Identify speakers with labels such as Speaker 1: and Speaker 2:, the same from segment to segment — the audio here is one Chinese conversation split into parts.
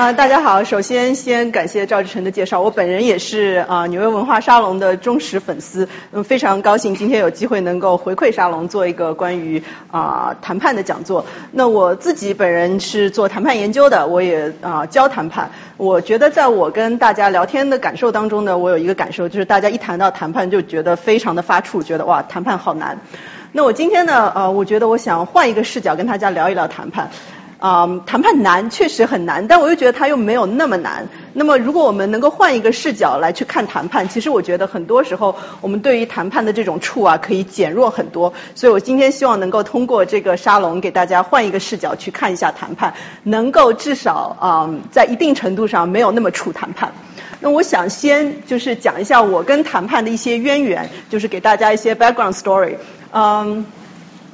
Speaker 1: 啊，大家好，首先先感谢赵志成的介绍，我本人也是啊纽约文化沙龙的忠实粉丝，嗯，非常高兴今天有机会能够回馈沙龙做一个关于啊谈判的讲座。那我自己本人是做谈判研究的，我也啊教谈判。我觉得在我跟大家聊天的感受当中呢，我有一个感受就是大家一谈到谈判就觉得非常的发怵，觉得哇谈判好难。那我今天呢，呃，我觉得我想换一个视角跟大家聊一聊谈判。啊，谈判难，确实很难，但我又觉得它又没有那么难。那么，如果我们能够换一个视角来去看谈判，其实我觉得很多时候我们对于谈判的这种怵啊，可以减弱很多。所以我今天希望能够通过这个沙龙，给大家换一个视角去看一下谈判，能够至少啊，在一定程度上没有那么怵谈判。那我想先就是讲一下我跟谈判的一些渊源，就是给大家一些 background story。嗯。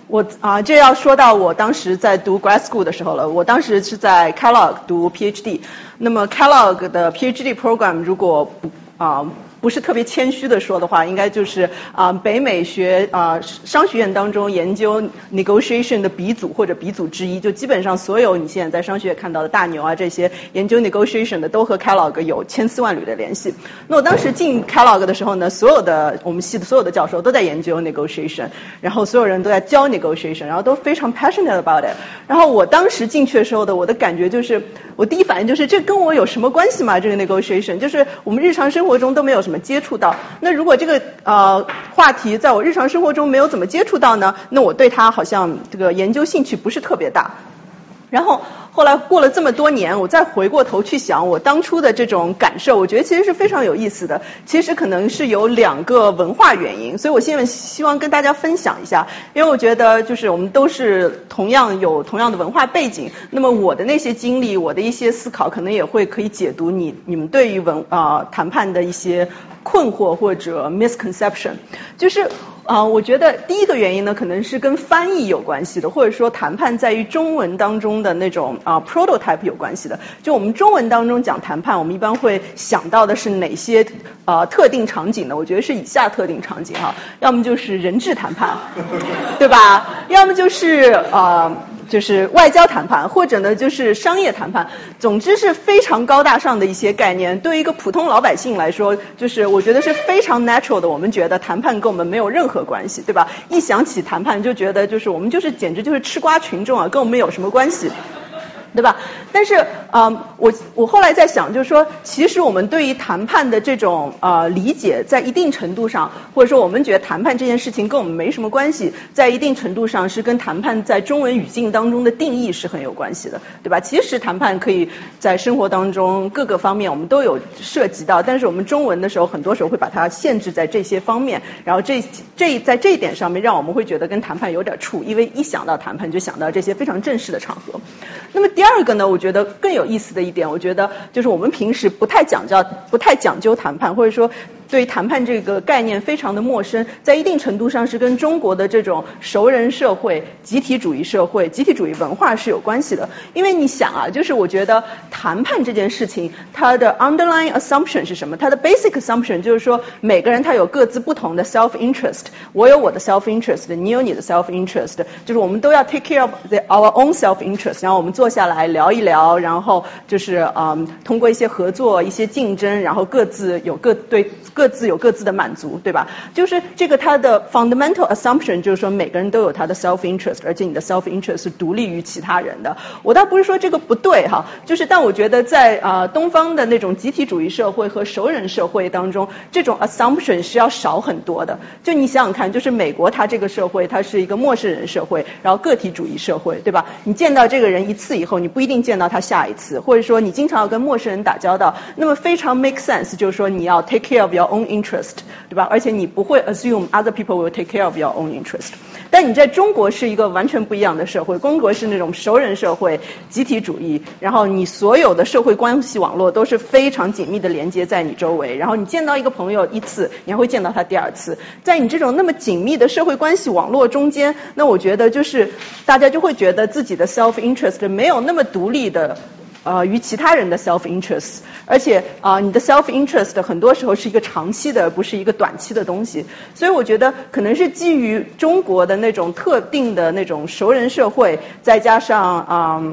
Speaker 1: 我啊，这要说到我当时在读 grad school 的时候了。我当时是在 Kellogg 读 PhD。那么 Kellogg 的 PhD program 如果不啊。不是特别谦虚的说的话，应该就是啊，北美学啊商学院当中研究 negotiation 的鼻祖或者鼻祖之一，就基本上所有你现在在商学院看到的大牛啊这些研究 negotiation 的都和 Kellogg 有千丝万缕的联系。那我当时进 Kellogg 的时候呢，所有的我们系的所有的教授都在研究 negotiation，然后所有人都在教 negotiation，然后都非常 passionate about it。然后我当时进去的时候的我的感觉就是，我第一反应就是这跟我有什么关系吗？这个 negotiation 就是我们日常生活中都没有。什么接触到？那如果这个呃话题在我日常生活中没有怎么接触到呢？那我对它好像这个研究兴趣不是特别大。然后后来过了这么多年，我再回过头去想我当初的这种感受，我觉得其实是非常有意思的。其实可能是有两个文化原因，所以我现在希望跟大家分享一下，因为我觉得就是我们都是同样有同样的文化背景，那么我的那些经历，我的一些思考，可能也会可以解读你你们对于文啊谈判的一些困惑或者 misconception，就是。啊，我觉得第一个原因呢，可能是跟翻译有关系的，或者说谈判在于中文当中的那种啊 prototype 有关系的。就我们中文当中讲谈判，我们一般会想到的是哪些啊特定场景呢？我觉得是以下特定场景哈，要么就是人质谈判，对吧？要么就是啊。就是外交谈判，或者呢就是商业谈判，总之是非常高大上的一些概念。对于一个普通老百姓来说，就是我觉得是非常 natural 的。我们觉得谈判跟我们没有任何关系，对吧？一想起谈判，就觉得就是我们就是简直就是吃瓜群众啊，跟我们有什么关系？对吧？但是啊，我我后来在想，就是说，其实我们对于谈判的这种呃理解，在一定程度上，或者说我们觉得谈判这件事情跟我们没什么关系，在一定程度上是跟谈判在中文语境当中的定义是很有关系的，对吧？其实谈判可以在生活当中各个方面我们都有涉及到，但是我们中文的时候，很多时候会把它限制在这些方面，然后这这在这一点上面，让我们会觉得跟谈判有点怵，因为一想到谈判就想到这些非常正式的场合。那么第二第二个呢，我觉得更有意思的一点，我觉得就是我们平时不太讲究、不太讲究谈判，或者说。对谈判这个概念非常的陌生，在一定程度上是跟中国的这种熟人社会、集体主义社会、集体主义文化是有关系的。因为你想啊，就是我觉得谈判这件事情，它的 underlying assumption 是什么？它的 basic assumption 就是说每个人他有各自不同的 self interest，我有我的 self interest，你有你的 self interest，就是我们都要 take care of the our own self interest，然后我们坐下来聊一聊，然后就是嗯通过一些合作、一些竞争，然后各自有各对。各自有各自的满足，对吧？就是这个它的 fundamental assumption 就是说每个人都有他的 self interest，而且你的 self interest 是独立于其他人的。我倒不是说这个不对哈，就是但我觉得在啊东方的那种集体主义社会和熟人社会当中，这种 assumption 是要少很多的。就你想想看，就是美国它这个社会它是一个陌生人社会，然后个体主义社会，对吧？你见到这个人一次以后，你不一定见到他下一次，或者说你经常要跟陌生人打交道，那么非常 make sense，就是说你要 take care of your own interest，对吧？而且你不会 assume other people will take care of your own interest。但你在中国是一个完全不一样的社会，中国是那种熟人社会、集体主义，然后你所有的社会关系网络都是非常紧密的连接在你周围，然后你见到一个朋友一次，你还会见到他第二次。在你这种那么紧密的社会关系网络中间，那我觉得就是大家就会觉得自己的 self interest 没有那么独立的。呃，与其他人的 self interest，而且啊，你的 self interest 很多时候是一个长期的，不是一个短期的东西。所以我觉得可能是基于中国的那种特定的那种熟人社会，再加上啊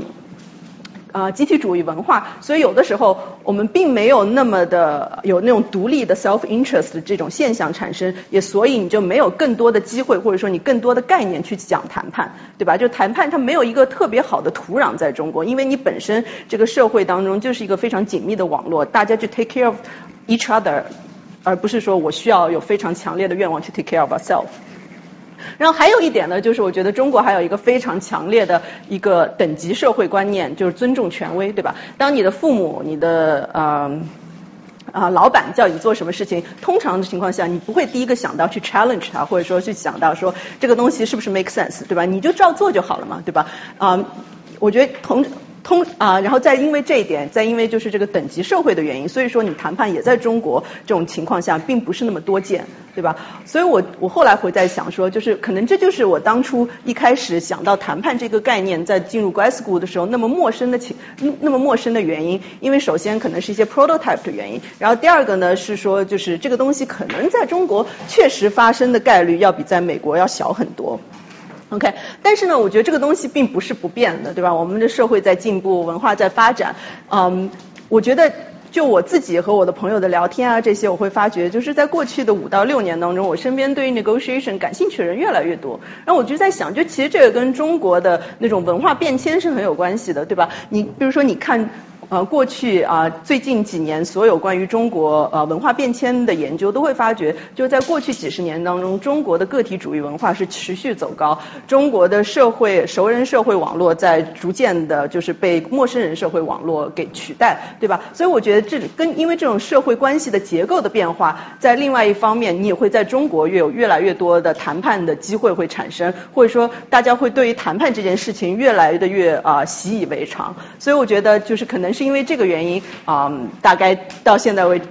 Speaker 1: 啊集体主义文化，所以有的时候我们并没有那么的有那种独立的 self interest 这种现象产生，也所以你就没有更多的机会或者说你更多的概念去讲谈判，对吧？就谈判它没有一个特别好的土壤在中国，因为你本身这个社会当中就是一个非常紧密的网络，大家去 take care of each other，而不是说我需要有非常强烈的愿望去 take care of ourselves。然后还有一点呢，就是我觉得中国还有一个非常强烈的一个等级社会观念，就是尊重权威，对吧？当你的父母、你的啊啊老板叫你做什么事情，通常的情况下，你不会第一个想到去 challenge 他，或者说去想到说这个东西是不是 make sense，对吧？你就照做就好了嘛，对吧？啊，我觉得同。通啊，然后再因为这一点，再因为就是这个等级社会的原因，所以说你谈判也在中国这种情况下并不是那么多见，对吧？所以我我后来会在想说，就是可能这就是我当初一开始想到谈判这个概念，在进入 grad school 的时候那么陌生的情那么陌生的原因，因为首先可能是一些 prototype 的原因，然后第二个呢是说就是这个东西可能在中国确实发生的概率要比在美国要小很多。OK，但是呢，我觉得这个东西并不是不变的，对吧？我们的社会在进步，文化在发展。嗯，我觉得就我自己和我的朋友的聊天啊，这些我会发觉，就是在过去的五到六年当中，我身边对于 negotiation 感兴趣的人越来越多。然后我就在想，就其实这个跟中国的那种文化变迁是很有关系的，对吧？你比如说，你看。呃，过去啊，最近几年所有关于中国呃文化变迁的研究都会发觉，就在过去几十年当中，中国的个体主义文化是持续走高，中国的社会熟人社会网络在逐渐的，就是被陌生人社会网络给取代，对吧？所以我觉得这跟因为这种社会关系的结构的变化，在另外一方面，你也会在中国越有越来越多的谈判的机会会产生，或者说大家会对于谈判这件事情越来的越啊习以为常，所以我觉得就是可能。是因为这个原因啊，大概到现在为止，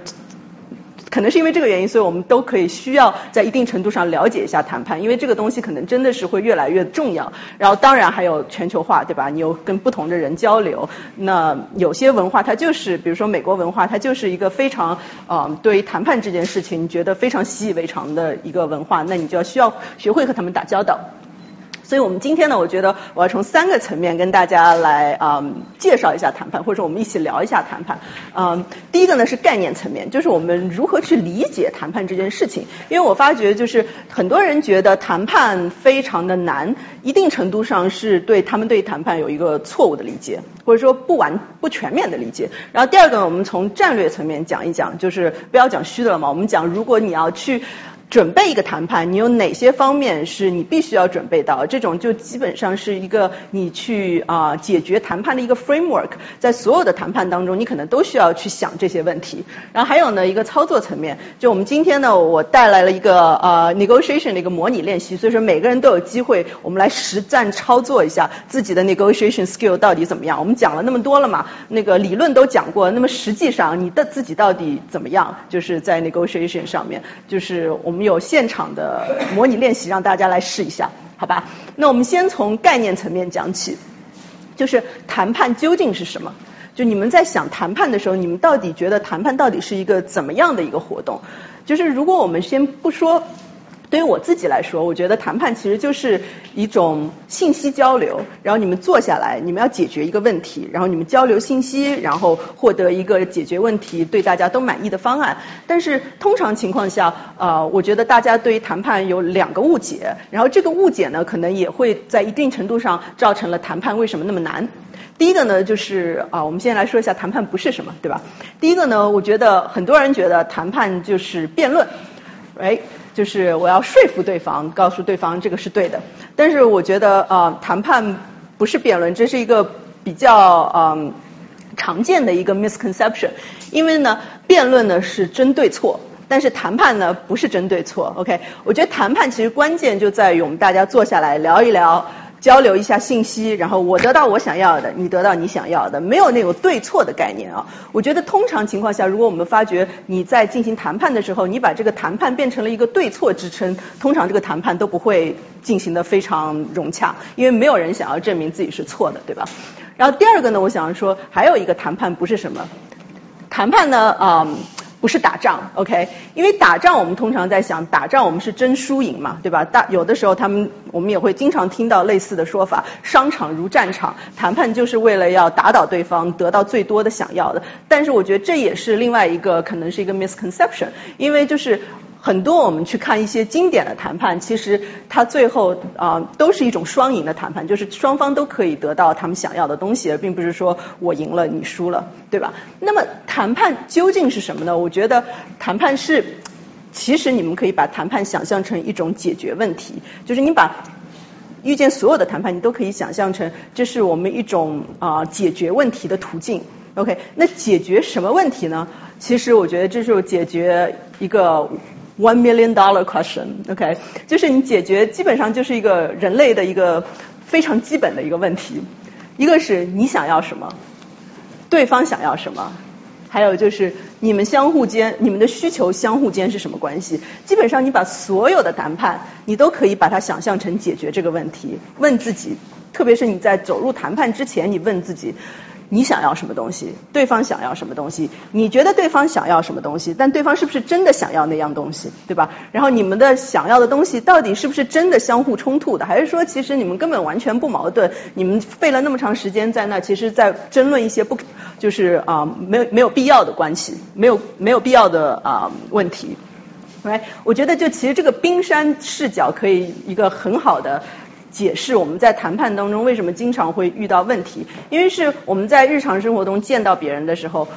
Speaker 1: 可能是因为这个原因，所以我们都可以需要在一定程度上了解一下谈判，因为这个东西可能真的是会越来越重要。然后当然还有全球化，对吧？你有跟不同的人交流，那有些文化它就是，比如说美国文化，它就是一个非常啊，对于谈判这件事情觉得非常习以为常的一个文化，那你就要需要学会和他们打交道。所以我们今天呢，我觉得我要从三个层面跟大家来啊介绍一下谈判，或者说我们一起聊一下谈判。嗯，第一个呢是概念层面，就是我们如何去理解谈判这件事情。因为我发觉就是很多人觉得谈判非常的难，一定程度上是对他们对谈判有一个错误的理解，或者说不完不全面的理解。然后第二个，我们从战略层面讲一讲，就是不要讲虚的了嘛，我们讲如果你要去。准备一个谈判，你有哪些方面是你必须要准备到？这种就基本上是一个你去啊解决谈判的一个 framework，在所有的谈判当中，你可能都需要去想这些问题。然后还有呢一个操作层面，就我们今天呢，我带来了一个呃 negotiation 的一个模拟练习，所以说每个人都有机会，我们来实战操作一下自己的 negotiation skill 到底怎么样。我们讲了那么多了嘛，那个理论都讲过，那么实际上你的自己到底怎么样？就是在 negotiation 上面，就是我们。有现场的模拟练习，让大家来试一下，好吧？那我们先从概念层面讲起，就是谈判究竟是什么？就你们在想谈判的时候，你们到底觉得谈判到底是一个怎么样的一个活动？就是如果我们先不说。对于我自己来说，我觉得谈判其实就是一种信息交流。然后你们坐下来，你们要解决一个问题，然后你们交流信息，然后获得一个解决问题对大家都满意的方案。但是通常情况下，呃，我觉得大家对于谈判有两个误解，然后这个误解呢，可能也会在一定程度上造成了谈判为什么那么难。第一个呢，就是啊，我们先来说一下谈判不是什么，对吧？第一个呢，我觉得很多人觉得谈判就是辩论，哎。就是我要说服对方，告诉对方这个是对的。但是我觉得呃，谈判不是辩论，这是一个比较嗯常见的一个 misconception。因为呢，辩论呢是针对错，但是谈判呢不是针对错。OK，我觉得谈判其实关键就在于我们大家坐下来聊一聊。交流一下信息，然后我得到我想要的，你得到你想要的，没有那种对错的概念啊。我觉得通常情况下，如果我们发觉你在进行谈判的时候，你把这个谈判变成了一个对错之争，通常这个谈判都不会进行的非常融洽，因为没有人想要证明自己是错的，对吧？然后第二个呢，我想说还有一个谈判不是什么，谈判呢啊。不是打仗，OK？因为打仗我们通常在想，打仗我们是争输赢嘛，对吧？大有的时候他们我们也会经常听到类似的说法，商场如战场，谈判就是为了要打倒对方，得到最多的想要的。但是我觉得这也是另外一个可能是一个 misconception，因为就是。很多我们去看一些经典的谈判，其实它最后啊都是一种双赢的谈判，就是双方都可以得到他们想要的东西，而并不是说我赢了你输了，对吧？那么谈判究竟是什么呢？我觉得谈判是，其实你们可以把谈判想象成一种解决问题，就是你把遇见所有的谈判，你都可以想象成这是我们一种啊解决问题的途径。OK，那解决什么问题呢？其实我觉得这是解决一个。One million dollar question，OK，就是你解决基本上就是一个人类的一个非常基本的一个问题，一个是你想要什么，对方想要什么，还有就是你们相互间你们的需求相互间是什么关系？基本上你把所有的谈判，你都可以把它想象成解决这个问题。问自己，特别是你在走入谈判之前，你问自己。你想要什么东西？对方想要什么东西？你觉得对方想要什么东西？但对方是不是真的想要那样东西？对吧？然后你们的想要的东西到底是不是真的相互冲突的？还是说其实你们根本完全不矛盾？你们费了那么长时间在那，其实在争论一些不就是啊没有没有必要的关系，没有没有必要的啊问题。来，我觉得就其实这个冰山视角可以一个很好的。解释我们在谈判当中为什么经常会遇到问题，因为是我们在日常生活中见到别人的时候，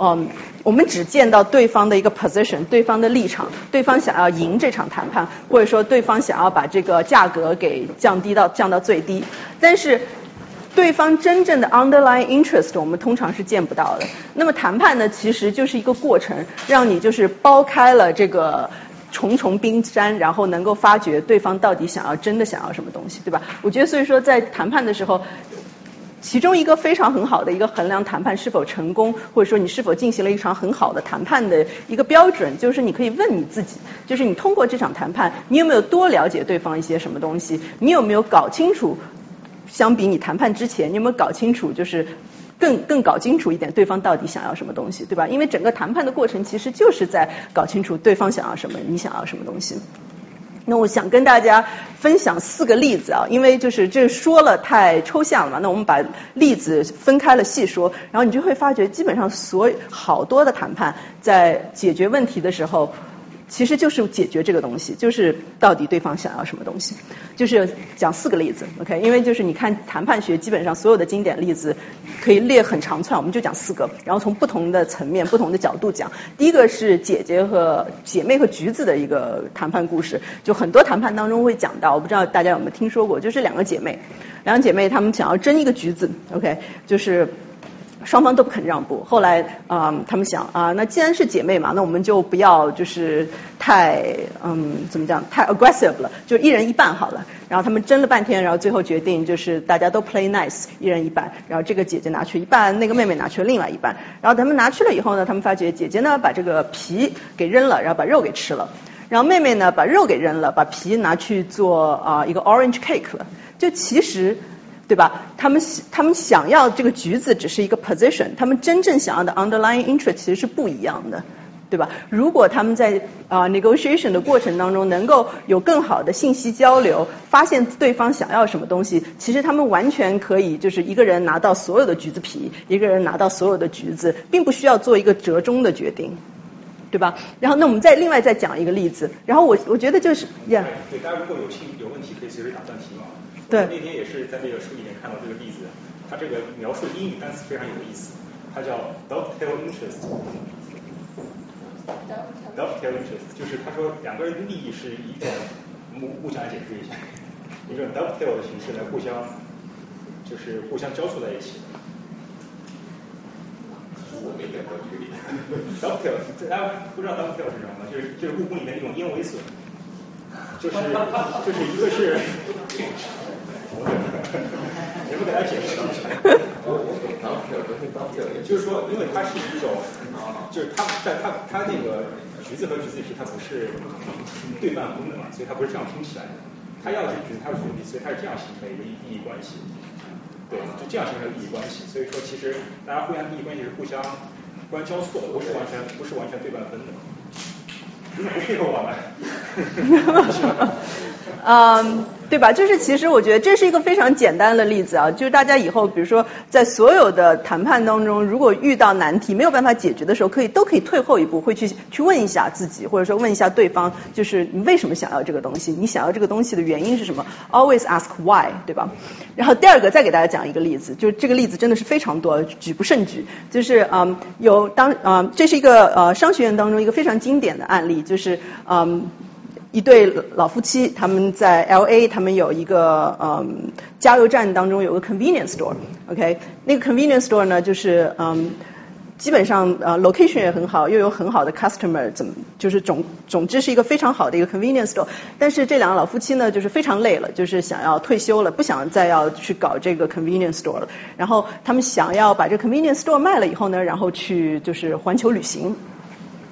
Speaker 1: 嗯，我们只见到对方的一个 position，对方的立场，对方想要赢这场谈判，或者说对方想要把这个价格给降低到降到最低，但是对方真正的 underlying interest 我们通常是见不到的。那么谈判呢，其实就是一个过程，让你就是剥开了这个。重重冰山，然后能够发觉对方到底想要真的想要什么东西，对吧？我觉得所以说在谈判的时候，其中一个非常很好的一个衡量谈判是否成功，或者说你是否进行了一场很好的谈判的一个标准，就是你可以问你自己，就是你通过这场谈判，你有没有多了解对方一些什么东西？你有没有搞清楚，相比你谈判之前，你有没有搞清楚就是？更更搞清楚一点，对方到底想要什么东西，对吧？因为整个谈判的过程其实就是在搞清楚对方想要什么，你想要什么东西。那我想跟大家分享四个例子啊，因为就是这说了太抽象了嘛，那我们把例子分开了细说，然后你就会发觉，基本上所好多的谈判在解决问题的时候。其实就是解决这个东西，就是到底对方想要什么东西，就是讲四个例子，OK？因为就是你看谈判学基本上所有的经典例子可以列很长串，我们就讲四个，然后从不同的层面、不同的角度讲。第一个是姐姐和姐妹和橘子的一个谈判故事，就很多谈判当中会讲到，我不知道大家有没有听说过，就是两个姐妹，两个姐妹她们想要争一个橘子，OK？就是。双方都不肯让步，后来啊，他们想啊，那既然是姐妹嘛，那我们就不要就是太嗯，怎么讲，太 aggressive 了，就一人一半好了。然后他们争了半天，然后最后决定就是大家都 play nice，一人一半。然后这个姐姐拿去一半，那个妹妹拿去另外一半。然后他们拿去了以后呢，他们发觉姐姐呢把这个皮给扔了，然后把肉给吃了。然后妹妹呢把肉给扔了，把皮拿去做啊一个 orange cake 了。就其实。对吧？他们想他们想要这个橘子只是一个 position，他们真正想要的 underlying interest 其实是不一样的，对吧？如果他们在啊 negotiation 的过程当中能够有更好的信息交流，发现对方想要什么东西，其实他们完全可以就是一个人拿到所有的橘子皮，一个人拿到所有的橘子，并不需要做一个折中的决定，对吧？然后那我们再另外再讲一个例子，然后我我觉得就是
Speaker 2: ，yeah，对，大家如果有兴有问题可以随时打断提问。
Speaker 1: 对，
Speaker 2: 那天也是在这个书里面看到这个例子，它这个描述英语单词非常有意思，它叫 dovetail interest。dovetail interest 就是他说两个人的利益是一种，目目前来解释一下，一种 dovetail 的形式来互相，就是互相交错在一起。我没见过这个例子。dovetail，大家不知道 dovetail 是什么吗？就是就是故宫里面那种燕尾笋，就是就是一个是。你们给他解释一下。就是说，因为它是一种，就是它在它它那个橘子和橘子皮它不是对半分的嘛，所以它不是这样拼起来的。它要的是橘子，它是橘皮，所以它是这样形成一个利益关系。对，就这样形成利益关系。所以说，其实大家互相利益关系是互相不然交错的，不是完全不是完全对半分的。不配合我
Speaker 1: 们。嗯。对吧？就是其实我觉得这是一个非常简单的例子啊，就是大家以后比如说在所有的谈判当中，如果遇到难题没有办法解决的时候，可以都可以退后一步，会去去问一下自己，或者说问一下对方，就是你为什么想要这个东西？你想要这个东西的原因是什么？Always ask why，对吧？然后第二个再给大家讲一个例子，就是这个例子真的是非常多，举不胜举。就是嗯，有当嗯，这是一个呃商学院当中一个非常经典的案例，就是嗯。一对老夫妻，他们在 L A，他们有一个嗯加油站当中有个 convenience store，OK，那个 convenience store 呢，就是嗯基本上呃 location 也很好，又有很好的 customer，怎么就是总总之是一个非常好的一个 convenience store。但是这两个老夫妻呢，就是非常累了，就是想要退休了，不想再要去搞这个 convenience store 了。然后他们想要把这 convenience store 卖了以后呢，然后去就是环球旅行。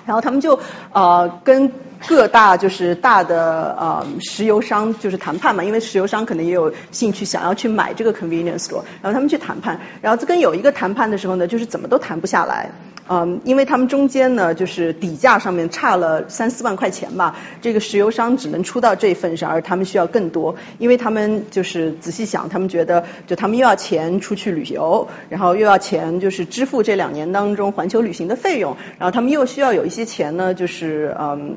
Speaker 1: 然后他们就呃跟各大就是大的呃石油商就是谈判嘛，因为石油商可能也有兴趣想要去买这个 convenience store，然后他们去谈判，然后跟有一个谈判的时候呢，就是怎么都谈不下来。嗯，因为他们中间呢，就是底价上面差了三四万块钱吧，这个石油商只能出到这份上，而他们需要更多，因为他们就是仔细想，他们觉得就他们又要钱出去旅游，然后又要钱就是支付这两年当中环球旅行的费用，然后他们又需要有一些些钱呢，就是嗯。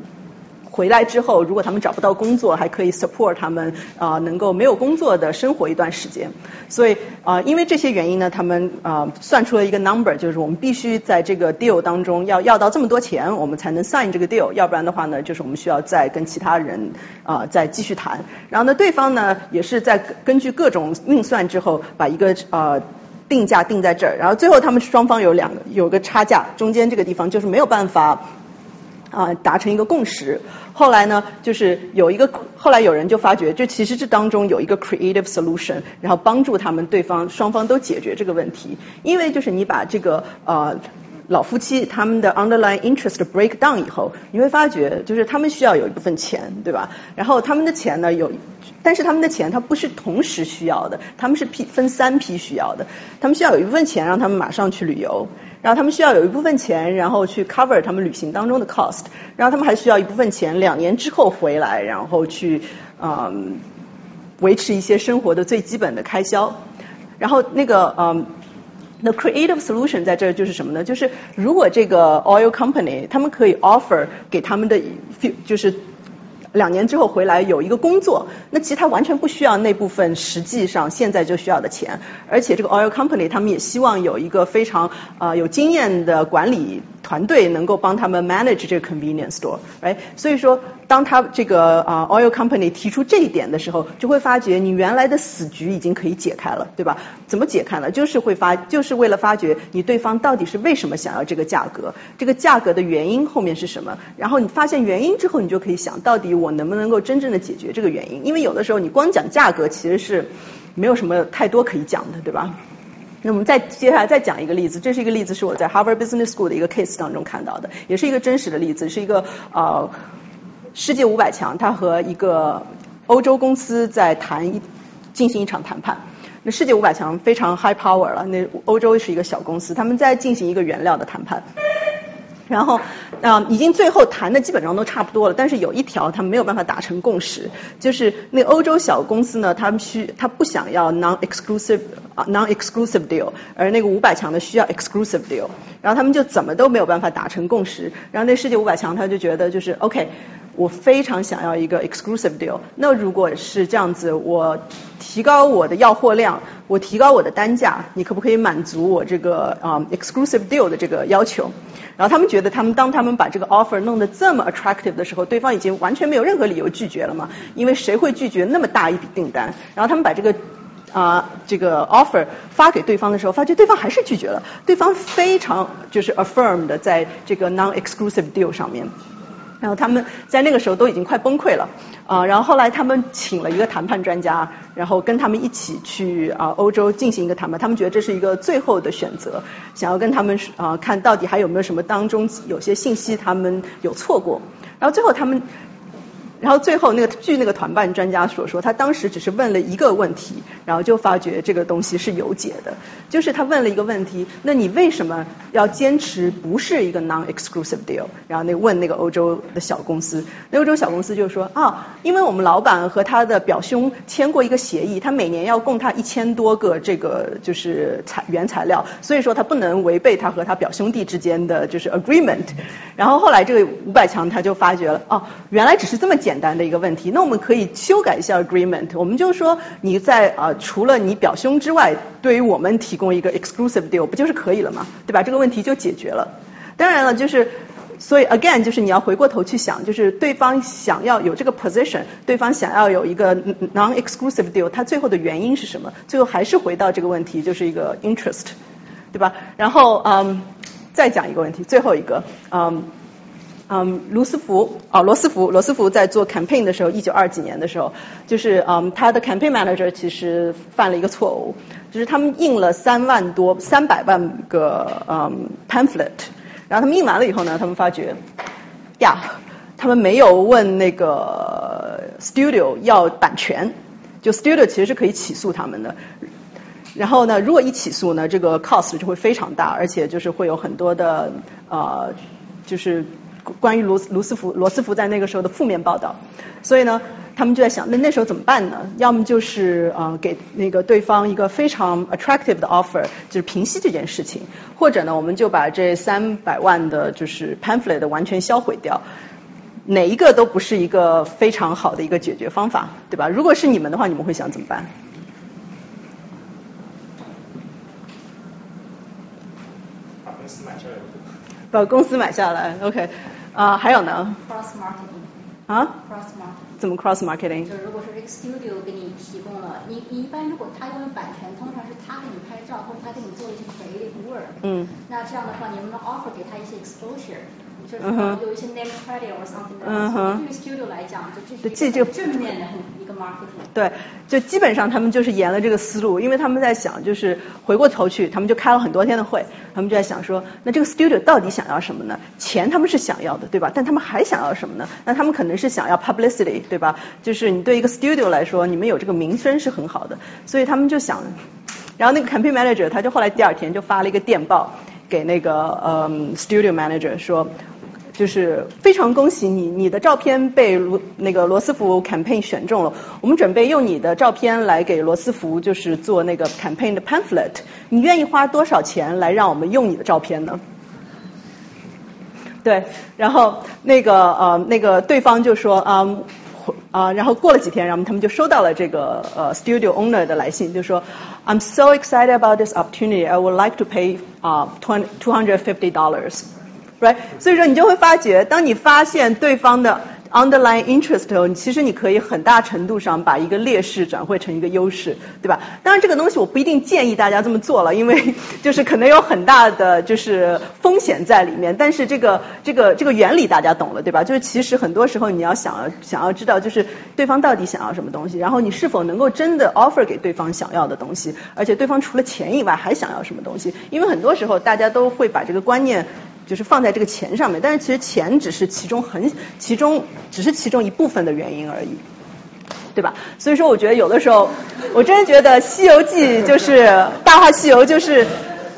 Speaker 1: 回来之后，如果他们找不到工作，还可以 support 他们啊，能够没有工作的生活一段时间。所以啊，因为这些原因呢，他们啊算出了一个 number，就是我们必须在这个 deal 当中要要到这么多钱，我们才能 sign 这个 deal，要不然的话呢，就是我们需要再跟其他人啊再继续谈。然后呢，对方呢也是在根据各种运算之后，把一个呃定价定在这儿，然后最后他们双方有两个有个差价，中间这个地方就是没有办法。啊，达成一个共识。后来呢，就是有一个，后来有人就发觉，就其实这当中有一个 creative solution，然后帮助他们对方双方都解决这个问题。因为就是你把这个呃老夫妻他们的 underlying interest break down 以后，你会发觉就是他们需要有一部分钱，对吧？然后他们的钱呢有，但是他们的钱他不是同时需要的，他们是批分三批需要的。他们需要有一部分钱让他们马上去旅游。然后他们需要有一部分钱，然后去 cover 他们旅行当中的 cost，然后他们还需要一部分钱，两年之后回来，然后去嗯维持一些生活的最基本的开销。然后那个嗯，the creative solution 在这儿就是什么呢？就是如果这个 oil company 他们可以 offer 给他们的就是。两年之后回来有一个工作，那其实他完全不需要那部分实际上现在就需要的钱，而且这个 oil company 他们也希望有一个非常啊有经验的管理团队能够帮他们 manage 这个 convenience store，哎，所以说当他这个啊 oil company 提出这一点的时候，就会发觉你原来的死局已经可以解开了，对吧？怎么解开呢？就是会发就是为了发觉你对方到底是为什么想要这个价格，这个价格的原因后面是什么，然后你发现原因之后，你就可以想到底。我能不能够真正的解决这个原因？因为有的时候你光讲价格其实是没有什么太多可以讲的，对吧？那我们再接下来再讲一个例子，这是一个例子是我在 Harvard Business School 的一个 case 当中看到的，也是一个真实的例子，是一个呃世界五百强，他和一个欧洲公司在谈一进行一场谈判。那世界五百强非常 high power 了，那欧洲是一个小公司，他们在进行一个原料的谈判。然后啊，已经最后谈的基本上都差不多了，但是有一条他们没有办法达成共识，就是那欧洲小公司呢，他们需他不想要 non-exclusive 啊 non-exclusive deal，而那个五百强的需要 exclusive deal，然后他们就怎么都没有办法达成共识，然后那世界五百强他就觉得就是 OK。我非常想要一个 exclusive deal。那如果是这样子，我提高我的要货量，我提高我的单价，你可不可以满足我这个啊 exclusive deal 的这个要求？然后他们觉觉得，他们当他们把这个 offer 弄得这么 attractive 的时候，对方已经完全没有任何理由拒绝了嘛？因为谁会拒绝那么大一笔订单？然后他们把这个啊这个 offer 发给对方的时候，发觉对方还是拒绝了。对方非常就是 affirmed 在这个 non-exclusive deal 上面。然后他们在那个时候都已经快崩溃了啊！然后后来他们请了一个谈判专家，然后跟他们一起去啊欧洲进行一个谈判。他们觉得这是一个最后的选择，想要跟他们啊看到底还有没有什么当中有些信息他们有错过。然后最后他们然后最后那个据那个团办专家所说，他当时只是问了一个问题，然后就发觉这个东西是有解的。就是他问了一个问题，那你为什么要坚持不是一个 non-exclusive deal？然后那问那个欧洲的小公司，那欧洲小公司就说啊，因为我们老板和他的表兄签过一个协议，他每年要供他一千多个这个就是材原材料，所以说他不能违背他和他表兄弟之间的就是 agreement。然后后来这个五百强他就发觉了，哦，原来只是这么简。简单的一个问题，那我们可以修改一下 agreement。我们就说你在啊，除了你表兄之外，对于我们提供一个 exclusive deal，不就是可以了吗？对吧？这个问题就解决了。当然了，就是所以 again，就是你要回过头去想，就是对方想要有这个 position，对方想要有一个 non-exclusive deal，它最后的原因是什么？最后还是回到这个问题，就是一个 interest，对吧？然后嗯，再讲一个问题，最后一个嗯。嗯，卢斯福哦，罗斯福，罗斯福在做 campaign 的时候，一九二几年的时候，就是嗯，他的 campaign manager 其实犯了一个错误，就是他们印了三万多、三百万个嗯 pamphlet，然后他们印完了以后呢，他们发觉呀，他们没有问那个 studio 要版权，就 studio 其实是可以起诉他们的，然后呢，如果一起诉呢，这个 cost 就会非常大，而且就是会有很多的呃，就是。关于卢卢斯福罗斯福在那个时候的负面报道，所以呢，他们就在想，那那时候怎么办呢？要么就是呃给那个对方一个非常 attractive 的 offer，就是平息这件事情，或者呢，我们就把这三百万的就是 pamphlet 完全销毁掉，哪一个都不是一个非常好的一个解决方法，对吧？如果是你们的话，你们会想怎么办？
Speaker 2: 把公司买下来。
Speaker 1: 把公司买下来，OK。啊，还有呢
Speaker 3: ？Cross marketing。
Speaker 1: 啊
Speaker 3: ？Cross marketing。
Speaker 1: 怎么 cross marketing？
Speaker 3: 就是如果说这个 studio 给你提供了，你你一般如果他拥有版权，通常是他给你拍照或者他给你做一些 creative work。
Speaker 1: 嗯。
Speaker 3: 那这样的话，你能不能 offer 给他一些 exposure？就是有一些 name credit or something。嗯哼。对于 studio 来讲，就这是这个正面的一个 marketing。
Speaker 1: 对，就基本上他们就是沿了这个思路，因为他们在想，就是回过头去，他们就开了很多天的会，他们就在想说，那这个 studio 到底想要什么呢？钱他们是想要的，对吧？但他们还想要什么呢？那他们可能是想要 publicity，对吧？就是你对一个 studio 来说，你们有这个名声是很好的，所以他们就想，然后那个 campaign manager 他就后来第二天就发了一个电报给那个呃 studio manager 说。就是非常恭喜你，你的照片被罗那个罗斯福 campaign 选中了。我们准备用你的照片来给罗斯福，就是做那个 campaign 的 pamphlet。你愿意花多少钱来让我们用你的照片呢？对，然后那个呃那个对方就说啊啊，然后过了几天，然后他们就收到了这个呃 studio owner 的来信，就说 I'm so excited about this opportunity. I would like to pay 啊 twenty two hundred fifty dollars. Right，所以说你就会发觉，当你发现对方的 underlying interest 后，其实你可以很大程度上把一个劣势转换成一个优势，对吧？当然这个东西我不一定建议大家这么做了，因为就是可能有很大的就是风险在里面。但是这个这个这个原理大家懂了，对吧？就是其实很多时候你要想要想要知道，就是对方到底想要什么东西，然后你是否能够真的 offer 给对方想要的东西，而且对方除了钱以外还想要什么东西？因为很多时候大家都会把这个观念。就是放在这个钱上面，但是其实钱只是其中很其中只是其中一部分的原因而已，对吧？所以说，我觉得有的时候，我真的觉得《西游记》就是《大话西游》就是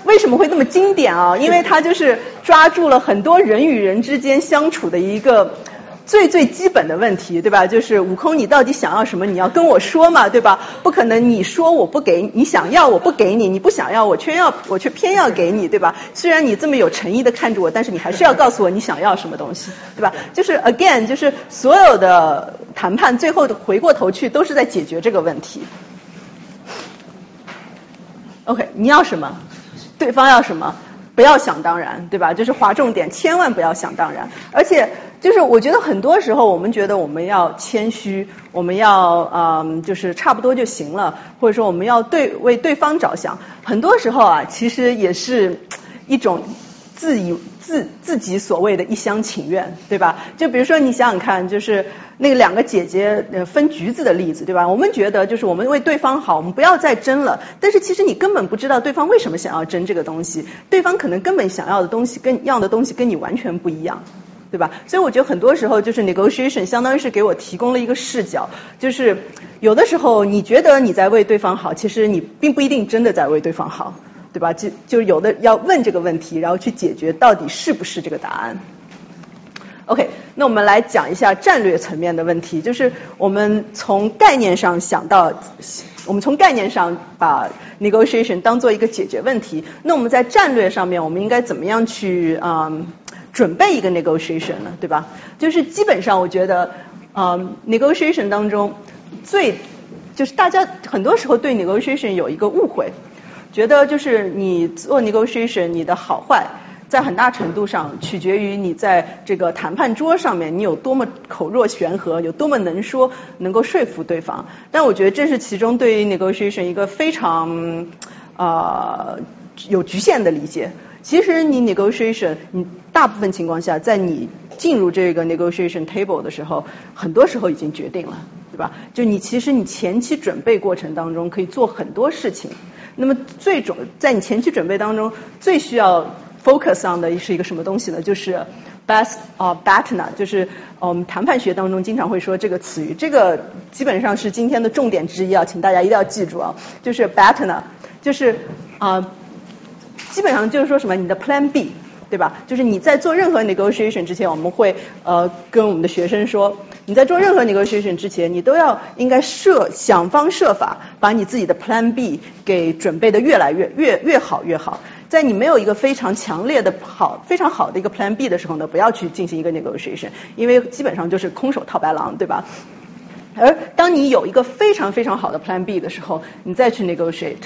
Speaker 1: 为什么会那么经典啊？因为它就是抓住了很多人与人之间相处的一个。最最基本的问题，对吧？就是悟空，你到底想要什么？你要跟我说嘛，对吧？不可能你说我不给你想要我不给你，你不想要我却要我却偏要给你，对吧？虽然你这么有诚意的看着我，但是你还是要告诉我你想要什么东西，对吧？就是 again，就是所有的谈判最后的回过头去都是在解决这个问题。OK，你要什么？对方要什么？不要想当然，对吧？就是划重点，千万不要想当然。而且，就是我觉得很多时候，我们觉得我们要谦虚，我们要嗯，就是差不多就行了，或者说我们要对为对方着想。很多时候啊，其实也是一种。自以自自己所谓的一厢情愿，对吧？就比如说你想想看，就是那个两个姐姐分橘子的例子，对吧？我们觉得就是我们为对方好，我们不要再争了。但是其实你根本不知道对方为什么想要争这个东西，对方可能根本想要的东西跟要的东西跟你完全不一样。对吧？所以我觉得很多时候就是 negotiation 相当于是给我提供了一个视角，就是有的时候你觉得你在为对方好，其实你并不一定真的在为对方好，对吧？就就有的要问这个问题，然后去解决到底是不是这个答案。OK，那我们来讲一下战略层面的问题，就是我们从概念上想到，我们从概念上把 negotiation 当做一个解决问题，那我们在战略上面我们应该怎么样去啊？准备一个 negotiation 呢，对吧？就是基本上我觉得，嗯，negotiation 当中最就是大家很多时候对 negotiation 有一个误会，觉得就是你做 negotiation 你的好坏在很大程度上取决于你在这个谈判桌上面你有多么口若悬河，有多么能说，能够说服对方。但我觉得这是其中对于 negotiation 一个非常啊有局限的理解。其实你 negotiation，你大部分情况下，在你进入这个 negotiation table 的时候，很多时候已经决定了，吧？就你其实你前期准备过程当中可以做很多事情。那么最终在你前期准备当中，最需要 focus on 的是一个什么东西呢？就是 best of BATNA，就是我们谈判学当中经常会说这个词语，这个基本上是今天的重点之一啊，请大家一定要记住啊，就是 BATNA，就是啊。基本上就是说什么，你的 Plan B，对吧？就是你在做任何 negotiation 之前，我们会呃跟我们的学生说，你在做任何 negotiation 之前，你都要应该设想方设法把你自己的 Plan B 给准备的越来越越越好越好。在你没有一个非常强烈的好非常好的一个 Plan B 的时候呢，不要去进行一个 negotiation，因为基本上就是空手套白狼，对吧？而当你有一个非常非常好的 Plan B 的时候，你再去 negotiate。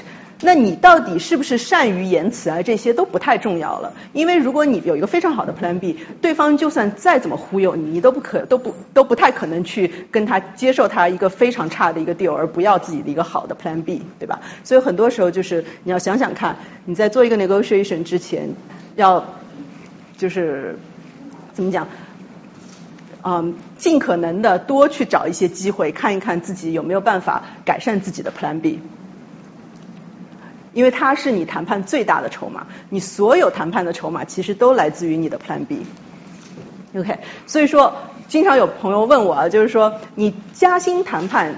Speaker 1: 那你到底是不是善于言辞啊？这些都不太重要了，因为如果你有一个非常好的 Plan B，对方就算再怎么忽悠你，你都不可都不都不太可能去跟他接受他一个非常差的一个 deal，而不要自己的一个好的 Plan B，对吧？所以很多时候就是你要想想看，你在做一个 negotiation 之前，要就是怎么讲，嗯，尽可能的多去找一些机会，看一看自己有没有办法改善自己的 Plan B。因为它是你谈判最大的筹码，你所有谈判的筹码其实都来自于你的 Plan B。OK，所以说经常有朋友问我啊，就是说你加薪谈判。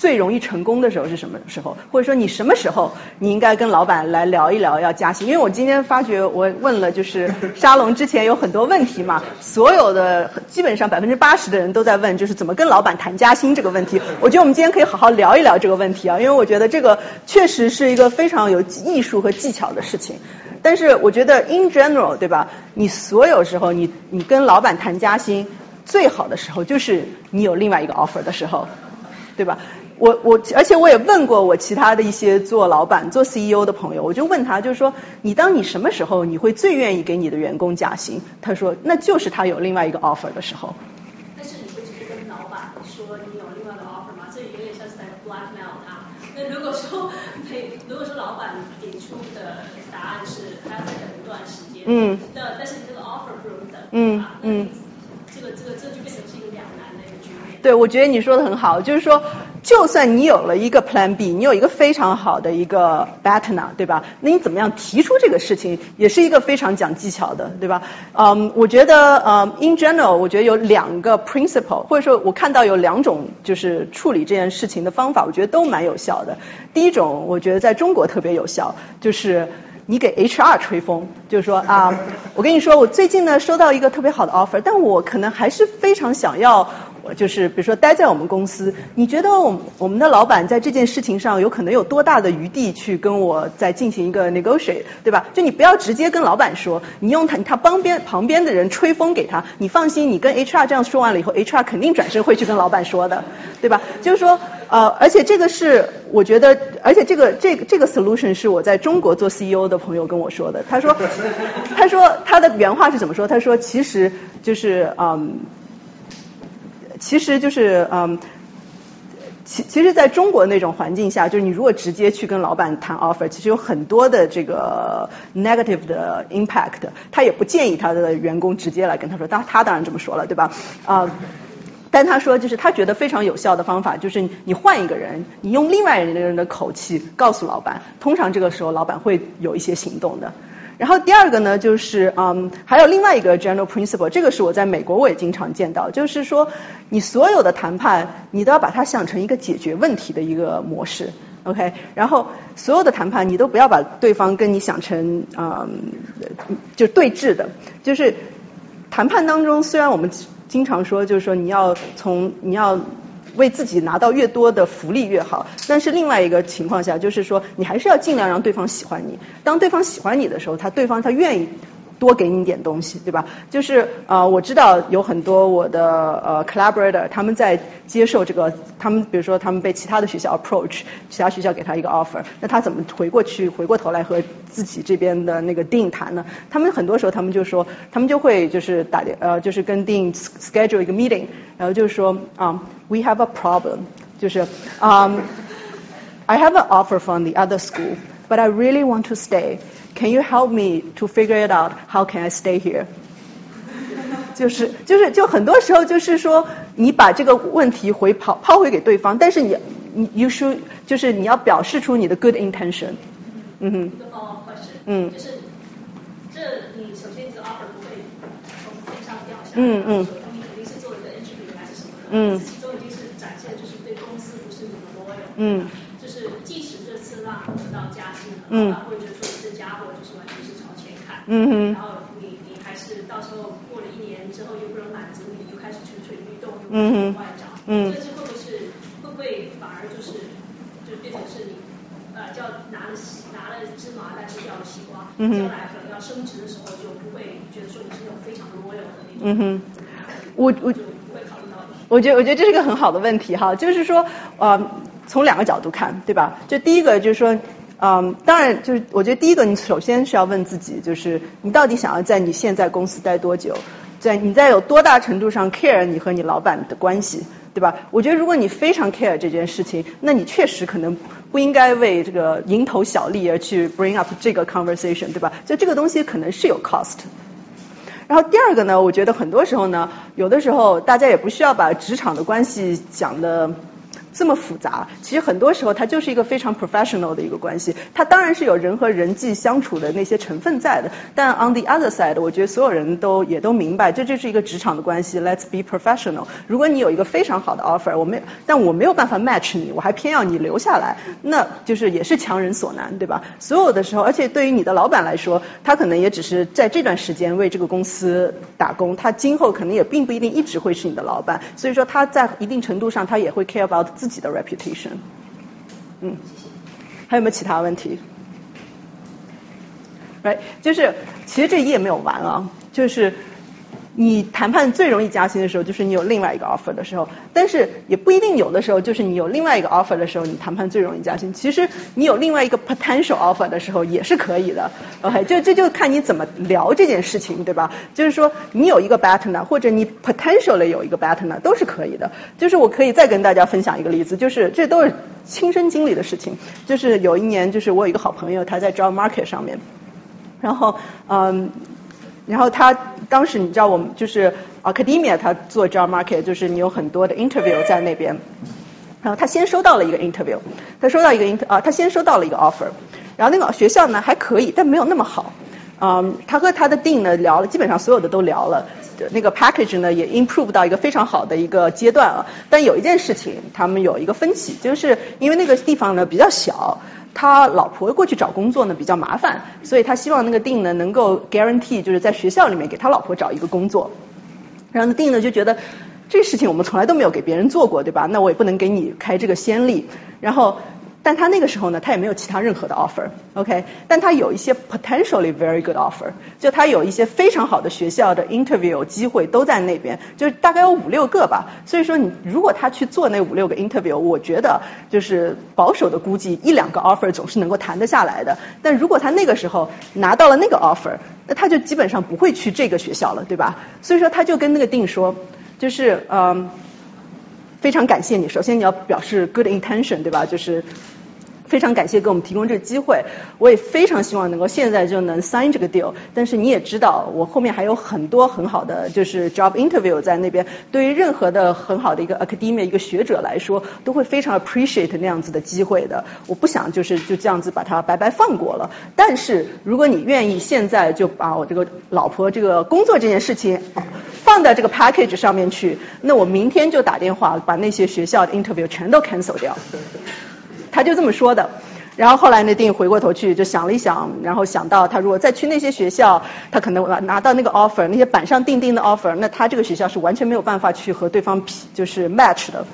Speaker 1: 最容易成功的时候是什么时候？或者说你什么时候你应该跟老板来聊一聊要加薪？因为我今天发觉我问了就是沙龙之前有很多问题嘛，所有的基本上百分之八十的人都在问就是怎么跟老板谈加薪这个问题。我觉得我们今天可以好好聊一聊这个问题啊，因为我觉得这个确实是一个非常有艺术和技巧的事情。但是我觉得 in general 对吧？你所有时候你你跟老板谈加薪最好的时候就是你有另外一个 offer 的时候，对吧？我我而且我也问过我其他的一些做老板做 CEO 的朋友，我就问他，就是说你当你什么时候你会最愿意给你的员工加薪？他说那就是他有另外一个 offer 的时候。
Speaker 3: 但是你会直接跟老板说你有另外的 offer 吗？这有点像是在 blackmail 他。那如果说没，如果说老板给出的答案是还要再等一段时间，嗯，那但是你这个 offer 不容等，嗯嗯，这个这个这就变成是一个两难的一个局面。
Speaker 1: 对，我觉得你说的很好，就是说。就算你有了一个 Plan B，你有一个非常好的一个 BATNA，对吧？那你怎么样提出这个事情，也是一个非常讲技巧的，对吧？嗯，我觉得呃，in general，我觉得有两个 principle，或者说我看到有两种就是处理这件事情的方法，我觉得都蛮有效的。第一种，我觉得在中国特别有效，就是你给 HR 吹风，就是说啊，我跟你说，我最近呢收到一个特别好的 offer，但我可能还是非常想要。就是比如说待在我们公司，你觉得我我们的老板在这件事情上有可能有多大的余地去跟我再进行一个 negotiate，对吧？就你不要直接跟老板说，你用他他帮边旁边的人吹风给他，你放心，你跟 HR 这样说完了以后，HR 肯定转身会去跟老板说的，对吧？就是说呃，而且这个是我觉得，而且这个这个这个 solution 是我在中国做 CEO 的朋友跟我说的，他说他说他的原话是怎么说？他说其实就是嗯。其实就是嗯，其其实在中国那种环境下，就是你如果直接去跟老板谈 offer，其实有很多的这个 negative 的 impact，他也不建议他的员工直接来跟他说，他他当然这么说了，对吧？啊，但他说就是他觉得非常有效的方法，就是你换一个人，你用另外一个人的口气告诉老板，通常这个时候老板会有一些行动的。然后第二个呢，就是嗯，还有另外一个 general principle，这个是我在美国我也经常见到，就是说你所有的谈判，你都要把它想成一个解决问题的一个模式，OK？然后所有的谈判，你都不要把对方跟你想成嗯，就对峙的，就是谈判当中，虽然我们经常说，就是说你要从你要。为自己拿到越多的福利越好，但是另外一个情况下，就是说你还是要尽量让对方喜欢你。当对方喜欢你的时候，他对方他愿意。多给你点东西，对吧？就是呃，我知道有很多我的呃 collaborator，他们在接受这个，他们比如说他们被其他的学校 approach，其他学校给他一个 offer，那他怎么回过去回过头来和自己这边的那个 dean 谈呢？他们很多时候他们就说，他们就会就是打电呃，就是跟 dean schedule 一个 meeting，然后就是说啊，we have a problem，就是啊，I have an offer from the other school，but I really want to stay。 Can you help me to figure it out? How can I stay here? 就是就是就很多时候就是说，你把这个问题回抛抛回给对方，但是你你 you should 就是你要表示出你的 good intention。
Speaker 3: 嗯哼。嗯。就是这你首先这 offer 不会从天上掉下来。嗯嗯。你肯定是做一个 interview 还是什么的。嗯。其中一定是展现就是对公司不是那么 loyal。嗯。就是即使这次让得到加薪了，嗯，会觉得说。嗯哼。然后你你还是到时候过了一年之后又不能满足你，又开始蠢蠢欲动，又往外找。嗯。这是会不会是会不会反而就是就变成是你呃叫拿了拿了芝麻但是掉了西瓜，将来可能要升职的时候就不会觉得说你是那种非常 loyal 的那种。嗯哼。我我就不会考虑到。
Speaker 1: 我觉得我觉得这是个很好的问题哈，就是说呃从两个角度看，对吧？就第一个就是说。嗯，当然，就是我觉得第一个，你首先是要问自己，就是你到底想要在你现在公司待多久，在你在有多大程度上 care 你和你老板的关系，对吧？我觉得如果你非常 care 这件事情，那你确实可能不应该为这个蝇头小利而去 bring up 这个 conversation，对吧？就这个东西可能是有 cost。然后第二个呢，我觉得很多时候呢，有的时候大家也不需要把职场的关系讲的。这么复杂，其实很多时候它就是一个非常 professional 的一个关系。它当然是有人和人际相处的那些成分在的，但 on the other side，我觉得所有人都也都明白，这就是一个职场的关系。Let's be professional。如果你有一个非常好的 offer，我没，但我没有办法 match 你，我还偏要你留下来，那就是也是强人所难，对吧？所有的时候，而且对于你的老板来说，他可能也只是在这段时间为这个公司打工，他今后可能也并不一定一直会是你的老板。所以说他在一定程度上，他也会 care about 自己的 reputation，嗯，还有没有其他问题？Right，就是其实这一页没有完啊，就是。你谈判最容易加薪的时候，就是你有另外一个 offer 的时候，但是也不一定有的时候，就是你有另外一个 offer 的时候，你谈判最容易加薪。其实你有另外一个 potential offer 的时候也是可以的，OK，就这就看你怎么聊这件事情，对吧？就是说你有一个 better，或者你 potentially 有一个 better，都是可以的。就是我可以再跟大家分享一个例子，就是这都是亲身经历的事情。就是有一年，就是我有一个好朋友，他在 job market 上面，然后嗯。然后他当时你知道我们就是 academia，他做 job market，就是你有很多的 interview 在那边。然后他先收到了一个 interview，他收到一个 inter 啊，他先收到了一个 offer。然后那个学校呢还可以，但没有那么好。嗯，他和他的 dean 呢聊了，基本上所有的都聊了。那个 package 呢也 improve 到一个非常好的一个阶段了。但有一件事情，他们有一个分歧，就是因为那个地方呢比较小。他老婆过去找工作呢比较麻烦，所以他希望那个定呢能够 guarantee 就是在学校里面给他老婆找一个工作。然后定呢就觉得这事情我们从来都没有给别人做过，对吧？那我也不能给你开这个先例。然后。但他那个时候呢，他也没有其他任何的 offer，OK？但他有一些 potentially very good offer，就他有一些非常好的学校的 interview 机会都在那边，就大概有五六个吧。所以说你如果他去做那五六个 interview，我觉得就是保守的估计一两个 offer 总是能够谈得下来的。但如果他那个时候拿到了那个 offer，那他就基本上不会去这个学校了，对吧？所以说他就跟那个定说，就是嗯。非常感谢你。首先你要表示 good intention，对吧？就是非常感谢给我们提供这个机会，我也非常希望能够现在就能 sign 这个 deal。但是你也知道，我后面还有很多很好的就是 job interview 在那边。对于任何的很好的一个 academia 一个学者来说，都会非常 appreciate 那样子的机会的。我不想就是就这样子把它白白放过了。但是如果你愿意现在就把我这个老婆这个工作这件事情放在这个 package 上面去，那我明天就打电话把那些学校的 interview 全都 cancel 掉。他就这么说的，然后后来那丁回过头去就想了一想，然后想到他如果再去那些学校，他可能拿到那个 offer，那些板上钉钉的 offer，那他这个学校是完全没有办法去和对方匹，就是 match 的。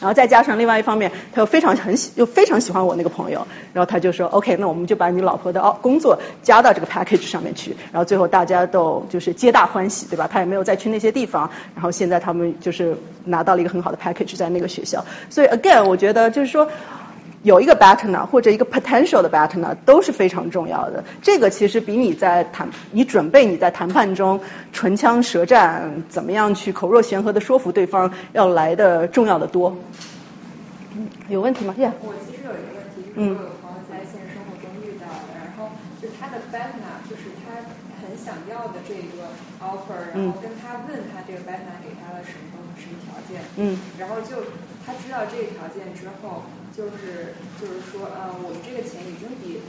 Speaker 1: 然后再加上另外一方面，他又非常很喜又非常喜欢我那个朋友，然后他就说 OK，那我们就把你老婆的哦工作加到这个 package 上面去，然后最后大家都就是皆大欢喜，对吧？他也没有再去那些地方，然后现在他们就是拿到了一个很好的 package 在那个学校，所以 again 我觉得就是说。有一个 partner 或者一个 potential 的 partner 都是非常重要的。这个其实比你在谈，你准备你在谈判中唇枪舌战，怎么样去口若悬河的说服对方，要来的重要的多。嗯有问题吗？
Speaker 4: 耶。我其实有一个问题，就是我有朋友在现实生活中遇到的，然后就他的 partner 就是他很想要的这个 offer，然后跟他问他这个 partner 给他了什么什么条件，嗯，然后就他知道这个条件之后。就是就是说，呃，我们这个钱已经比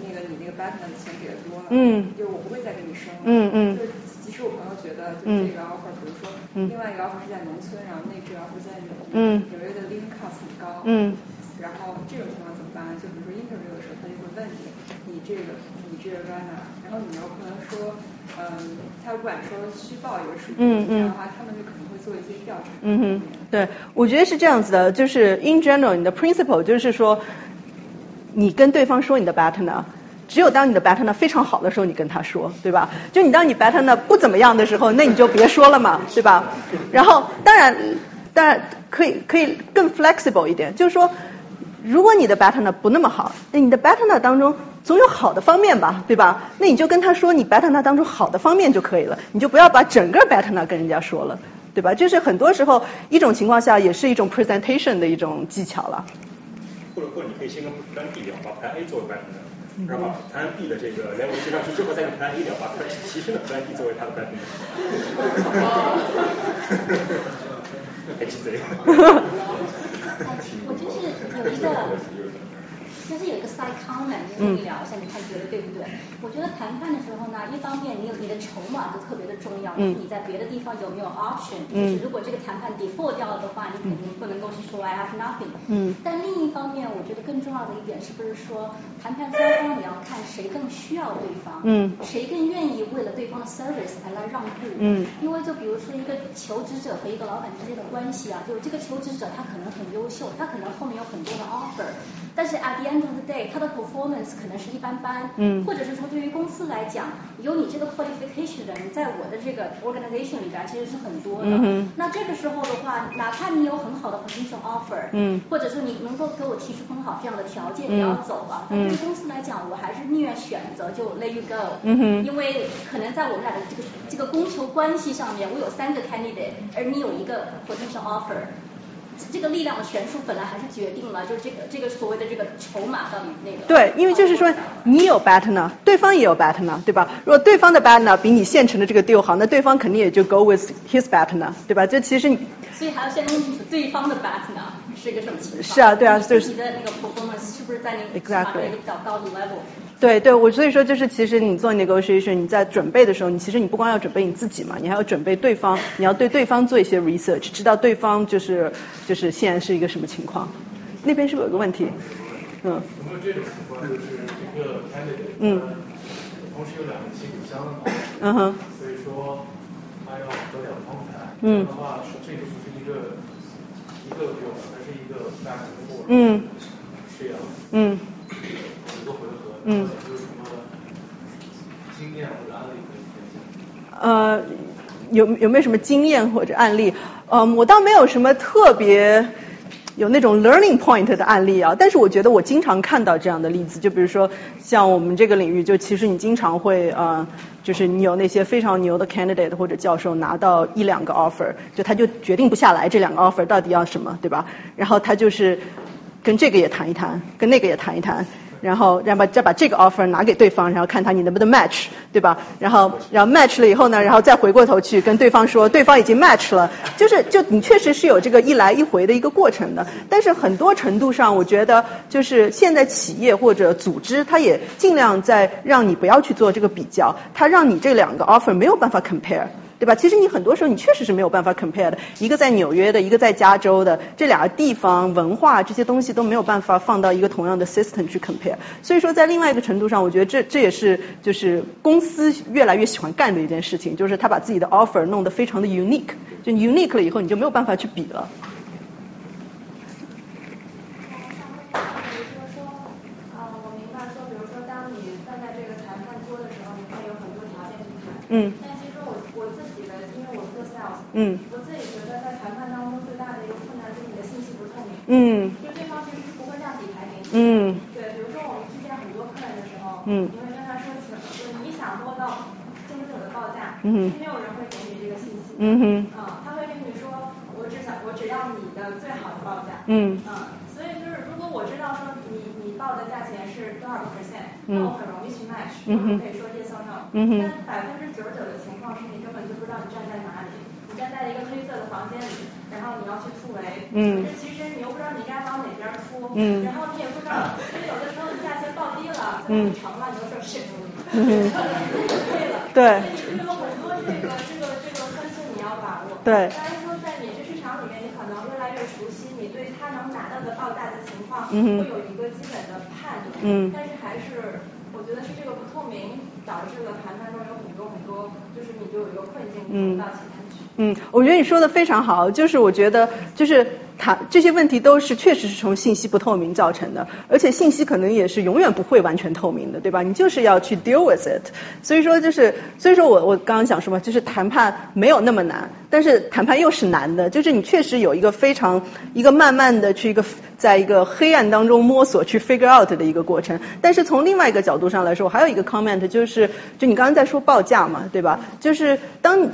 Speaker 4: 那个你那个 partner 的钱给的多了，嗯，就我不会再给你升了，嗯嗯，就即使我朋友觉得就这个 offer，比如说另外一个 offer 是在农村，然后那个 offer 在纽约，纽约的 living cost 很高，嗯，然后这种情况怎么办？就比如说 interview 的时候，他就会问你，你这个你这个 partner，然后你又不能说，嗯，他不敢说虚报一个数据，的话他们就可能会做一些调查，嗯哼。
Speaker 1: 对，我觉得是这样子的，就是 in general，你的 principle 就是说，你跟对方说你的 partner，只有当你的 partner 非常好的时候，你跟他说，对吧？就你当你 partner 不怎么样的时候，那你就别说了嘛，对吧？然后当然，当然可以可以更 flexible 一点，就是说，如果你的 partner 不那么好，那你的 partner 当中总有好的方面吧，对吧？那你就跟他说你 partner 当中好的方面就可以了，你就不要把整个 partner 跟人家说了。对吧？就是很多时候，一种情况下也是一种 presentation 的一种技巧了。
Speaker 2: 或者或者你可以先跟 plan B 聊，把 plan A 作为 plan，然后把 plan B 的这个 level 接上去之后，再跟 plan A 聊，把提升的 plan B 作为他的 plan B。还记得？
Speaker 5: 我就是有一个。就是有一个 side comment，跟你聊一下，你看觉得对不对？我觉得谈判的时候呢，一方面你有你的筹码就特别的重要，就是你在别的地方有没有 option，就是如果这个谈判 default 掉了的话，你肯定不能够去说 I have nothing。嗯。但另一方面，我觉得更重要的一点是不是说，谈判双方你要看谁更需要对方，嗯，谁更愿意为了对方的 service 而来让步，嗯。因为就比如说一个求职者和一个老板之间的关系啊，就这个求职者他可能很优秀，他可能后面有很多的 offer，但是 at the end of the day，他的 performance 可能是一般般，嗯，或者是说对于公司来讲，有你这个 qualification 的人，在我的这个 organization 里边其实是很多的。嗯那这个时候的话，哪怕你有很好的 potential offer，嗯，或者说你能够给我提出很好这样的条件，你要走啊，但对于公司来讲，我还是宁愿选择就 let you go。嗯哼。因为可能在我们俩的这个这个供求关系上面，我有三个 candidate，而你有一个 potential offer。这个力量的悬殊本来还是决定了，就是这个这个所谓的这个筹码到底那个。
Speaker 1: 对，因为就是说你有 bet 呢，对方也有 bet 呢，对吧？如果对方的 bet 呢比你现成的这个 deal 好，那对方肯定也就 go with his bet 呢，对吧？这其实你。
Speaker 5: 所以还要先弄清楚对方的 bet 呢是一个什么情况。
Speaker 1: 是啊，对啊，就是。
Speaker 5: 你的那个 performance 是不是在那个起码一个比较高的 level？
Speaker 1: 对对，我所以说就是其实你做 negotiation，你在准备的时候，你其实你不光要准备你自己嘛，你还要准备对方，你要对对方做一些 research，知道对方就是就是现在是一个什么情况。那边是不是有个问题？
Speaker 6: 嗯。有没有这种情况，就是一个 candidate，嗯，同时有两个旗鼓相当，嗯哼，所以说他要和两方谈，嗯，的话是这个不是一个一个 deal，而是一个 back and forth，嗯，是这样，嗯。嗯。经验或者案例可以分享？呃，
Speaker 1: 有有没有什么经验或者案例？嗯，我倒没有什么特别有那种 learning point 的案例啊，但是我觉得我经常看到这样的例子，就比如说像我们这个领域，就其实你经常会呃，就是你有那些非常牛的 candidate 或者教授拿到一两个 offer，就他就决定不下来这两个 offer 到底要什么，对吧？然后他就是。跟这个也谈一谈，跟那个也谈一谈。然后，然后再把这个 offer 拿给对方，然后看他你能不能 match，对吧？然后，然后 match 了以后呢，然后再回过头去跟对方说，对方已经 match 了，就是就你确实是有这个一来一回的一个过程的。但是很多程度上，我觉得就是现在企业或者组织，它也尽量在让你不要去做这个比较，它让你这两个 offer 没有办法 compare。对吧？其实你很多时候你确实是没有办法 compare 的，一个在纽约的，一个在加州的，这俩地方文化这些东西都没有办法放到一个同样的 system 去 compare。所以说在另外一个程度上，我觉得这这也是就是公司越来越喜欢干的一件事情，就是他把自己的 offer 弄得非常的 unique，就 unique 了以后你就没有办法去比了。
Speaker 7: 嗯。嗯，我自己觉得在谈判当中最大的一个困难就是你的信息不透明。嗯，就对方其实是不会量底牌给你。嗯，对，比如说我们之前很多客人的时候，嗯，你会跟他说，就你想做到竞争者的报价，嗯没有人会给你这个信息。嗯哼，啊，他会跟你说，我只想，我只要你的最好的报价。嗯，啊，所以就是如果我知道说你你报的价钱是多少个 percent，那我很容易去 match，我可以说 yes or no。嗯哼，但百分之九十九的情况是你根本就不知道你站在哪里。站在一个黑色的房间里，然后你要去突围，嗯，其实你又不知道你该往哪边出，嗯，然后你也不知道，因为有的时候你价钱报低了，嗯，成了，你就说是，嗯，对了，对，所以有很多这个这个这个分寸你要把握，对，当然说在美食市场里面，你可能越来越熟悉，你对他能拿到的报价的情况，嗯，会有一个基本的判断，嗯，但是还是我觉得是这个不透明导致了谈判中有很多很多，就是你就有一个困境，嗯，到前面去。
Speaker 1: 嗯，我觉得你说的非常好，就是我觉得就是谈这些问题都是确实是从信息不透明造成的，而且信息可能也是永远不会完全透明的，对吧？你就是要去 deal with it。所以说就是，所以说我我刚刚讲什么，就是谈判没有那么难，但是谈判又是难的，就是你确实有一个非常一个慢慢的去一个在一个黑暗当中摸索去 figure out 的一个过程。但是从另外一个角度上来说，我还有一个 comment 就是，就你刚刚在说报价嘛，对吧？就是当你。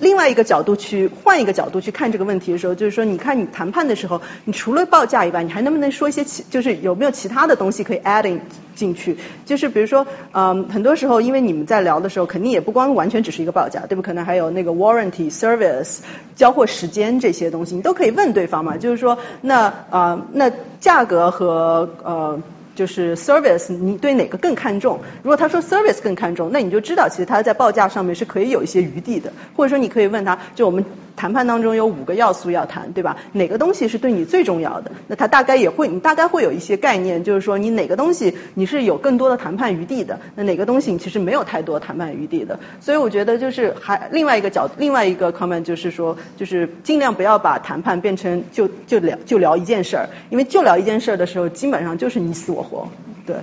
Speaker 1: 另外一个角度去换一个角度去看这个问题的时候，就是说，你看你谈判的时候，你除了报价以外，你还能不能说一些其，就是有没有其他的东西可以 adding 进去？就是比如说，嗯，很多时候因为你们在聊的时候，肯定也不光完全只是一个报价，对不？可能还有那个 warranty service 交货时间这些东西，你都可以问对方嘛。就是说，那啊，那价格和呃。就是 service，你对哪个更看重？如果他说 service 更看重，那你就知道其实他在报价上面是可以有一些余地的。或者说你可以问他，就我们谈判当中有五个要素要谈，对吧？哪个东西是对你最重要的？那他大概也会，你大概会有一些概念，就是说你哪个东西你是有更多的谈判余地的，那哪个东西你其实没有太多谈判余地的。所以我觉得就是还另外一个角，另外一个 comment 就是说，就是尽量不要把谈判变成就就聊就聊一件事儿，因为就聊一件事儿的时候，基本上就是你死我活。对。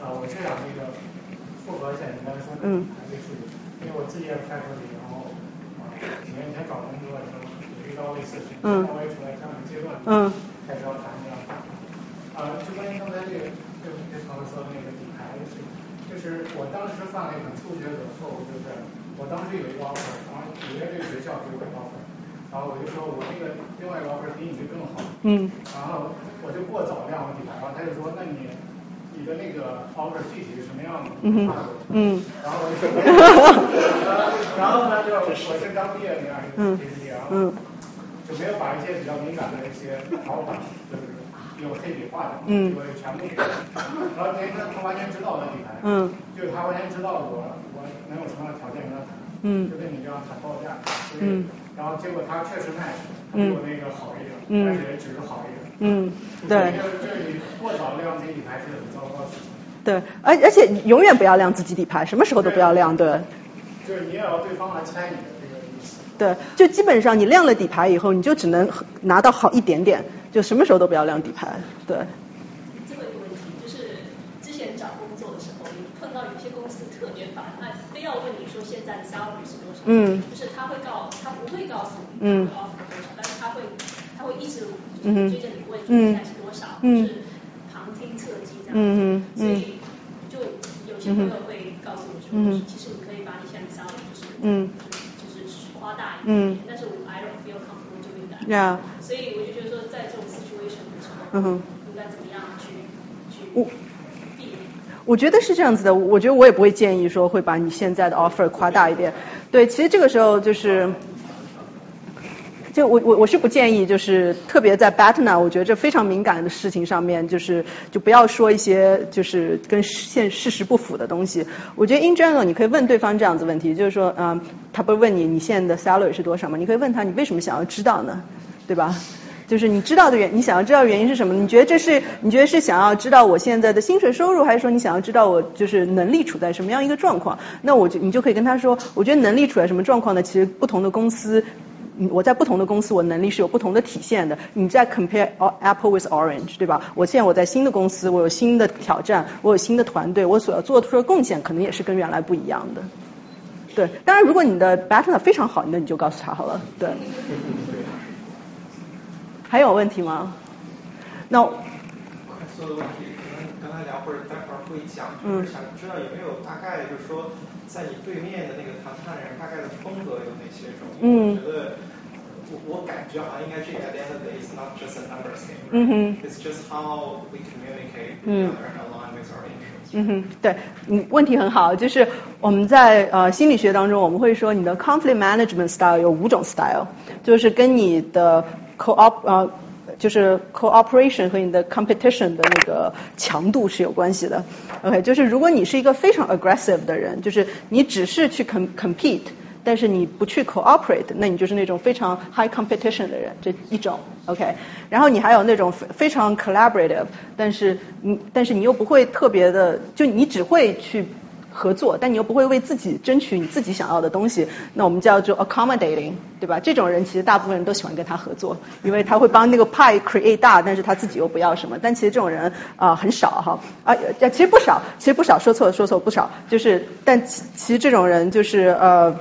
Speaker 6: 啊，我这样那个复核一下你刚才说的这个事情，因为我自己也开车里，然后啊几年前找工作的时候也遇到类似事情，刚我也处在这样的阶段，嗯，开始要谈这样的。啊，就关于刚才这个这这朋友说的那个底牌的事情，就是我当时犯了一个初学者错误，就是我当时有一个 offer，然后纽约这个学校给我一个 offer，然后我就说我那个另外一个 offer 比你这更好，嗯，然后。我就过早亮了底牌，然后他就说，那你你的那个 offer 具体是什么样的？嗯嗯。然后我就，然后呢就我是刚毕业那样一个 PPT，然后就没有把一些比较敏感的一些条款，就是有黑笔画的，嗯，我全部给他。然后因为他他完全知道我的底牌，嗯，就是他完全知道我我能有什么样的条件跟他谈，嗯，就跟你这样谈报价，所以然后结果他确实 match，比我那个好一点，而且只是好一点。嗯，对就是你。过早亮自己底牌是很糟糕的。对，
Speaker 1: 而而且永远不要亮自己底牌，什么时候都不要亮，对。
Speaker 6: 就是你也要对方来参与这个意思。
Speaker 1: 对，就基本上你亮了底牌以后，你就只能拿到好一点点，就什么时候都不要亮底牌，对。
Speaker 3: 最后一个问题就是，之前找工作的时候，你碰到有些公司特别烦，他非要问你说现在的 salary 是多少，嗯，就是他会告，他不会告诉你，嗯，offer 多少，但是他会。他会一直追着你问现在是多少，是旁听侧击这样，所以就有些朋友会告诉我说，其实你可以把你现在的 salary 就是就是夸大一点，但是 I don't feel comfortable doing that，所以我就觉得说在这种 situation。嗯哼，应该怎么样去去我
Speaker 1: 我觉得是这样子的，我觉得我也不会建议说会把你现在的 offer 夸大一点。对，其实这个时候就是。就我我我是不建议，就是特别在 BATNA，我觉得这非常敏感的事情上面，就是就不要说一些就是跟现事实不符的东西。我觉得 in general 你可以问对方这样子问题，就是说，嗯，他不是问你你现在的 salary 是多少吗？你可以问他你为什么想要知道呢？对吧？就是你知道的原，你想要知道原因是什么？你觉得这是你觉得是想要知道我现在的薪水收入，还是说你想要知道我就是能力处在什么样一个状况？那我就你就可以跟他说，我觉得能力处在什么状况呢？其实不同的公司。我在不同的公司，我能力是有不同的体现的。你在 compare apple with orange，对吧？我现在我在新的公司，我有新的挑战，我有新的团队，我所要做出的贡献可能也是跟原来不一样的。对，当然如果你的 b a t t e r 非常好，那你就告诉他好了。对。还有问题吗？那。
Speaker 8: 快速的问题，可能跟他聊或者待会儿会讲，就是想知道有没有大概，就是说。在你对面的那个谈判人，大概的风格有哪些种？嗯，我觉得我我感觉好像应该是 at the end of the day it's not just a numbers game，嗯哼，it's just how we communicate and align with our interests。
Speaker 1: 嗯哼，对，嗯，问题很好，就是我们在呃心理学当中，我们会说你的 conflict management style 有五种 style，就是跟你的 co-op 呃。就是 cooperation 和你的 competition 的那个强度是有关系的。OK，就是如果你是一个非常 aggressive 的人，就是你只是去 compete，但是你不去 cooperate，那你就是那种非常 high competition 的人，这一种。OK，然后你还有那种非常 collaborative，但是你但是你又不会特别的，就你只会去。合作，但你又不会为自己争取你自己想要的东西，那我们叫做 accommodating，对吧？这种人其实大部分人都喜欢跟他合作，因为他会帮那个派 create 大，但是他自己又不要什么。但其实这种人啊很少哈，啊其实不少，其实不少，说错了说错不少，就是但其其实这种人就是呃。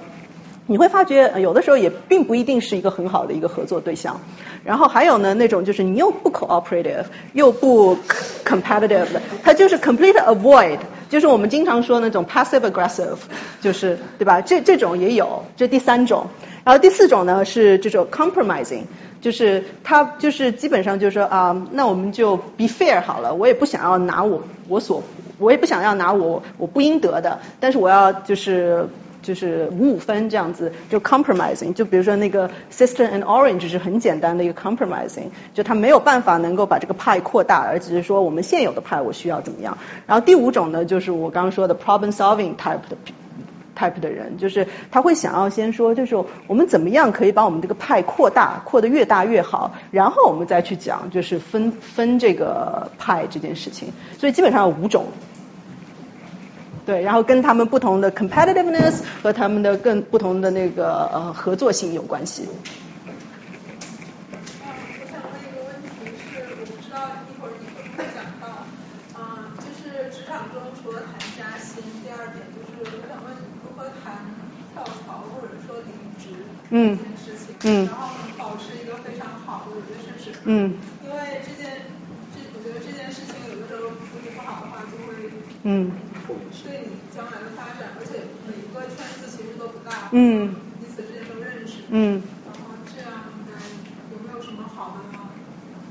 Speaker 1: 你会发觉有的时候也并不一定是一个很好的一个合作对象，然后还有呢那种就是你又不 cooperative 又不 competitive 的，他就是 complete avoid，就是我们经常说那种 passive aggressive，就是对吧？这这种也有，这第三种，然后第四种呢是这种 compromising，就是他就是基本上就是说啊，那我们就 be fair 好了，我也不想要拿我我所我也不想要拿我我不应得的，但是我要就是。就是五五分这样子，就 compromising，就比如说那个 Sister and Orange 是很简单的一个 compromising，就他没有办法能够把这个派扩大，而只是说我们现有的派我需要怎么样。然后第五种呢，就是我刚刚说的 problem solving type 的 type 的人，就是他会想要先说，就是我们怎么样可以把我们这个派扩大，扩得越大越好，然后我们再去讲就是分分这个派这件事情。所以基本上有五种。对，然后跟他们不同的 competitiveness 和他们的更不同的那个呃合作性有关系。
Speaker 9: 我想问一个问题是，我不知道一会儿你会不会讲到，啊，就是职场中除了谈加薪，第二点就是我想问如何谈跳槽或者说离职这件事情，嗯，然后保持一个非常好的 relationship，嗯，因为这件这我觉得这件事情有的时候处理不好的话就会，嗯。对你将来的发展，而且每一个圈子其实都不大，嗯，彼此之间都认识，嗯，然后这样应该有没有什么好的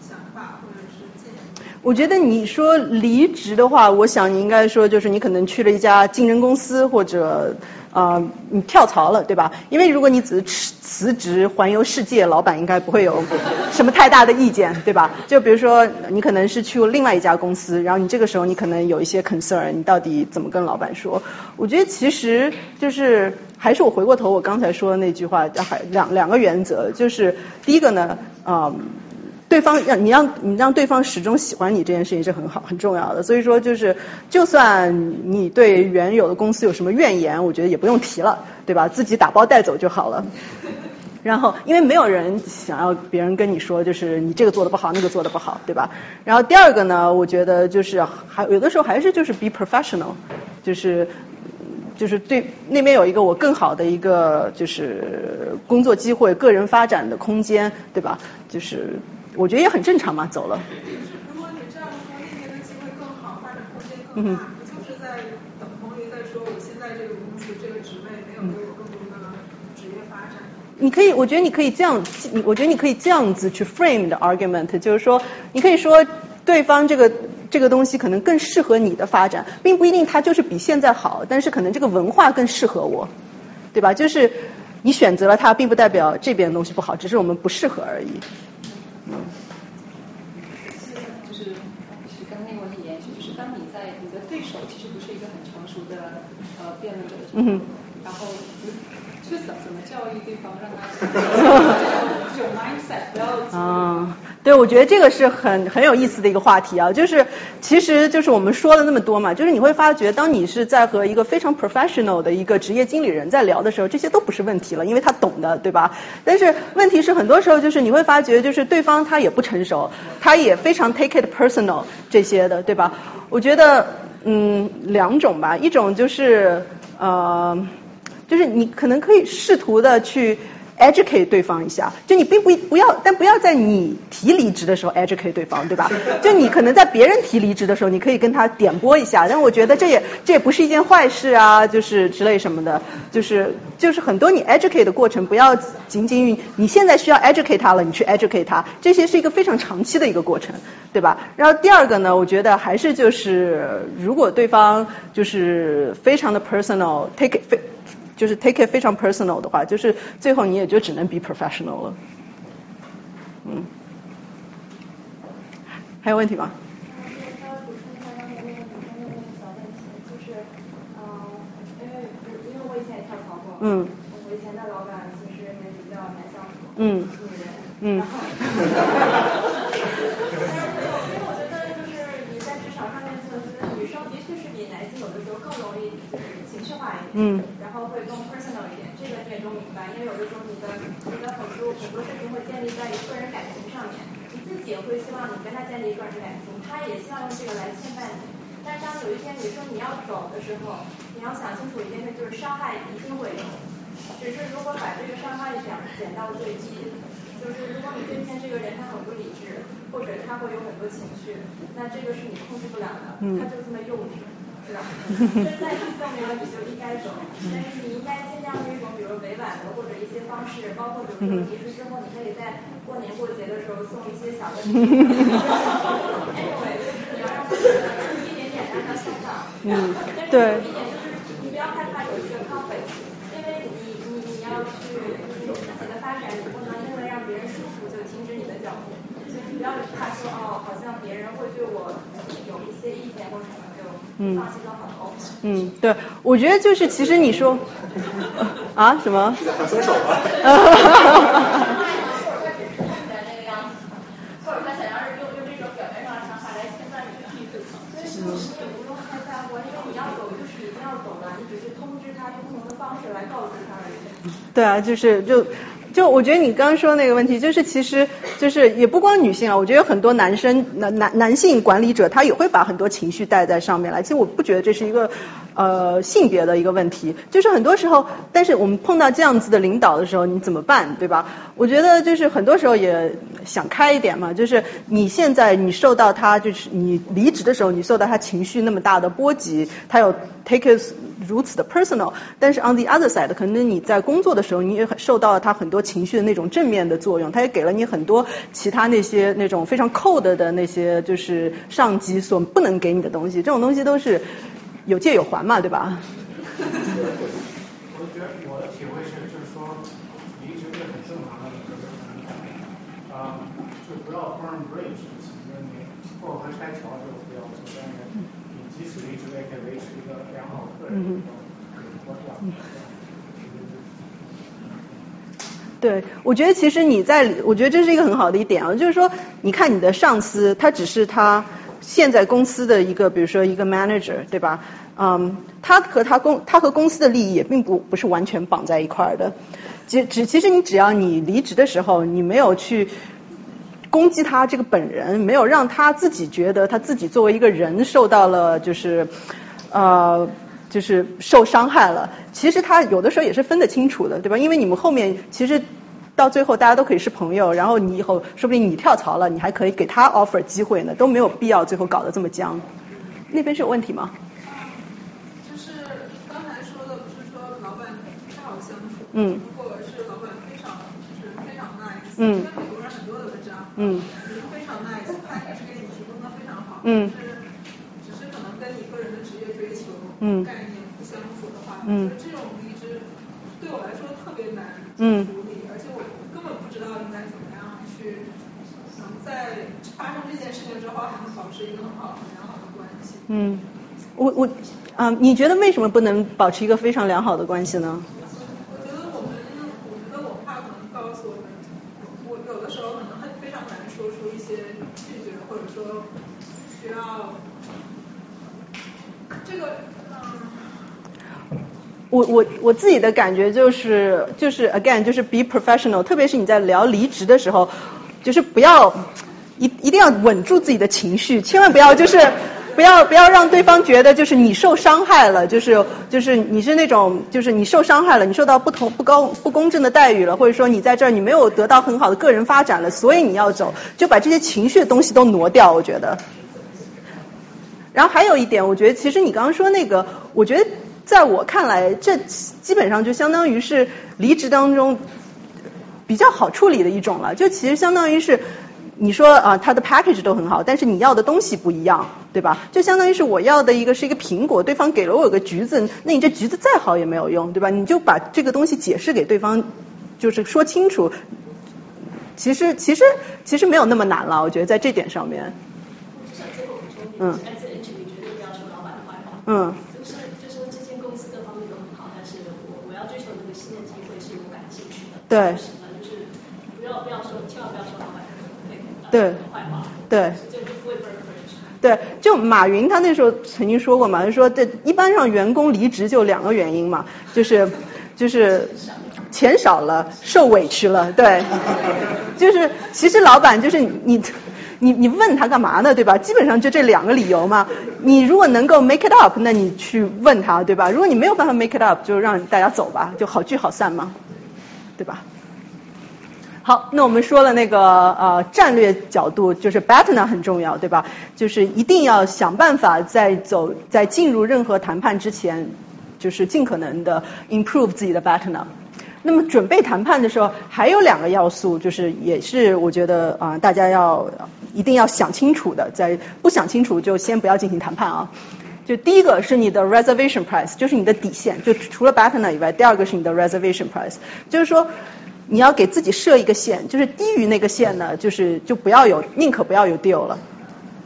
Speaker 9: 想法或者是建议？
Speaker 1: 我觉得你说离职的话，我想你应该说就是你可能去了一家竞争公司或者。啊，你跳槽了，对吧？因为如果你只是辞辞职环游世界，老板应该不会有什么太大的意见，对吧？就比如说你可能是去另外一家公司，然后你这个时候你可能有一些 concern，你到底怎么跟老板说？我觉得其实就是还是我回过头我刚才说的那句话，还两两个原则，就是第一个呢，啊。对方让你让你让对方始终喜欢你这件事情是很好很重要的，所以说就是就算你对原有的公司有什么怨言，我觉得也不用提了，对吧？自己打包带走就好了。然后因为没有人想要别人跟你说就是你这个做的不好那个做的不好，对吧？然后第二个呢，我觉得就是还有的时候还是就是 be professional，就是就是对那边有一个我更好的一个就是工作机会、个人发展的空间，对吧？就是。我觉得也很正常嘛，走了。
Speaker 9: 如果你这样说，那边的机会更好，发展空间更大，不就是在等同于在说，我现在这个公司这个职位没有给我更多的职业发展。
Speaker 1: 你可以，我觉得你可以这样，我觉得你可以这样子去 frame 的 argument，就是说，你可以说对方这个这个东西可能更适合你的发展，并不一定它就是比现在好，但是可能这个文化更适合我，对吧？就是你选择了它，并不代表这边的东西不好，只是我们不适合而已。
Speaker 4: 嗯。就是是刚那个问题延续，就是当你在你的对手其实不是一个很成熟的呃辩论者的时候，然后。就怎怎么教育对方，让他有 mindset，不要。啊，
Speaker 1: 对，我觉得这个是很很有意思的一个话题啊，就是其实就是我们说了那么多嘛，就是你会发觉，当你是在和一个非常 professional 的一个职业经理人在聊的时候，这些都不是问题了，因为他懂的，对吧？但是问题是很多时候就是你会发觉，就是对方他也不成熟，他也非常 take it personal 这些的，对吧？我觉得嗯两种吧，一种就是呃。就是你可能可以试图的去 educate 对方一下，就你并不不要，但不要在你提离职的时候 educate 对方，对吧？就你可能在别人提离职的时候，你可以跟他点拨一下，但我觉得这也这也不是一件坏事啊，就是之类什么的，就是就是很多你 educate 的过程，不要仅仅于你现在需要 educate 他了，你去 educate 他，这些是一个非常长期的一个过程，对吧？然后第二个呢，我觉得还是就是如果对方就是非常的 personal，take it 非。就是 take it 非常 personal 的话，就是最后你也就只能 be professional 了。嗯，还有问题吗？
Speaker 7: 嗯，嗯，我以前的老板其实也比较难相处，嗯，女人，嗯，然后，因为我觉得就是你在职场上面，就是女生的确是比男性有的时候更容易就是情绪化一点，嗯。会更 personal 一点，这个你也都明白，因为有的时候你的你的很多很多事情会建立在一个个人感情上面，你自己也会希望你跟他建立一段感情，他也希望用这个来牵绊你。但是当有一天你说你要走的时候，你要想清楚一件事，就是伤害一定会有，只是如果把这个伤害减减到最低，就是如果你对面这个人他很不理智，或者他会有很多情绪，那这个是你控制不了的，他就这么幼稚。是吧？现在是证明了你就应该走，但是你应该尽量那种，比如委婉的或者一些方式，包括比如说离职之后，你可以在过年过节的时候送一些小的礼物。Anyway，就是你要让他一点点让他上当。嗯，对。一点就是你不要害怕有一个 conflict，因为你你你要去你自己的发展，你不能因为让别人舒服就停止你的脚步，所以你不要怕说哦，好像别人会对。我有一些意见或什么。嗯，
Speaker 1: 嗯，对，我觉得就是其实你说 啊什么？
Speaker 7: 是已经要走了，你只是通知他用不同的方式来告知他而已。
Speaker 1: 对啊，就是就。就我觉得你刚刚说那个问题，就是其实就是也不光女性啊，我觉得很多男生男男男性管理者他也会把很多情绪带在上面来。其实我不觉得这是一个呃性别的一个问题，就是很多时候，但是我们碰到这样子的领导的时候，你怎么办，对吧？我觉得就是很多时候也想开一点嘛，就是你现在你受到他就是你离职的时候，你受到他情绪那么大的波及，他有 take it 如此的 personal，但是 on the other side，可能你在工作的时候，你也受到了他很多。情绪的那种正面的作用，它也给了你很多其他那些那种非常 cold 的那些就是上级所不能给你的东西，这种东西都是有借有还嘛，对吧？
Speaker 6: 我觉得我的体会是，就是说离职是很正常的啊，就不要 burn bridge，就是你过河拆桥就不要做，但是你即使离职也可以维持一个良好的个人的关系。
Speaker 1: 对，我觉得其实你在，我觉得这是一个很好的一点啊，就是说，你看你的上司，他只是他现在公司的一个，比如说一个 manager，对吧？嗯，他和他公，他和公司的利益也并不不是完全绑在一块儿的。只只其实你只要你离职的时候，你没有去攻击他这个本人，没有让他自己觉得他自己作为一个人受到了就是呃。就是受伤害了，其实他有的时候也是分得清楚的，对吧？因为你们后面其实到最后大家都可以是朋友，然后你以后说不定你跳槽了，你还可以给他 offer 机会呢，都没有必要最后搞得这么僵。那边是有问题吗？
Speaker 9: 就是刚才说的不是说老板太好相处，嗯，如果是老板非常就是非常 nice，嗯，跟美国人很多的文章，嗯，非常 nice，他也是给你提供的非常好，嗯，是只是可能跟你个人的职业追求，嗯，概念不相符的话，嗯，这种离职对我来说特别难处理，而且我根本不知道应该怎么样去，能在发生这件事情之后还能保持一个很好很良好的关系，嗯。
Speaker 1: 我我啊，你觉得为什么不能保持一个非常良好的关系
Speaker 9: 呢？我觉得我们，我觉得我怕可能告诉我们，我有的时候可能很非常难说出一些拒绝，或者说需要这个嗯。
Speaker 1: 我我我自己的感觉就是就是 again 就是 be professional，特别是你在聊离职的时候，就是不要一一定要稳住自己的情绪，千万不要就是。不要不要让对方觉得就是你受伤害了，就是就是你是那种就是你受伤害了，你受到不同不高不公正的待遇了，或者说你在这儿你没有得到很好的个人发展了，所以你要走，就把这些情绪的东西都挪掉，我觉得。然后还有一点，我觉得其实你刚刚说那个，我觉得在我看来，这基本上就相当于是离职当中比较好处理的一种了，就其实相当于是。你说啊，它的 package 都很好，但是你要的东西不一样，对吧？就相当于是我要的一个是一个苹果，对方给了我个橘子，那你这橘子再好也没有用，对吧？你就把这个东西解释给对方，就是说清楚。其实其实其实没有那么难了，我觉得在这点上面。
Speaker 3: 嗯。嗯。就是就是这间公司各方面都很好，但是我我要追求这个新的机会是我感兴趣的。对。就是不要不要说，千万不要说老板。
Speaker 1: 对，对，对，就马云他那时候曾经说过嘛，就说这一般上员工离职就两个原因嘛，就是就是钱少了，受委屈了，对，就是其实老板就是你你你问他干嘛呢，对吧？基本上就这两个理由嘛。你如果能够 make it up，那你去问他，对吧？如果你没有办法 make it up，就让大家走吧，就好聚好散嘛，对吧？好，那我们说了那个呃战略角度，就是 BATNA 很重要，对吧？就是一定要想办法在走在进入任何谈判之前，就是尽可能的 improve 自己的 BATNA。那么准备谈判的时候，还有两个要素，就是也是我觉得啊大家要一定要想清楚的，在不想清楚就先不要进行谈判啊。就第一个是你的 reservation price，就是你的底线，就除了 BATNA 以外，第二个是你的 reservation price，就是说。你要给自己设一个线，就是低于那个线呢，就是就不要有，宁可不要有 deal 了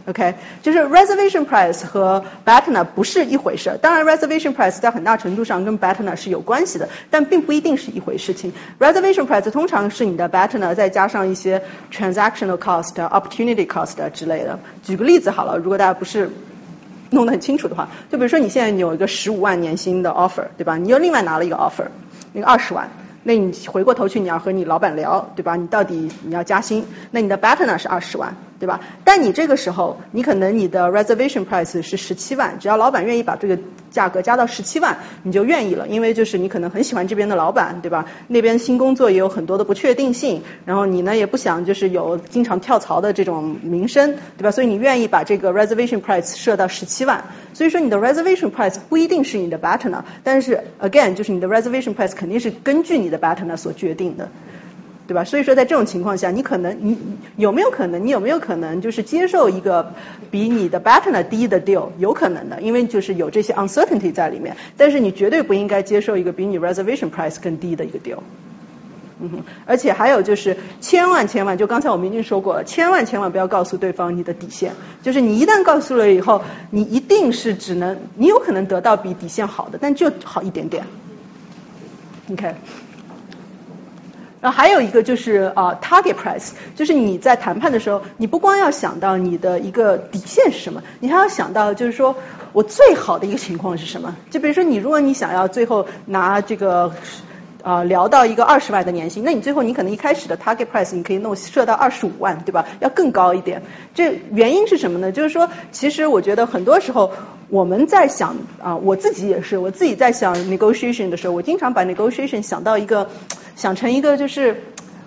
Speaker 1: ，OK？就是 reservation price 和 battner 不是一回事。当然，reservation price 在很大程度上跟 battner 是有关系的，但并不一定是一回事情。reservation price 通常是你的 battner 再加上一些 transactional cost、opportunity cost 之类的。举个例子好了，如果大家不是弄得很清楚的话，就比如说你现在有一个十五万年薪的 offer，对吧？你又另外拿了一个 offer，那个二十万。那你回过头去，你要和你老板聊，对吧？你到底你要加薪？那你的 b a t t e r 呢是二十万，对吧？但你这个时候，你可能你的 reservation price 是十七万，只要老板愿意把这个价格加到十七万，你就愿意了，因为就是你可能很喜欢这边的老板，对吧？那边新工作也有很多的不确定性，然后你呢也不想就是有经常跳槽的这种名声，对吧？所以你愿意把这个 reservation price 设到十七万。所以说你的 reservation price 不一定是你的 BAT 呢，但是 again 就是你的 reservation price 肯定是根据你的 BAT 呢所决定的，对吧？所以说在这种情况下，你可能你有没有可能，你有没有可能就是接受一个比你的 BAT 呢低的 deal？有可能的，因为就是有这些 uncertainty 在里面。但是你绝对不应该接受一个比你 reservation price 更低的一个 deal。嗯哼，而且还有就是，千万千万，就刚才我们已经说过了，千万千万不要告诉对方你的底线。就是你一旦告诉了以后，你一定是只能，你有可能得到比底线好的，但就好一点点。OK。然后还有一个就是啊，target price，就是你在谈判的时候，你不光要想到你的一个底线是什么，你还要想到就是说我最好的一个情况是什么。就比如说你，如果你想要最后拿这个。啊，聊到一个二十万的年薪，那你最后你可能一开始的 target price 你可以弄设到二十五万，对吧？要更高一点。这原因是什么呢？就是说，其实我觉得很多时候我们在想啊，我自己也是，我自己在想 negotiation 的时候，我经常把 negotiation 想到一个，想成一个就是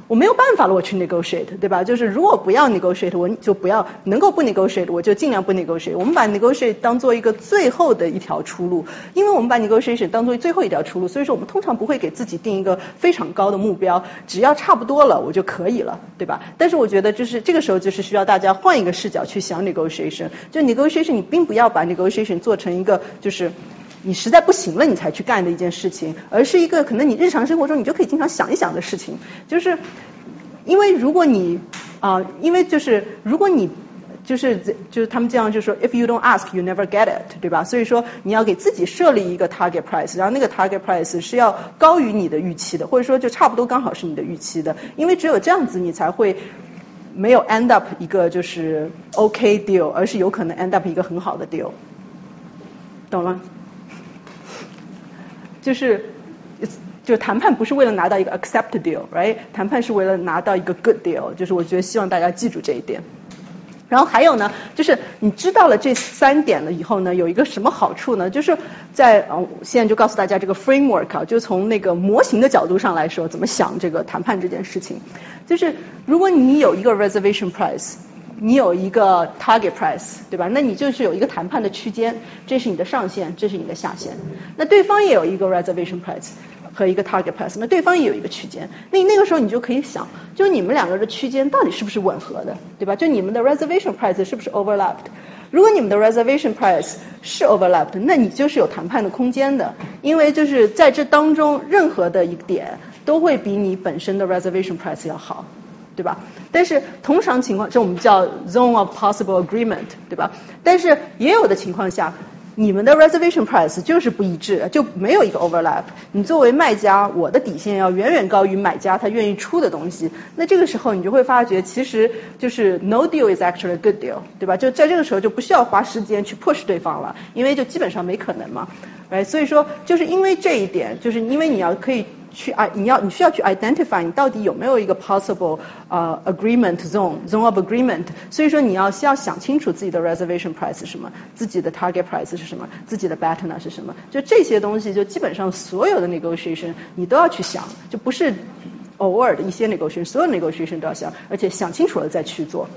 Speaker 1: 我没有办法了，我去 negotiate，对吧？就是如果不要 negotiate，我就不要能够不 negotiate，我就尽量不 negotiate。我们把 negotiate 当做一个最后的一条出路，因为我们把 negotiation 当做最后一条出路，所以说我们通常不会给自己定一个非常高的目标，只要差不多了我就可以了，对吧？但是我觉得就是这个时候就是需要大家换一个视角去想 negotiation，就 negotiation 你并不要把 negotiation 做成一个就是你实在不行了你才去干的一件事情，而是一个可能你日常生活中你就可以经常想一想的事情，就是因为如果你啊，因为就是如果你就是就是他们这样就说，if you don't ask you never get it，对吧？所以说你要给自己设立一个 target price，然后那个 target price 是要高于你的预期的，或者说就差不多刚好是你的预期的，因为只有这样子你才会没有 end up 一个就是 OK deal，而是有可能 end up 一个很好的 deal，懂了？就是就是谈判不是为了拿到一个 accept deal，right？谈判是为了拿到一个 good deal，就是我觉得希望大家记住这一点。然后还有呢，就是你知道了这三点了以后呢，有一个什么好处呢？就是在嗯，现在就告诉大家这个 framework 啊，就从那个模型的角度上来说，怎么想这个谈判这件事情。就是如果你有一个 reservation price，你有一个 target price，对吧？那你就是有一个谈判的区间，这是你的上限，这是你的下限。那对方也有一个 reservation price。和一个 target price，那对方也有一个区间，那那个时候你就可以想，就你们两个的区间到底是不是吻合的，对吧？就你们的 reservation price 是不是 overlapped？如果你们的 reservation price 是 overlapped，那你就是有谈判的空间的，因为就是在这当中任何的一点都会比你本身的 reservation price 要好，对吧？但是通常情况，这我们叫 zone of possible agreement，对吧？但是也有的情况下。你们的 reservation price 就是不一致，就没有一个 overlap。你作为卖家，我的底线要远远高于买家他愿意出的东西。那这个时候你就会发觉，其实就是 no deal is actually a good deal，对吧？就在这个时候就不需要花时间去 push 对方了，因为就基本上没可能嘛。哎，所以说就是因为这一点，就是因为你要可以。去啊，你要你需要去 identify 你到底有没有一个 possible 呃 agreement zone zone of agreement，所以说你要需要想清楚自己的 reservation price 是什么，自己的 target price 是什么，自己的 batten 是什么，就这些东西就基本上所有的 negotiation 你都要去想，就不是偶尔的一些 negotiation，所有 negotiation 都要想，而且想清楚了再去做。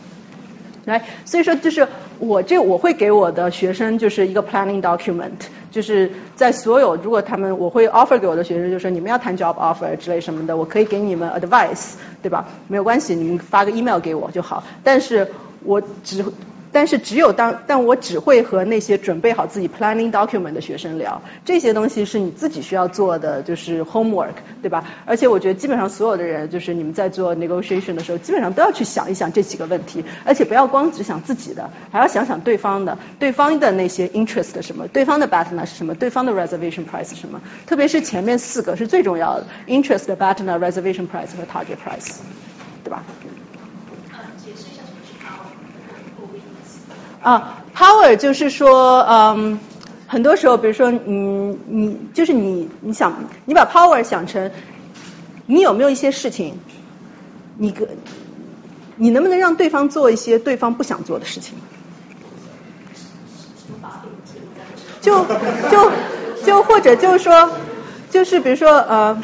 Speaker 1: 来，所以说就是我这我会给我的学生就是一个 planning document，就是在所有如果他们我会 offer 给我的学生，就是说你们要谈 job offer 之类什么的，我可以给你们 advice，对吧？没有关系，你们发个 email 给我就好。但是我只。但是只有当，但我只会和那些准备好自己 planning document 的学生聊，这些东西是你自己需要做的，就是 homework，对吧？而且我觉得基本上所有的人，就是你们在做 negotiation 的时候，基本上都要去想一想这几个问题，而且不要光只想自己的，还要想想对方的，对方的那些 interest 什么，对方的 batten 是什么，对方的 reservation price 什么，特别是前面四个是最重要的，interest、batten、reservation price 和 target price，对吧？啊，power 就是说，嗯，很多时候，比如说，嗯，你就是你，你想，你把 power 想成，你有没有一些事情，你个，你能不能让对方做一些对方不想做的事情？就就就或者就是说，就是比如说，呃。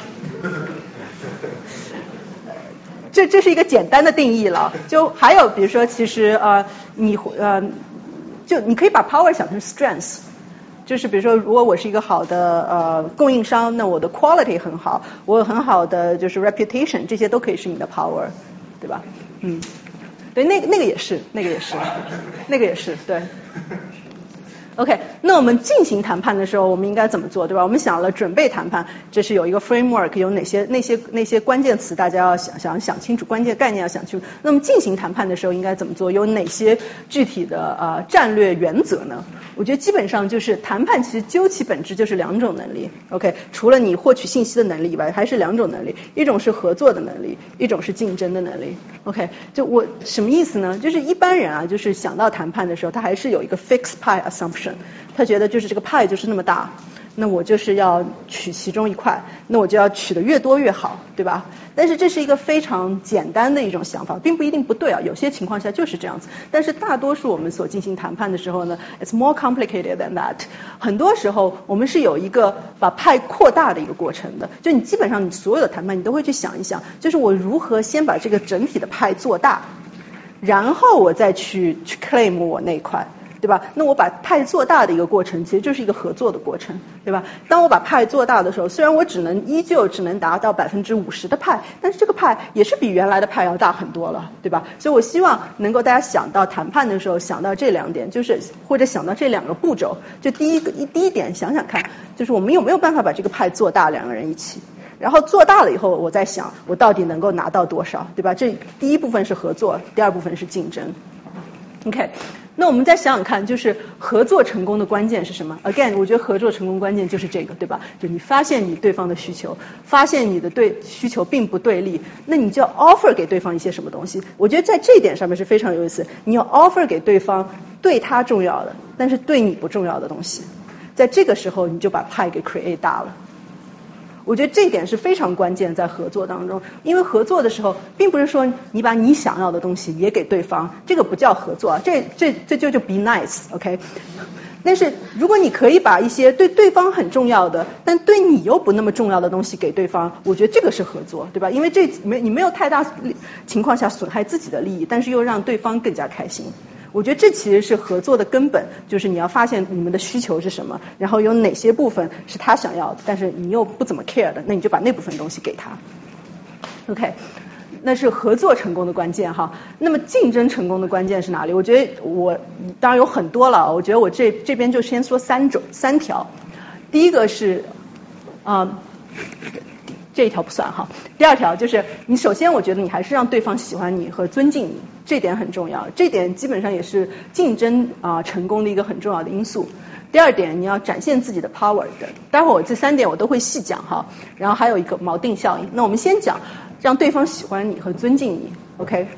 Speaker 1: 这这是一个简单的定义了，就还有比如说，其实呃，你呃，就你可以把 power 想成 strength，就是比如说，如果我是一个好的呃供应商，那我的 quality 很好，我有很好的就是 reputation，这些都可以是你的 power，对吧？嗯，对，那个那个也是，那个也是，那个也是，对。OK，那我们进行谈判的时候，我们应该怎么做，对吧？我们想了准备谈判，这是有一个 framework，有哪些那些那些关键词，大家要想想想清楚，关键概念要想清楚。那么进行谈判的时候应该怎么做？有哪些具体的呃战略原则呢？我觉得基本上就是谈判其实究其本质就是两种能力。OK，除了你获取信息的能力以外，还是两种能力，一种是合作的能力，一种是竞争的能力。OK，就我什么意思呢？就是一般人啊，就是想到谈判的时候，他还是有一个 fixed pie assumption。他觉得就是这个派就是那么大，那我就是要取其中一块，那我就要取的越多越好，对吧？但是这是一个非常简单的一种想法，并不一定不对啊。有些情况下就是这样子，但是大多数我们所进行谈判的时候呢，it's more complicated than that。很多时候我们是有一个把派扩大的一个过程的，就你基本上你所有的谈判你都会去想一想，就是我如何先把这个整体的派做大，然后我再去去 claim 我那块。对吧？那我把派做大的一个过程，其实就是一个合作的过程，对吧？当我把派做大的时候，虽然我只能依旧只能达到百分之五十的派，但是这个派也是比原来的派要大很多了，对吧？所以我希望能够大家想到谈判的时候想到这两点，就是或者想到这两个步骤。就第一个一第一点，想想看，就是我们有没有办法把这个派做大，两个人一起，然后做大了以后，我再想我到底能够拿到多少，对吧？这第一部分是合作，第二部分是竞争。OK。那我们再想想看，就是合作成功的关键是什么？Again，我觉得合作成功关键就是这个，对吧？就你发现你对方的需求，发现你的对需求并不对立，那你就要 offer 给对方一些什么东西？我觉得在这一点上面是非常有意思。你要 offer 给对方对他重要的，但是对你不重要的东西，在这个时候你就把派给 create 大了。我觉得这点是非常关键，在合作当中，因为合作的时候，并不是说你把你想要的东西也给对方，这个不叫合作，这这这就就 be nice，OK？但是如果你可以把一些对对方很重要的，但对你又不那么重要的东西给对方，我觉得这个是合作，对吧？因为这没你没有太大情况下损害自己的利益，但是又让对方更加开心。我觉得这其实是合作的根本，就是你要发现你们的需求是什么，然后有哪些部分是他想要的，但是你又不怎么 care 的，那你就把那部分东西给他。OK，那是合作成功的关键哈。那么竞争成功的关键是哪里？我觉得我当然有很多了，我觉得我这这边就先说三种三条。第一个是啊。这一条不算哈。第二条就是，你首先我觉得你还是让对方喜欢你和尊敬你，这点很重要。这点基本上也是竞争啊成功的一个很重要的因素。第二点，你要展现自己的 power 的。待会儿我这三点我都会细讲哈。然后还有一个锚定效应。那我们先讲让对方喜欢你和尊敬你，OK？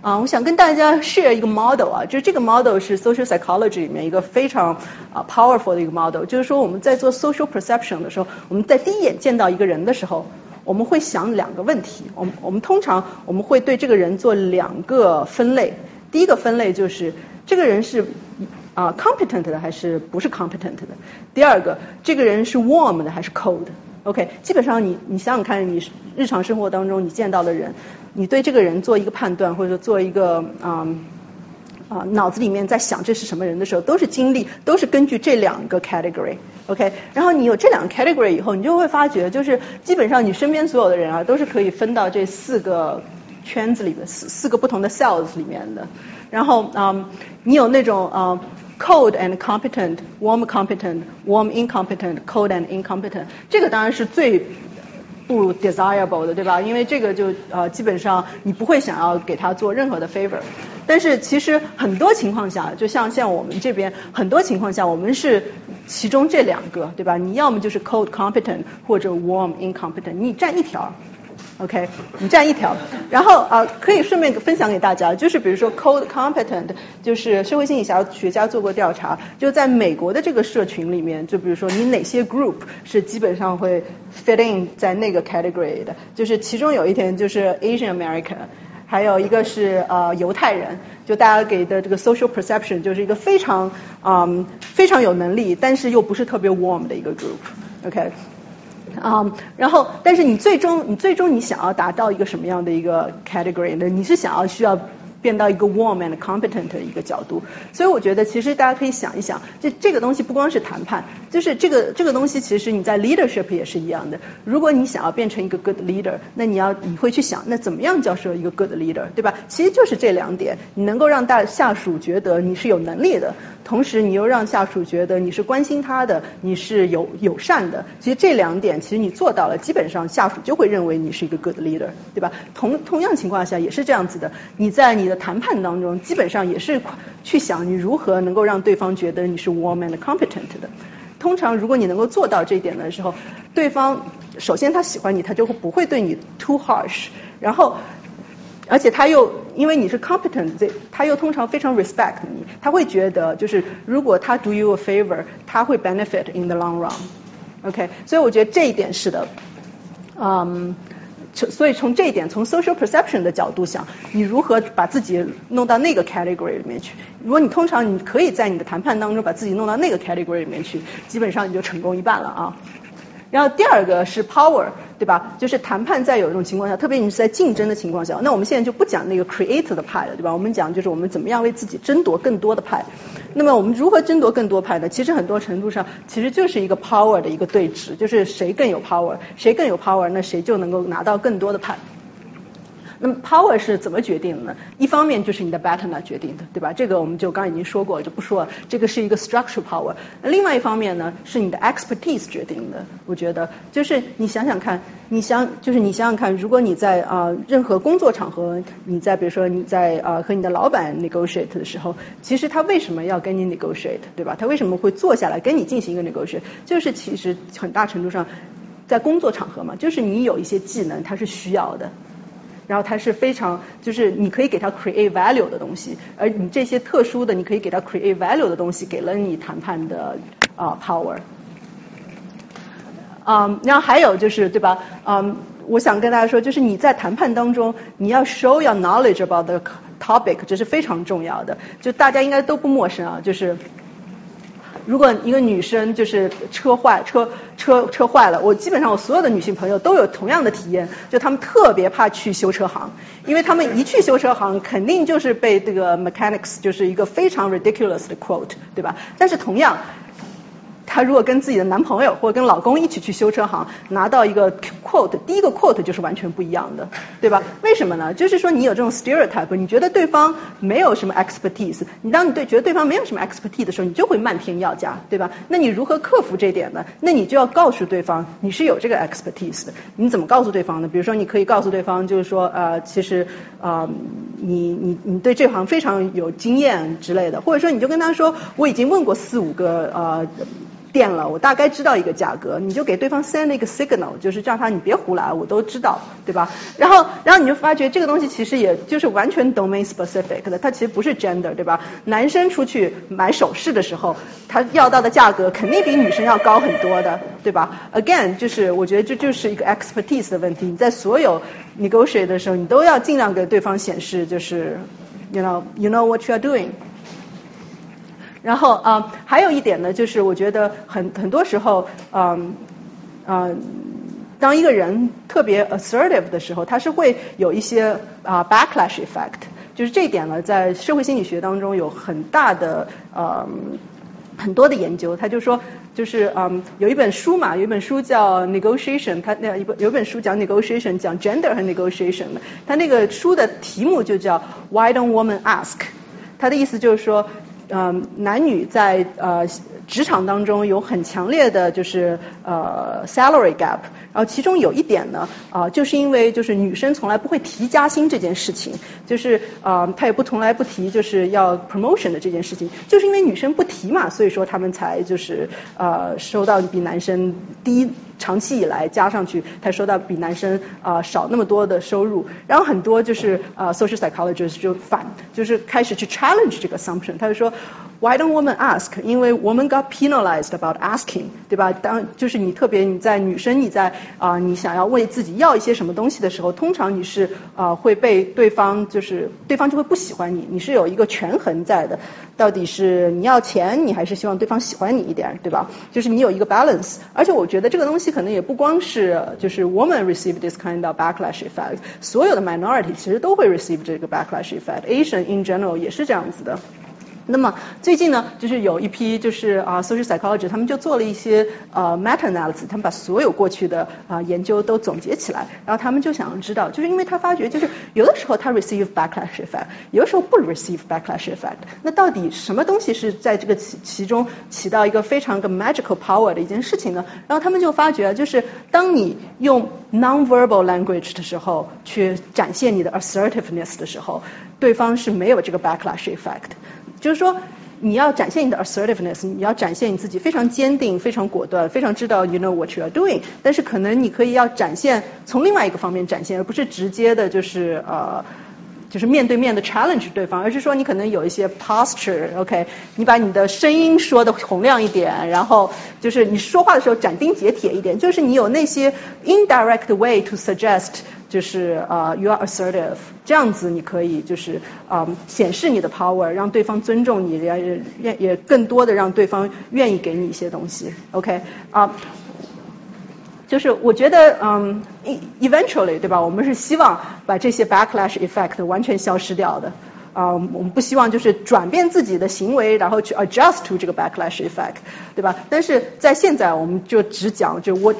Speaker 1: 啊，我想跟大家 share 一个 model 啊，就是这个 model 是 social psychology 里面一个非常啊 powerful 的一个 model。就是说我们在做 social perception 的时候，我们在第一眼见到一个人的时候，我们会想两个问题。我们我们通常我们会对这个人做两个分类。第一个分类就是这个人是啊 competent 的还是不是 competent 的。第二个，这个人是 warm 的还是 cold。OK，基本上你你想想看，你日常生活当中你见到的人。你对这个人做一个判断，或者说做一个啊啊脑子里面在想这是什么人的时候，都是经历，都是根据这两个 category，OK。然后你有这两个 category 以后，你就会发觉，就是基本上你身边所有的人啊，都是可以分到这四个圈子里的四四个不同的 cells 里面的。然后啊，你有那种啊 cold and competent，warm competent，warm incompetent，cold and incompetent，这个当然是最。不 desirable 的，对吧？因为这个就呃，基本上你不会想要给他做任何的 favor。但是其实很多情况下，就像像我们这边很多情况下，我们是其中这两个，对吧？你要么就是 cold competent 或者 warm incompetent，你占一条。OK，你占一条，然后啊，可以顺便分享给大家，就是比如说 cold competent，就是社会心理学家做过调查，就在美国的这个社群里面，就比如说你哪些 group 是基本上会 fit in 在那个 category 的，就是其中有一点就是 Asian American，还有一个是呃犹太人，就大家给的这个 social perception 就是一个非常嗯非常有能力，但是又不是特别 warm 的一个 group，OK。啊，然后，但是你最终，你最终你想要达到一个什么样的一个 category 呢？你是想要需要。变到一个 warm and competent 的一个角度，所以我觉得其实大家可以想一想，这这个东西不光是谈判，就是这个这个东西其实你在 leadership 也是一样的。如果你想要变成一个 good leader，那你要你会去想，那怎么样叫做一个 good leader，对吧？其实就是这两点，你能够让大下属觉得你是有能力的，同时你又让下属觉得你是关心他的，你是有友善的。其实这两点，其实你做到了，基本上下属就会认为你是一个 good leader，对吧？同同样情况下也是这样子的，你在你的谈判当中，基本上也是去想你如何能够让对方觉得你是 warm and competent 的。通常如果你能够做到这一点的时候，对方首先他喜欢你，他就会不会对你 too harsh。然后，而且他又因为你是 competent，他又通常非常 respect 你，他会觉得就是如果他 do you a favor，他会 benefit in the long run。OK，所以我觉得这一点是的，嗯。所以从这一点，从 social perception 的角度想，你如何把自己弄到那个 category 里面去？如果你通常你可以在你的谈判当中把自己弄到那个 category 里面去，基本上你就成功一半了啊。然后第二个是 power，对吧？就是谈判在有一种情况下，特别你是在竞争的情况下，那我们现在就不讲那个 create 的派了，对吧？我们讲就是我们怎么样为自己争夺更多的派。那么我们如何争夺更多派呢？其实很多程度上其实就是一个 power 的一个对峙，就是谁更有 power，谁更有 power，那谁就能够拿到更多的派。那么 power 是怎么决定的呢？一方面就是你的 baton 决定的，对吧？这个我们就刚刚已经说过，就不说了。这个是一个 structural power。那另外一方面呢，是你的 expertise 决定的。我觉得，就是你想想看，你想就是你想想看，如果你在啊任何工作场合，你在比如说你在啊和你的老板 negotiate 的时候，其实他为什么要跟你 negotiate，对吧？他为什么会坐下来跟你进行一个 negotiate？就是其实很大程度上在工作场合嘛，就是你有一些技能，它是需要的。然后它是非常，就是你可以给它 create value 的东西，而你这些特殊的，你可以给它 create value 的东西，给了你谈判的啊 power。啊，然后还有就是对吧？嗯，我想跟大家说，就是你在谈判当中，你要 show your knowledge about the topic，这是非常重要的。就大家应该都不陌生啊，就是。如果一个女生就是车坏车车车坏了，我基本上我所有的女性朋友都有同样的体验，就她们特别怕去修车行，因为她们一去修车行，肯定就是被这个 mechanics 就是一个非常 ridiculous 的 quote，对吧？但是同样。她如果跟自己的男朋友或者跟老公一起去修车行，拿到一个 quote，第一个 quote 就是完全不一样的，对吧？为什么呢？就是说你有这种 stereotype，你觉得对方没有什么 expertise，你当你对觉得对方没有什么 expertise 的时候，你就会漫天要价，对吧？那你如何克服这点呢？那你就要告诉对方你是有这个 expertise 的。你怎么告诉对方呢？比如说你可以告诉对方，就是说呃，其实啊，你你你对这行非常有经验之类的，或者说你就跟他说，我已经问过四五个呃。店了，我大概知道一个价格，你就给对方 send 一个 signal，就是叫他你别胡来，我都知道，对吧？然后，然后你就发觉这个东西其实也就是完全 domain specific 的，它其实不是 gender，对吧？男生出去买首饰的时候，他要到的价格肯定比女生要高很多的，对吧？Again，就是我觉得这就是一个 expertise 的问题，你在所有 negotiate 的时候，你都要尽量给对方显示，就是 you know you know what you are doing。然后啊，还有一点呢，就是我觉得很很多时候，嗯嗯，当一个人特别 assertive 的时候，他是会有一些啊 backlash effect。就是这一点呢，在社会心理学当中有很大的呃很多的研究。他就说，就是嗯有一本书嘛，有一本书叫 Negotiation，他那一本有一本书讲 Negotiation，讲 gender 和 Negotiation 的。他那个书的题目就叫 Why don't women ask？他的意思就是说。嗯，男女在呃职场当中有很强烈的就是呃 salary gap，然后其中有一点呢啊，就是因为就是女生从来不会提加薪这件事情，就是啊她也不从来不提就是要 promotion 的这件事情，就是因为女生不提嘛，所以说他们才就是呃收到比男生低。长期以来加上去，才收到比男生啊少那么多的收入，然后很多就是啊 social psychologist 就反，就是开始去 challenge 这个 assumption，他就说 why don't women ask？因为 women got penalized about asking，对吧？当就是你特别你在女生你在啊你想要为自己要一些什么东西的时候，通常你是啊会被对方就是对方就会不喜欢你，你是有一个权衡在的，到底是你要钱，你还是希望对方喜欢你一点，对吧？就是你有一个 balance，而且我觉得这个东西。可能也不光是就是 woman receive this kind of backlash effect，所有的 minority 其实都会 receive 这个 backlash effect，Asian in general 也是这样子的。那么最近呢，就是有一批就是啊 social psychology，他们就做了一些呃 meta analysis，他们把所有过去的啊研究都总结起来，然后他们就想要知道，就是因为他发觉就是有的时候他 receive backlash effect，有的时候不 receive backlash effect，那到底什么东西是在这个其其中起到一个非常个 magical power 的一件事情呢？然后他们就发觉，就是当你用 nonverbal language 的时候，去展现你的 assertiveness 的时候，对方是没有这个 backlash effect。就是说，你要展现你的 assertiveness，你要展现你自己非常坚定、非常果断、非常知道 you know what you are doing。但是可能你可以要展现从另外一个方面展现，而不是直接的，就是呃就是面对面的 challenge 对方，而是说你可能有一些 posture，OK，你把你的声音说的洪亮一点，然后就是你说话的时候斩钉截铁一点，就是你有那些 indirect way to suggest，就是呃 you are assertive，这样子你可以就是啊显示你的 power，让对方尊重你，也也也更多的让对方愿意给你一些东西，OK 啊。就是我觉得，嗯，eventually，对吧？我们是希望把这些 backlash effect 完全消失掉的。啊，我们不希望就是转变自己的行为，然后去 adjust to 这个 backlash effect，对吧？但是在现在，我们就只讲就我。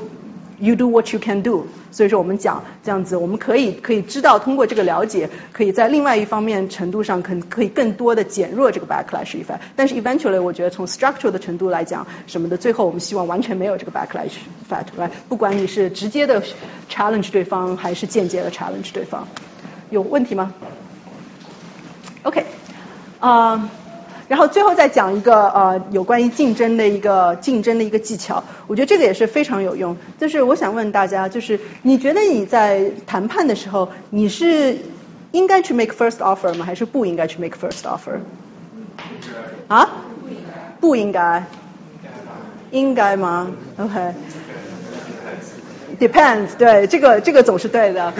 Speaker 1: You do what you can do。所以说我们讲这样子，我们可以可以知道通过这个了解，可以在另外一方面程度上可可以更多的减弱这个 backlash effect。但是 eventually 我觉得从 structural 的程度来讲什么的，最后我们希望完全没有这个 backlash effect，不管你是直接的 challenge 对方还是间接的 challenge 对方，有问题吗？OK，啊。然后最后再讲一个呃有关于竞争的一个竞争的一个技巧，我觉得这个也是非常有用。就是我想问大家，就是你觉得你在谈判的时候，你是应该去 make first offer 吗？还是不应该去 make first offer？啊？不应该。应该吗？OK。Depends，对，这个这个总是对的。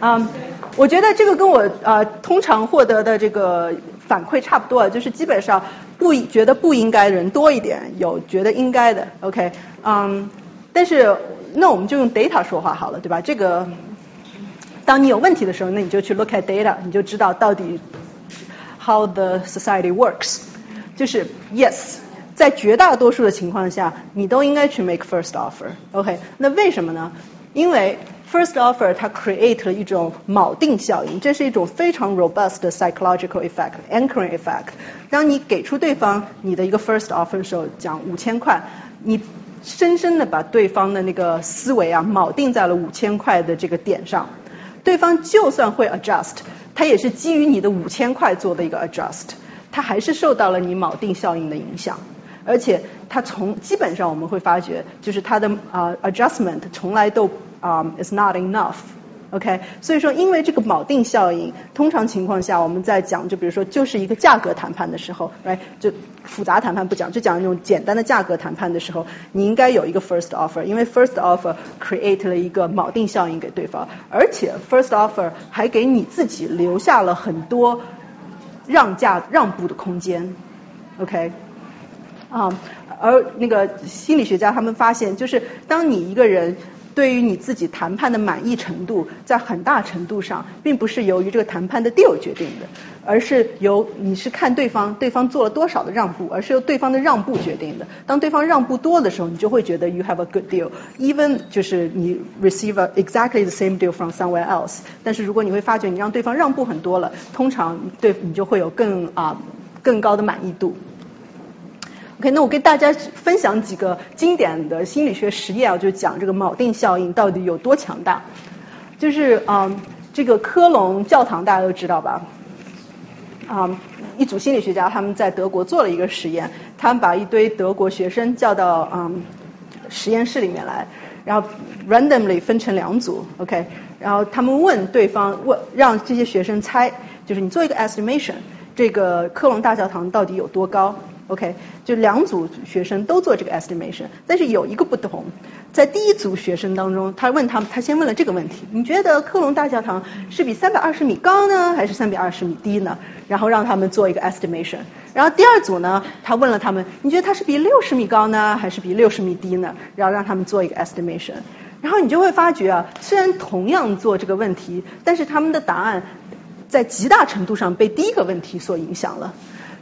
Speaker 1: 嗯，我觉得这个跟我呃通常获得的这个。反馈差不多，就是基本上不觉得不应该人多一点，有觉得应该的，OK，嗯，但是那我们就用 data 说话好了，对吧？这个当你有问题的时候，那你就去 look at data，你就知道到底 how the society works。就是 yes，在绝大多数的情况下，你都应该去 make first offer，OK？那为什么呢？因为 First offer 它 create 了一种锚定效应，这是一种非常 robust 的 psychological effect，anchoring effect。当你给出对方你的一个 first offer 的时候，讲五千块，你深深的把对方的那个思维啊锚定在了五千块的这个点上，对方就算会 adjust，他也是基于你的五千块做的一个 adjust，他还是受到了你锚定效应的影响。而且它从基本上我们会发觉，就是它的啊 adjustment 从来都啊 is not enough，OK，所以说因为这个锚定效应，通常情况下我们在讲就比如说就是一个价格谈判的时候，来就复杂谈判不讲，就讲那种简单的价格谈判的时候，你应该有一个 first offer，因为 first offer create 了一个锚定效应给对方，而且 first offer 还给你自己留下了很多让价让步的空间，OK。啊，而那个心理学家他们发现，就是当你一个人对于你自己谈判的满意程度，在很大程度上，并不是由于这个谈判的 deal 决定的，而是由你是看对方对方做了多少的让步，而是由对方的让步决定的。当对方让步多的时候，你就会觉得 you have a good deal，even 就是你 receive exactly the same deal from somewhere else。但是如果你会发觉你让对方让步很多了，通常对你就会有更啊更高的满意度。OK，那我跟大家分享几个经典的心理学实验啊，就讲这个锚定效应到底有多强大。就是啊，这个科隆教堂大家都知道吧？啊，一组心理学家他们在德国做了一个实验，他们把一堆德国学生叫到嗯实验室里面来，然后 randomly 分成两组，OK，然后他们问对方问让这些学生猜，就是你做一个 estimation，这个科隆大教堂到底有多高？OK，就两组学生都做这个 estimation，但是有一个不同，在第一组学生当中，他问他们，他先问了这个问题：你觉得科隆大教堂是比三百二十米高呢，还是三百二十米低呢？然后让他们做一个 estimation。然后第二组呢，他问了他们：你觉得它是比六十米高呢，还是比六十米低呢？然后让他们做一个 estimation。然后你就会发觉啊，虽然同样做这个问题，但是他们的答案在极大程度上被第一个问题所影响了。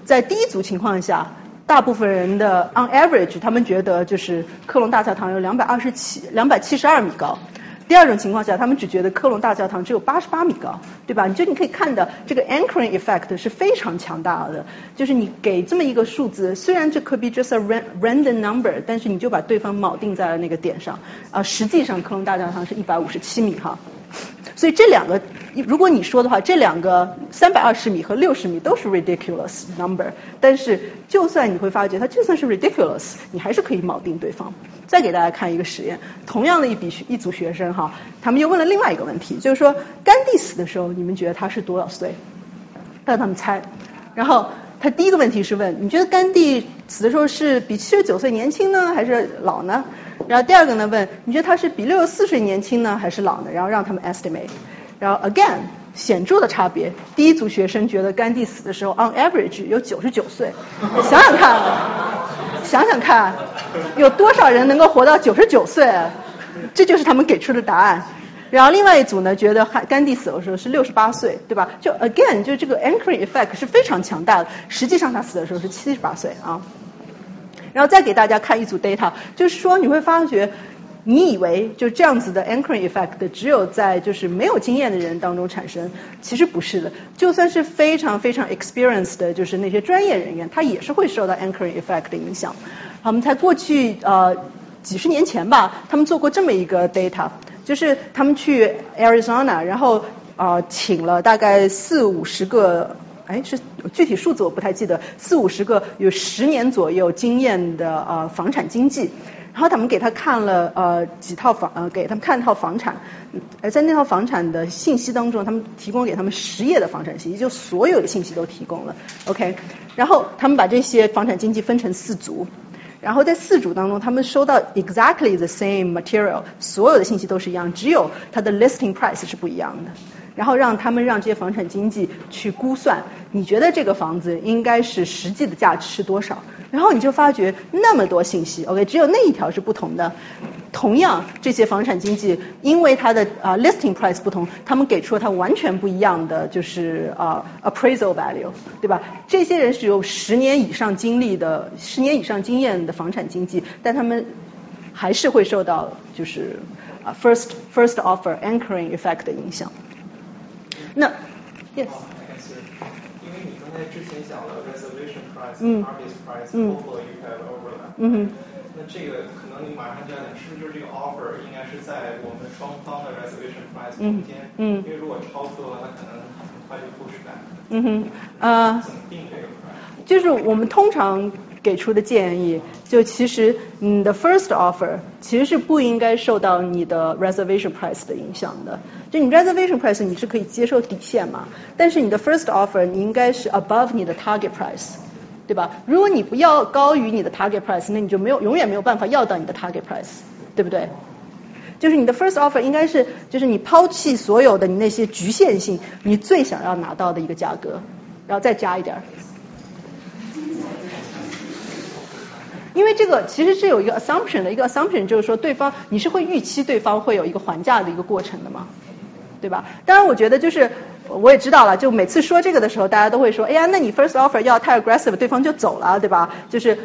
Speaker 1: 在第一组情况下，大部分人的 on average，他们觉得就是科隆大教堂有两百二十七、两百七十二米高。第二种情况下，他们只觉得科隆大教堂只有八十八米高，对吧？你就你可以看到这个 anchoring effect 是非常强大的，就是你给这么一个数字，虽然这 could be just a random number，但是你就把对方锚定在了那个点上。啊，实际上科隆大教堂是一百五十七米哈。所以这两个，如果你说的话，这两个三百二十米和六十米都是 ridiculous number，但是就算你会发觉它就算是 ridiculous，你还是可以铆定对方。再给大家看一个实验，同样的一笔一组学生哈，他们又问了另外一个问题，就是说甘地死的时候，你们觉得他是多少岁？让他们猜。然后他第一个问题是问，你觉得甘地死的时候是比七十九岁年轻呢，还是老呢？然后第二个呢问，你觉得他是比六十四岁年轻呢，还是老呢？然后让他们 estimate。然后 again 显著的差别，第一组学生觉得甘地死的时候 on average 有九十九岁，想想看，想想看，有多少人能够活到九十九岁？这就是他们给出的答案。然后另外一组呢，觉得汉甘地死的时候是六十八岁，对吧？就 again 就这个 anchoring effect 是非常强大的，实际上他死的时候是七十八岁啊。然后再给大家看一组 data，就是说你会发觉。你以为就这样子的 anchoring effect 只有在就是没有经验的人当中产生，其实不是的。就算是非常非常 experienced 的，就是那些专业人员，他也是会受到 anchoring effect 的影响。我们才过去呃几十年前吧，他们做过这么一个 data，就是他们去 Arizona，然后呃请了大概四五十个，哎是具体数字我不太记得，四五十个有十年左右经验的呃房产经纪。然后他们给他看了呃几套房呃给他们看一套房产，而在那套房产的信息当中，他们提供给他们十页的房产信息，就所有的信息都提供了，OK。然后他们把这些房产经纪分成四组，然后在四组当中，他们收到 exactly the same material，所有的信息都是一样，只有它的 listing price 是不一样的。然后让他们让这些房产经纪去估算，你觉得这个房子应该是实际的价值是多少？然后你就发觉那么多信息，OK，只有那一条是不同的。同样，这些房产经纪因为它的啊 listing price 不同，他们给出了它完全不一样的就是啊 appraisal value，对吧？这些人是有十年以上经历的、十年以上经验的房产经纪，但他们还是会受到就是啊 first first offer anchoring effect 的影响。那，yes。
Speaker 8: 因为你刚才之前讲了 reservation price、market price、offer you have overlap。
Speaker 1: 嗯。
Speaker 8: 那这个可能你马上就要讲，是不是就是这个 offer 应该是在我们双方的 reservation price 中间？嗯。因为如果超出的话，它可能很快就 push back。
Speaker 1: 嗯哼。呃。
Speaker 8: 怎么定这个 price？
Speaker 1: 就是我们通常。给出的建议，就其实你的 first offer 其实是不应该受到你的 reservation price 的影响的。就你 reservation price 你是可以接受底线嘛，但是你的 first offer 你应该是 above 你的 target price，对吧？如果你不要高于你的 target price，那你就没有永远没有办法要到你的 target price，对不对？就是你的 first offer 应该是就是你抛弃所有的你那些局限性，你最想要拿到的一个价格，然后再加一点儿。因为这个其实是有一个 assumption 的一个 assumption，就是说对方你是会预期对方会有一个还价的一个过程的嘛，对吧？当然我觉得就是我也知道了，就每次说这个的时候，大家都会说，哎呀，那你 first offer 要太 aggressive，对方就走了，对吧？就是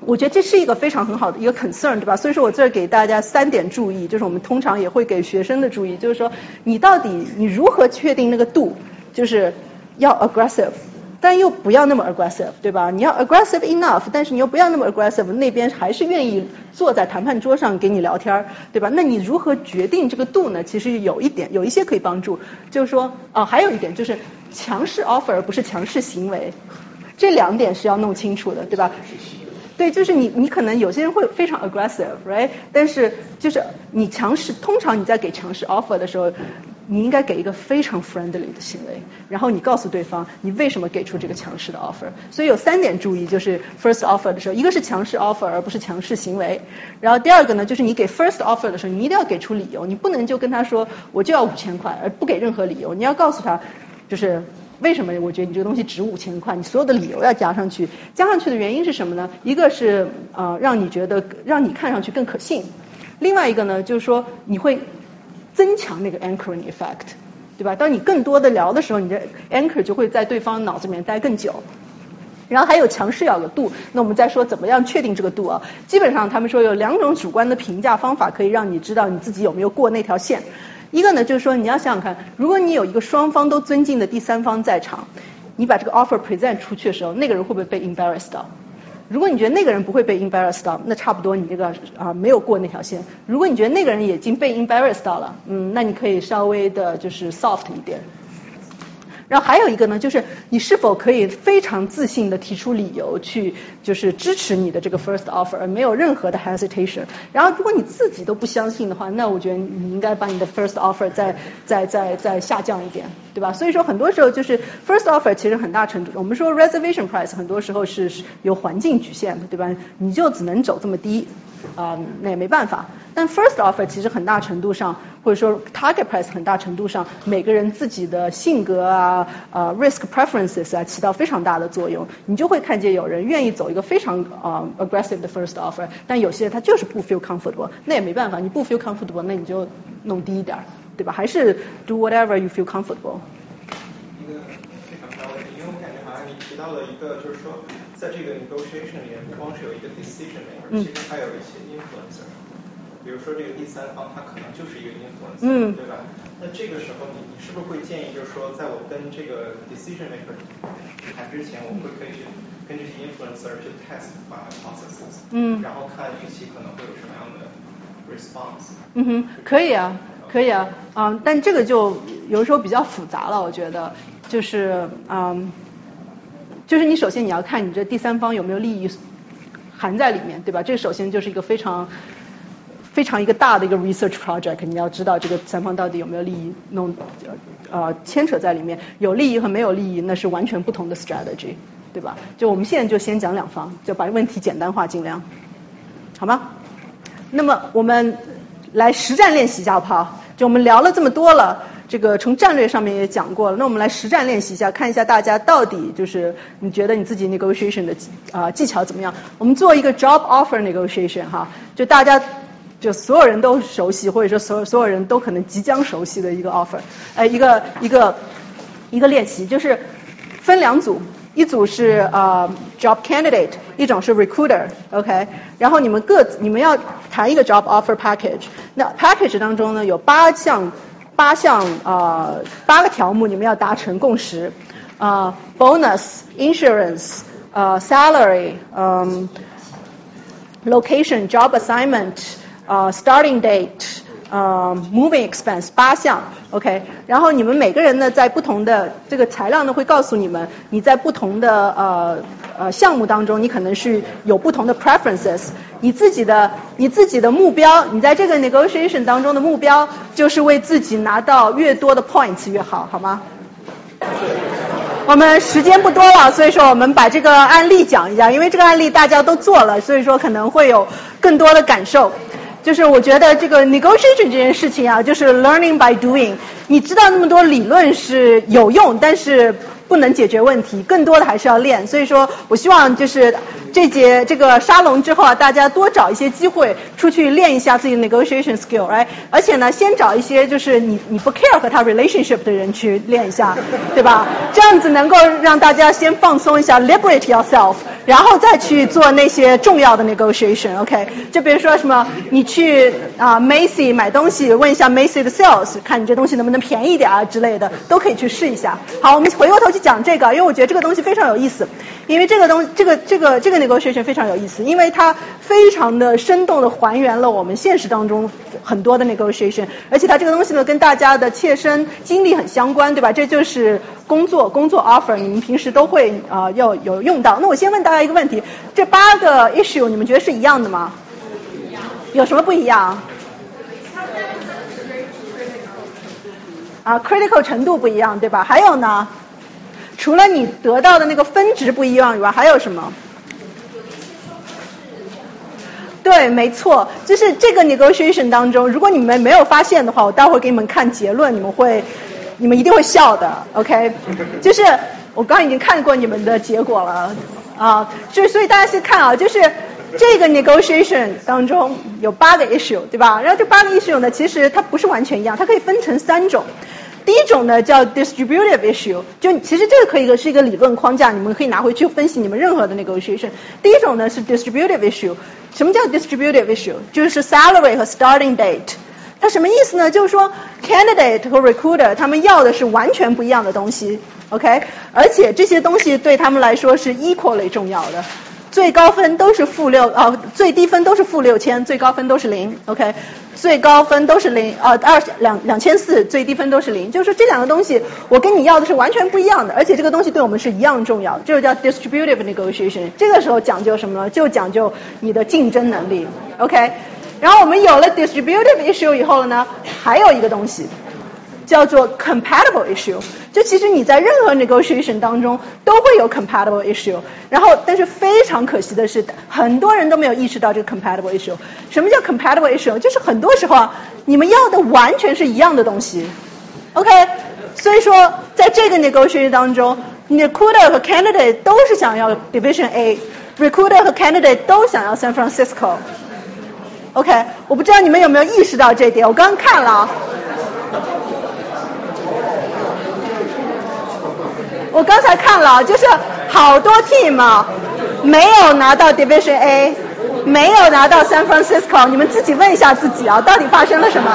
Speaker 1: 我觉得这是一个非常很好的一个 concern，对吧？所以说我这儿给大家三点注意，就是我们通常也会给学生的注意，就是说你到底你如何确定那个度，就是要 aggressive。但又不要那么 aggressive，对吧？你要 aggressive enough，但是你又不要那么 aggressive，那边还是愿意坐在谈判桌上给你聊天儿，对吧？那你如何决定这个度呢？其实有一点，有一些可以帮助，就是说，哦，还有一点就是强势 offer 不是强势行为，这两点是要弄清楚的，对吧？对，就是你，你可能有些人会非常 aggressive，right？但是就是你强势，通常你在给强势 offer 的时候。你应该给一个非常 friendly 的行为，然后你告诉对方你为什么给出这个强势的 offer。所以有三点注意，就是 first offer 的时候，一个是强势 offer 而不是强势行为。然后第二个呢，就是你给 first offer 的时候，你一定要给出理由，你不能就跟他说我就要五千块，而不给任何理由。你要告诉他，就是为什么我觉得你这个东西值五千块，你所有的理由要加上去。加上去的原因是什么呢？一个是呃让你觉得让你看上去更可信，另外一个呢就是说你会。增强那个 anchoring effect，对吧？当你更多的聊的时候，你的 anchor 就会在对方脑子里面待更久。然后还有强势要的度，那我们再说怎么样确定这个度啊？基本上他们说有两种主观的评价方法可以让你知道你自己有没有过那条线。一个呢就是说你要想想看，如果你有一个双方都尊敬的第三方在场，你把这个 offer present 出去的时候，那个人会不会被 embarrassed？如果你觉得那个人不会被 embarrass 到，那差不多你这个啊没有过那条线。如果你觉得那个人已经被 embarrass 到了，嗯，那你可以稍微的就是 soft 一点。然后还有一个呢，就是你是否可以非常自信的提出理由去，就是支持你的这个 first offer，而没有任何的 hesitation。然后如果你自己都不相信的话，那我觉得你应该把你的 first offer 再再再再下降一点，对吧？所以说很多时候就是 first offer 其实很大程度，我们说 reservation price 很多时候是有环境局限的，对吧？你就只能走这么低。啊，那也没办法。但 first offer 其实很大程度上，或者说 target price 很大程度上，每个人自己的性格啊、呃 risk preferences 啊，起到非常大的作用。你就会看见有人愿意走一个非常啊 aggressive 的 first offer，但有些人他就是不 feel comfortable，那也没办法，你不 feel comfortable，那你就弄低一点，对吧？还是 do whatever you feel comfortable。
Speaker 8: 一个非常高的，因为我感觉好像你提到了一个，就是说。在这个 negotiation 里面，不光是有一个 decision maker，其实还有一些 influencer。比如说这个第三方，他可能就是一个 influencer，对吧？那这个时候，你你是不是会建议，就是说，在我跟这个 decision maker 谈之前，我会可以去跟这些 influencer 去 test my processes，嗯，然后看预期可能会有什么样的 response。
Speaker 1: 嗯哼，可以啊，可以啊，嗯，但这个就有时候比较复杂了，我觉得，就是嗯。就是你首先你要看你这第三方有没有利益含在里面，对吧？这首先就是一个非常非常一个大的一个 research project，你要知道这个三方到底有没有利益弄呃牵扯在里面，有利益和没有利益那是完全不同的 strategy，对吧？就我们现在就先讲两方，就把问题简单化尽量，好吗？那么我们来实战练习一下好不好？就我们聊了这么多了。这个从战略上面也讲过了，那我们来实战练习一下，看一下大家到底就是你觉得你自己 negotiation 的啊技巧怎么样？我们做一个 job offer negotiation 哈，就大家就所有人都熟悉，或者说所有所有人都可能即将熟悉的一个 offer，呃一个一个一个练习，就是分两组，一组是呃 job candidate，一种是 recruiter，OK，然后你们各你们要谈一个 job offer package，那 package 当中呢有八项。八项呃，八个条目你们要达成共识啊，bonus、insurance、呃 salary、嗯 location、job assignment、啊 starting date。呃，moving expense 八项，OK，然后你们每个人呢，在不同的这个材料呢，会告诉你们，你在不同的呃呃项目当中，你可能是有不同的 preferences，你自己的你自己的目标，你在这个 negotiation 当中的目标，就是为自己拿到越多的 points 越好，好吗？我们时间不多了，所以说我们把这个案例讲一下，因为这个案例大家都做了，所以说可能会有更多的感受。就是我觉得这个 negotiation 这件事情啊，就是 learning by doing。你知道那么多理论是有用，但是。不能解决问题，更多的还是要练。所以说我希望就是这节这个沙龙之后啊，大家多找一些机会出去练一下自己 negotiation skill，哎，而且呢，先找一些就是你你不 care 和他 relationship 的人去练一下，对吧？这样子能够让大家先放松一下，liberate yourself，然后再去做那些重要的 negotiation。OK，就比如说什么，你去啊 Macy 买东西，问一下 Macy 的 sales，看你这东西能不能便宜点啊之类的，都可以去试一下。好，我们回过头去。讲这个，因为我觉得这个东西非常有意思，因为这个东这个这个这个 negotiation 非常有意思，因为它非常的生动的还原了我们现实当中很多的 negotiation，而且它这个东西呢跟大家的切身经历很相关，对吧？这就是工作工作 offer，你们平时都会啊要有用到。那我先问大家一个问题，这八个 issue 你们觉得是一样的吗？有什么不一样？啊，critical 程度不一样，对吧？还有呢？除了你得到的那个分值不一样以外，还有什么？对，没错，就是这个 negotiation 当中，如果你们没有发现的话，我待会儿给你们看结论，你们会，你们一定会笑的，OK？就是我刚已经看过你们的结果了啊，就所以大家先看啊，就是这个 negotiation 当中有八个 issue，对吧？然后这八个 issue 呢，其实它不是完全一样，它可以分成三种。第一种呢叫 distributive issue，就其实这个可以是一个理论框架，你们可以拿回去分析你们任何的 negotiation。第一种呢是 distributive issue，什么叫 distributive issue？就是 salary 和 starting date。它什么意思呢？就是说 candidate 和 recruiter 他们要的是完全不一样的东西，OK？而且这些东西对他们来说是 equally 重要的。最高分都是负六，呃，最低分都是负六千，最高分都是零，OK，最高分都是零，呃，二两两千四，最低分都是零，就是这两个东西我跟你要的是完全不一样的，而且这个东西对我们是一样重要，这就叫 distributive negotiation。这个时候讲究什么呢？就讲究你的竞争能力，OK。然后我们有了 distributive issue 以后呢，还有一个东西。叫做 compatible issue，就其实你在任何 negotiation 当中都会有 compatible issue，然后但是非常可惜的是，很多人都没有意识到这个 compatible issue。什么叫 compatible issue？就是很多时候啊，你们要的完全是一样的东西，OK？所以说在这个 negotiation 当中，recruiter 和 candidate 都是想要 division A，recruiter 和 candidate 都想要 San Francisco，OK？我不知道你们有没有意识到这点，我刚刚看了。我刚才看了，就是好多 team 没有拿到 Division A，没有拿到 San Francisco，你们自己问一下自己啊，到底发生了什么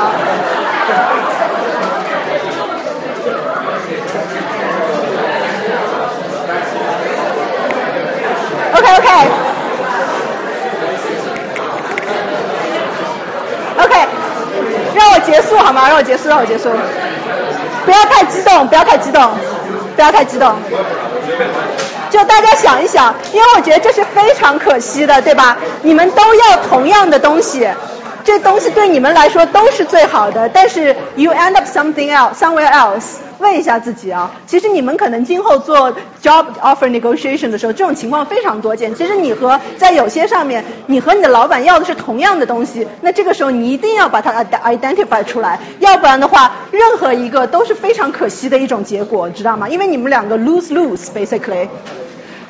Speaker 1: ？OK OK OK，让我结束好吗？让我结束，让我结束，不要太激动，不要太激动。不要太激动，就大家想一想，因为我觉得这是非常可惜的，对吧？你们都要同样的东西，这东西对你们来说都是最好的，但是 you end up something else somewhere else。问一下自己啊，其实你们可能今后做 job offer negotiation 的时候，这种情况非常多见。其实你和在有些上面，你和你的老板要的是同样的东西，那这个时候你一定要把它 identify 出来，要不然的话，任何一个都是非常可惜的一种结果，知道吗？因为你们两个 lose lose basically。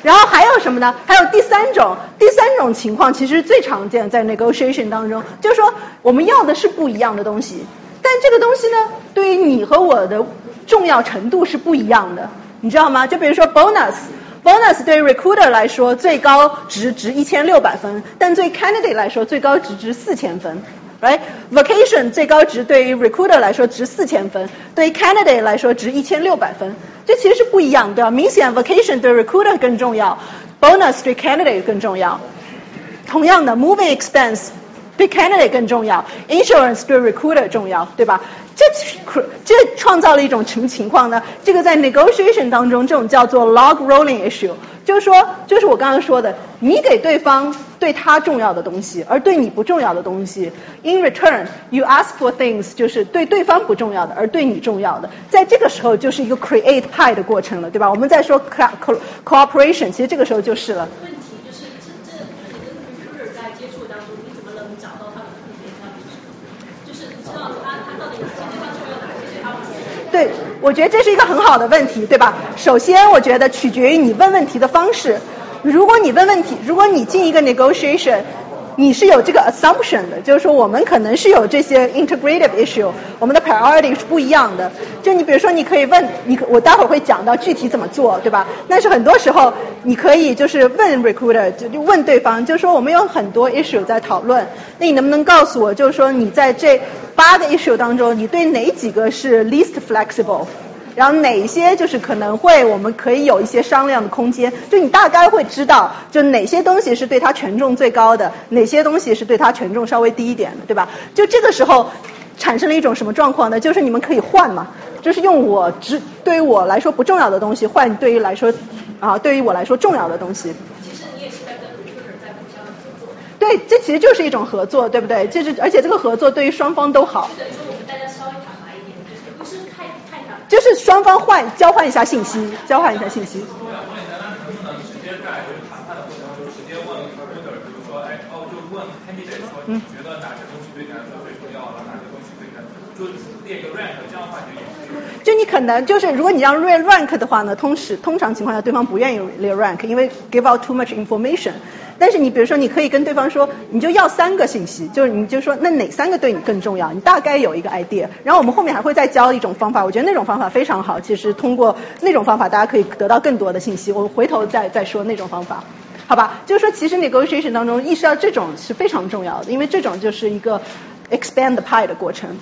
Speaker 1: 然后还有什么呢？还有第三种，第三种情况其实最常见在 negotiation 当中，就是说我们要的是不一样的东西。但这个东西呢，对于你和我的重要程度是不一样的，你知道吗？就比如说 bonus，bonus 对于 recruiter 来说最高值值一千六百分，但对 candidate 来说最高值值四千分，right？vacation 最高值对于 recruiter 来说值四千分，对于 candidate 来说值一千六百分，这其实是不一样的。明显 vacation 对 recruiter 更重要，bonus 对 candidate 更重要。同样的 moving expense。对 candidate 更重要，insurance 对 recruiter 重要，对吧？这这创造了一种什么情况呢？这个在 negotiation 当中，这种叫做 log rolling issue，就是说，就是我刚刚说的，你给对方对他重要的东西，而对你不重要的东西，in return you ask for things，就是对对方不重要的，而对你重要的，在这个时候就是一个 create pie 的过程了，对吧？我们在说 co cooperation，其实这个时候就是了。对，我觉得这是一个很好的问题，对吧？首先，我觉得取决于你问问题的方式。如果你问问题，如果你进一个 negotiation。你是有这个 assumption 的，就是说我们可能是有这些 integrative issue，我们的 priority 是不一样的。就你比如说，你可以问你，我待会儿会讲到具体怎么做，对吧？但是很多时候你可以就是问 recruiter，就就问对方，就是说我们有很多 issue 在讨论，那你能不能告诉我，就是说你在这八个 issue 当中，你对哪几个是 least flexible？然后哪些就是可能会我们可以有一些商量的空间，就你大概会知道，就哪些东西是对他权重最高的，哪些东西是对他权重稍微低一点的，对吧？就这个时候产生了一种什么状况呢？就是你们可以换嘛，就是用我只对于我来说不重要的东西换对于来说啊对于我来说重要的东西。
Speaker 3: 其实你也是在跟 recruiter 在互相合作。
Speaker 1: 对，这其实就是一种合作，对不对？就是而且这个合作对于双方都好。就是双方换交换一下信息，交换一下信息。
Speaker 6: 我想问一下，那能不能直接在谈判的过程中，直接问比如说，哎，哦，就问 candidate 说，你觉得哪些东西对你来说最重要了，哪些东西对你，就列个 rank，这样的话就有。
Speaker 1: 就你可能就是，如果你让列 rank 的话呢，通时通常情况下对方不愿意列 rank，因为 give out too much information。但是你比如说，你可以跟对方说，你就要三个信息，就是你就说那哪三个对你更重要，你大概有一个 idea。然后我们后面还会再教一种方法，我觉得那种方法非常好。其实通过那种方法，大家可以得到更多的信息。我回头再再说那种方法，好吧？就是说，其实 negotiation 当中意识到这种是非常重要的，因为这种就是一个 expand the pie 的过程。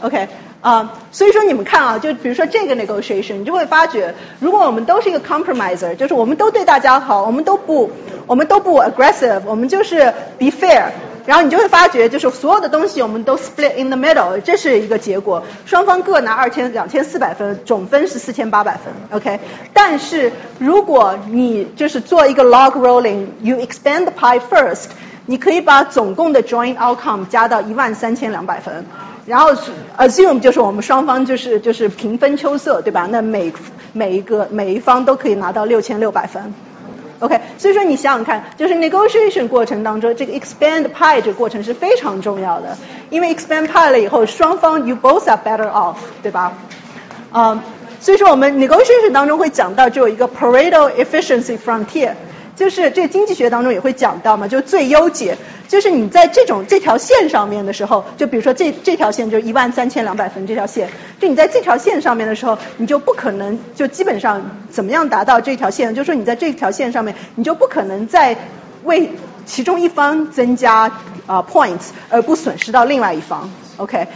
Speaker 1: OK。啊，所以说你们看啊，就比如说这个 negotiation，你就会发觉，如果我们都是一个 compromiser，就是我们都对大家好，我们都不，我们都不 aggressive，我们就是 be fair，然后你就会发觉，就是所有的东西我们都 split in the middle，这是一个结果，双方各拿二千两千四百分，总分是四千八百分，OK。但是如果你就是做一个 log rolling，you expand the pie first，你可以把总共的 joint outcome 加到一万三千两百分。然后 assume 就是我们双方就是就是平分秋色，对吧？那每每一个每一方都可以拿到六千六百分，OK。所以说你想想看，就是 negotiation 过程当中，这个 expand pie 这个过程是非常重要的，因为 expand pie 了以后，双方 you both are better off，对吧？啊，所以说我们 negotiation 当中会讲到，就有一个 Pareto efficiency frontier。就是这经济学当中也会讲到嘛，就最优解，就是你在这种这条线上面的时候，就比如说这这条线就是一万三千两百分这条线，就你在这条线上面的时候，你就不可能就基本上怎么样达到这条线，就是说你在这条线上面，你就不可能再为其中一方增加啊 points 而不损失到另外一方，OK？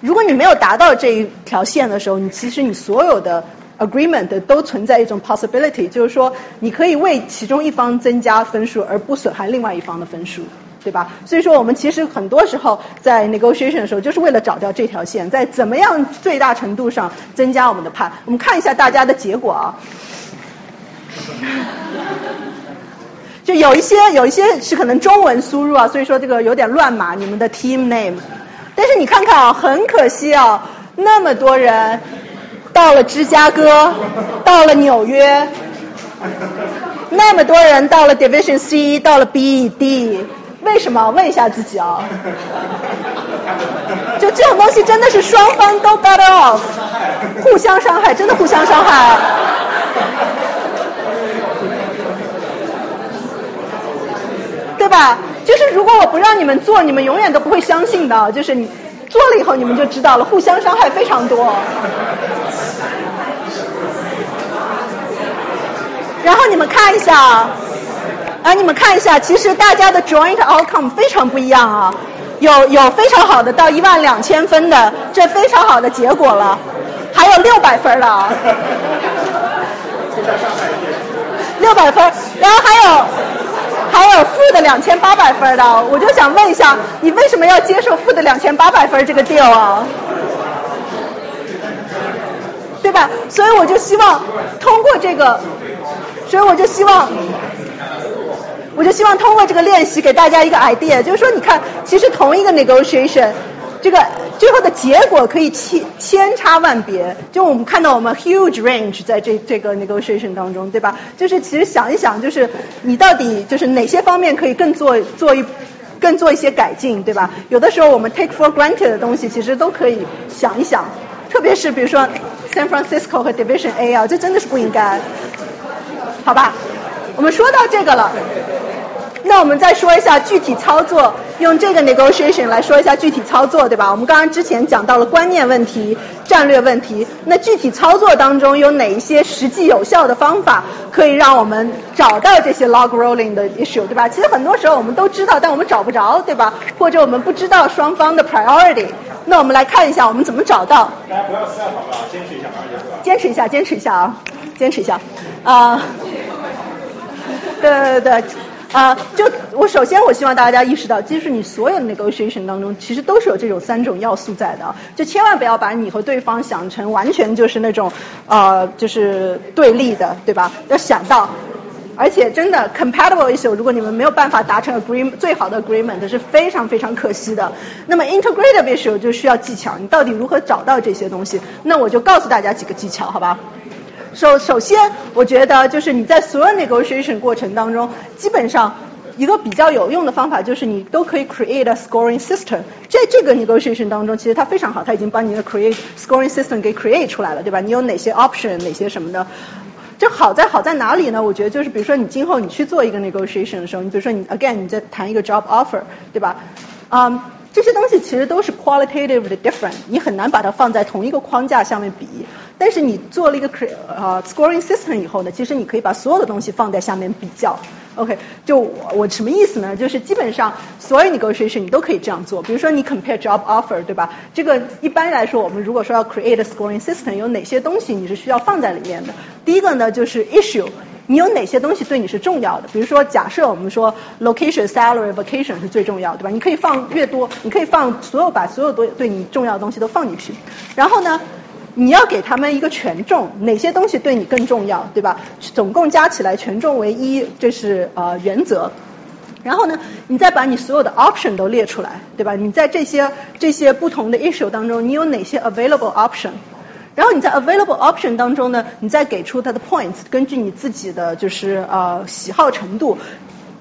Speaker 1: 如果你没有达到这一条线的时候，你其实你所有的。Agreement 都存在一种 possibility，就是说你可以为其中一方增加分数而不损害另外一方的分数，对吧？所以说我们其实很多时候在 negotiation 的时候，就是为了找掉这条线，在怎么样最大程度上增加我们的判。我们看一下大家的结果啊，就有一些有一些是可能中文输入啊，所以说这个有点乱码你们的 team name，但是你看看啊，很可惜啊，那么多人。到了芝加哥，到了纽约，那么多人到了 Division C，到了 B、D，为什么？问一下自己啊！就这种东西真的是双方都 better off，互相伤害，真的互相伤害。对吧？就是如果我不让你们做，你们永远都不会相信的。就是你。做了以后你们就知道了，互相伤害非常多。然后你们看一下，啊，你们看一下，其实大家的 joint outcome 非常不一样啊，有有非常好的到一万两千分的，这非常好的结果了，还有六百分的啊，六百分，然后还有。还有负的两千八百分的，我就想问一下，你为什么要接受负的两千八百分这个 deal 啊？对吧？所以我就希望通过这个，所以我就希望，我就希望通过这个练习给大家一个 idea，就是说，你看，其实同一个 negotiation。这个最后的结果可以千千差万别，就我们看到我们 huge range 在这这个 negotiation 当中，对吧？就是其实想一想，就是你到底就是哪些方面可以更做做一更做一些改进，对吧？有的时候我们 take for granted 的东西，其实都可以想一想，特别是比如说 San Francisco 和 Division A 啊，这真的是不应该，好吧？我们说到这个了。那我们再说一下具体操作，用这个 negotiation 来说一下具体操作，对吧？我们刚刚之前讲到了观念问题、战略问题，那具体操作当中有哪一些实际有效的方法可以让我们找到这些 log rolling 的 issue，对吧？其实很多时候我们都知道，但我们找不着，对吧？或者我们不知道双方的 priority。那我们来看一下，我们怎么找到？
Speaker 2: 大家不要不要跑了，坚持一下。
Speaker 1: 坚持一下，坚持一下啊，坚持一下啊。对对对。啊，就我首先我希望大家意识到，其实你所有的 negotiation 当中，其实都是有这种三种要素在的，就千万不要把你和对方想成完全就是那种呃就是对立的，对吧？要想到，而且真的 compatible issue，如果你们没有办法达成 agreement，最好的 agreement 是非常非常可惜的。那么 integrative issue 就需要技巧，你到底如何找到这些东西？那我就告诉大家几个技巧，好吧？首首先，我觉得就是你在所有 negotiation 过程当中，基本上一个比较有用的方法就是你都可以 create a scoring system。在这个 negotiation 当中，其实它非常好，它已经把你的 create scoring system 给 create 出来了，对吧？你有哪些 option，哪些什么的？这好在好在哪里呢？我觉得就是比如说你今后你去做一个 negotiation 的时候，你比如说你 again 你在谈一个 job offer，对吧？嗯，这些东西其实都是 qualitative 的 different，你很难把它放在同一个框架下面比。但是你做了一个 cre 呃 scoring system 以后呢，其实你可以把所有的东西放在下面比较。OK，就我什么意思呢？就是基本上所有 negotiation 你都可以这样做。比如说你 compare job offer，对吧？这个一般来说，我们如果说要 create a scoring system，有哪些东西你是需要放在里面的？第一个呢，就是 issue，你有哪些东西对你是重要的？比如说，假设我们说 location、salary、vacation 是最重要，对吧？你可以放越多，你可以放所有把所有对对你重要的东西都放进去。然后呢？你要给他们一个权重，哪些东西对你更重要，对吧？总共加起来权重为一，这是呃原则。然后呢，你再把你所有的 option 都列出来，对吧？你在这些这些不同的 issue 当中，你有哪些 available option？然后你在 available option 当中呢，你再给出它的 points，根据你自己的就是呃喜好程度。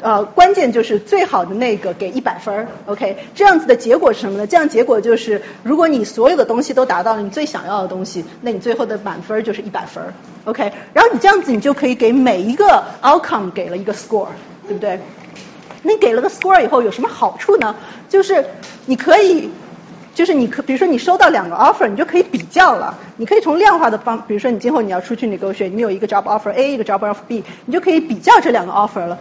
Speaker 1: 呃，关键就是最好的那个给一百分儿，OK，这样子的结果是什么呢？这样结果就是，如果你所有的东西都达到了你最想要的东西，那你最后的满分就是一百分儿，OK，然后你这样子你就可以给每一个 outcome 给了一个 score，对不对？你给了个 score 以后有什么好处呢？就是你可以，就是你可，比如说你收到两个 offer，你就可以比较了，你可以从量化的方，比如说你今后你要出去 negotiate，你有一个 job offer A，一个 job offer B，你就可以比较这两个 offer 了。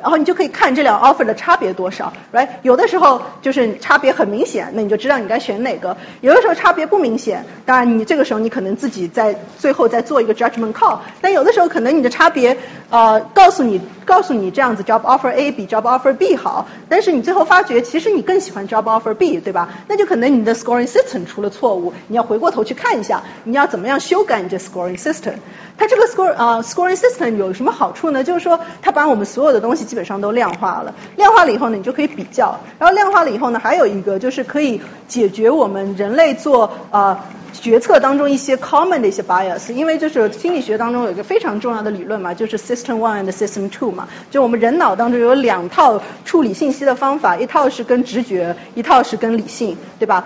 Speaker 1: 然后你就可以看这两 offer 的差别多少，right？有的时候就是差别很明显，那你就知道你该选哪个；有的时候差别不明显，当然你这个时候你可能自己在最后再做一个 judgment call。但有的时候可能你的差别呃告诉你告诉你这样子 job offer A 比 job offer B 好，但是你最后发觉其实你更喜欢 job offer B，对吧？那就可能你的 scoring system 出了错误，你要回过头去看一下，你要怎么样修改你这 scoring system。它这个 score 啊 scoring system 有什么好处呢？就是说它把我们所有的东西基本上都量化了，量化了以后呢，你就可以比较。然后量化了以后呢，还有一个就是可以解决我们人类做呃决策当中一些 common 的一些 bias。因为就是心理学当中有一个非常重要的理论嘛，就是 system one and system two 嘛。就我们人脑当中有两套处理信息的方法，一套是跟直觉，一套是跟理性，对吧？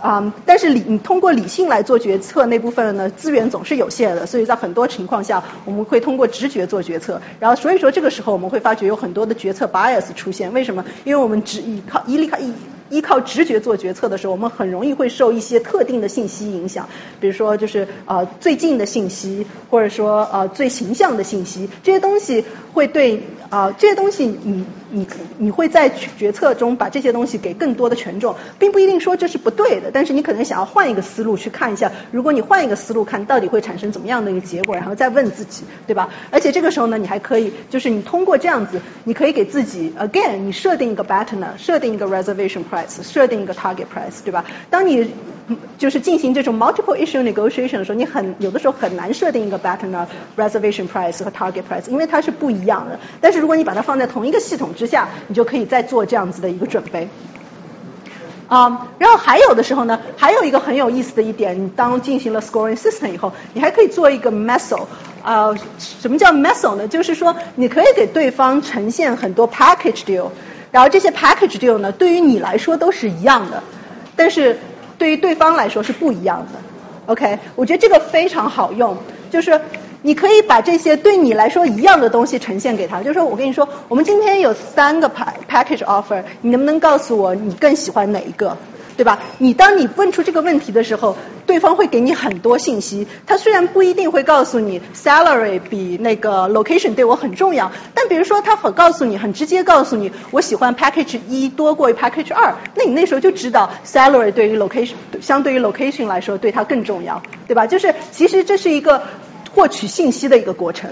Speaker 1: 啊，但是理你通过理性来做决策那部分呢，资源总是有限的，所以在很多情况下，我们会通过直觉做决策。然后所以说这个时候我们会发觉有很多的决策 bias 出现，为什么？因为我们只依靠依离开依依靠直觉做决策的时候，我们很容易会受一些特定的信息影响，比如说就是呃最近的信息，或者说呃最形象的信息，这些东西会对啊这些东西你。你你会在决策中把这些东西给更多的权重，并不一定说这是不对的，但是你可能想要换一个思路去看一下，如果你换一个思路看到底会产生怎么样的一个结果，然后再问自己，对吧？而且这个时候呢，你还可以就是你通过这样子，你可以给自己 again 你设定一个 BATNA，设定一个 reservation price，设定一个 target price，对吧？当你就是进行这种 multiple issue negotiation 的时候，你很有的时候很难设定一个 BATNA reservation price 和 target price，因为它是不一样的。但是如果你把它放在同一个系统。之下，你就可以再做这样子的一个准备。啊，然后还有的时候呢，还有一个很有意思的一点，你当进行了 scoring system 以后，你还可以做一个 method。啊，什么叫 method 呢？就是说你可以给对方呈现很多 package deal，然后这些 package deal 呢，对于你来说都是一样的，但是对于对方来说是不一样的。OK，我觉得这个非常好用，就是。你可以把这些对你来说一样的东西呈现给他，就是说我跟你说，我们今天有三个 package offer，你能不能告诉我你更喜欢哪一个，对吧？你当你问出这个问题的时候，对方会给你很多信息。他虽然不一定会告诉你 salary 比那个 location 对我很重要，但比如说他很告诉你，很直接告诉你，我喜欢 package 一多过于 package 二，那你那时候就知道 salary 对于 location 相对于 location 来说对他更重要，对吧？就是其实这是一个。获取信息的一个过程，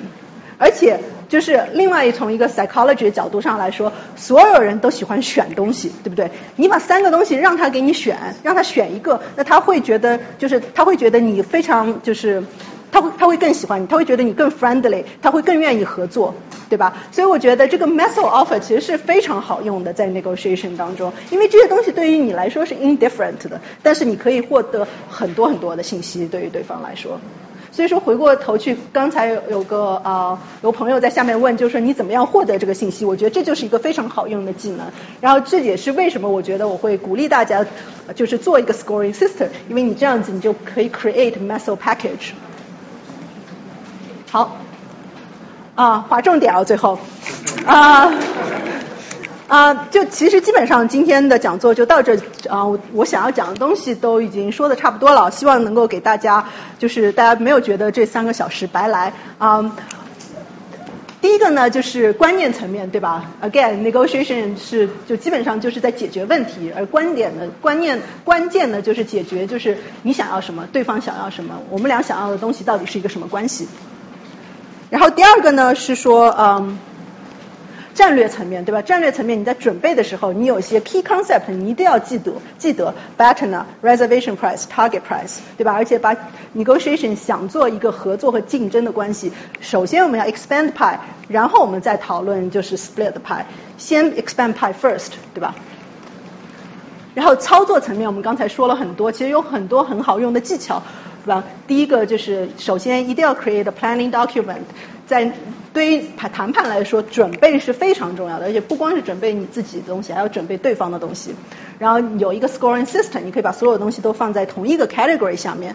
Speaker 1: 而且就是另外一从一个 psychology 的角度上来说，所有人都喜欢选东西，对不对？你把三个东西让他给你选，让他选一个，那他会觉得就是他会觉得你非常就是他会他会更喜欢你，他会觉得你更 friendly，他会更愿意合作，对吧？所以我觉得这个 method offer 其实是非常好用的在 negotiation 当中，因为这些东西对于你来说是 indifferent 的，但是你可以获得很多很多的信息，对于对方来说。所以说回过头去，刚才有个啊有朋友在下面问，就是说你怎么样获得这个信息？我觉得这就是一个非常好用的技能。然后这也是为什么我觉得我会鼓励大家就是做一个 scoring system，因为你这样子你就可以 create method package。好，啊划重点啊最后啊。啊，就其实基本上今天的讲座就到这啊，我想要讲的东西都已经说的差不多了，希望能够给大家就是大家没有觉得这三个小时白来啊。第一个呢，就是观念层面，对吧？Again，negotiation 是就基本上就是在解决问题，而观点的观念关键呢就是解决就是你想要什么，对方想要什么，我们俩想要的东西到底是一个什么关系。然后第二个呢是说，嗯。战略层面，对吧？战略层面，你在准备的时候，你有些 key concept，你一定要记得，记得 BATNA reservation price target price，对吧？而且把 negotiation 想做一个合作和竞争的关系，首先我们要 expand pie，然后我们再讨论就是 split pie，先 expand pie first，对吧？然后操作层面，我们刚才说了很多，其实有很多很好用的技巧，对吧？第一个就是首先一定要 create a planning document，在对于谈判来说，准备是非常重要的，而且不光是准备你自己的东西，还要准备对方的东西。然后有一个 scoring system，你可以把所有东西都放在同一个 category 下面。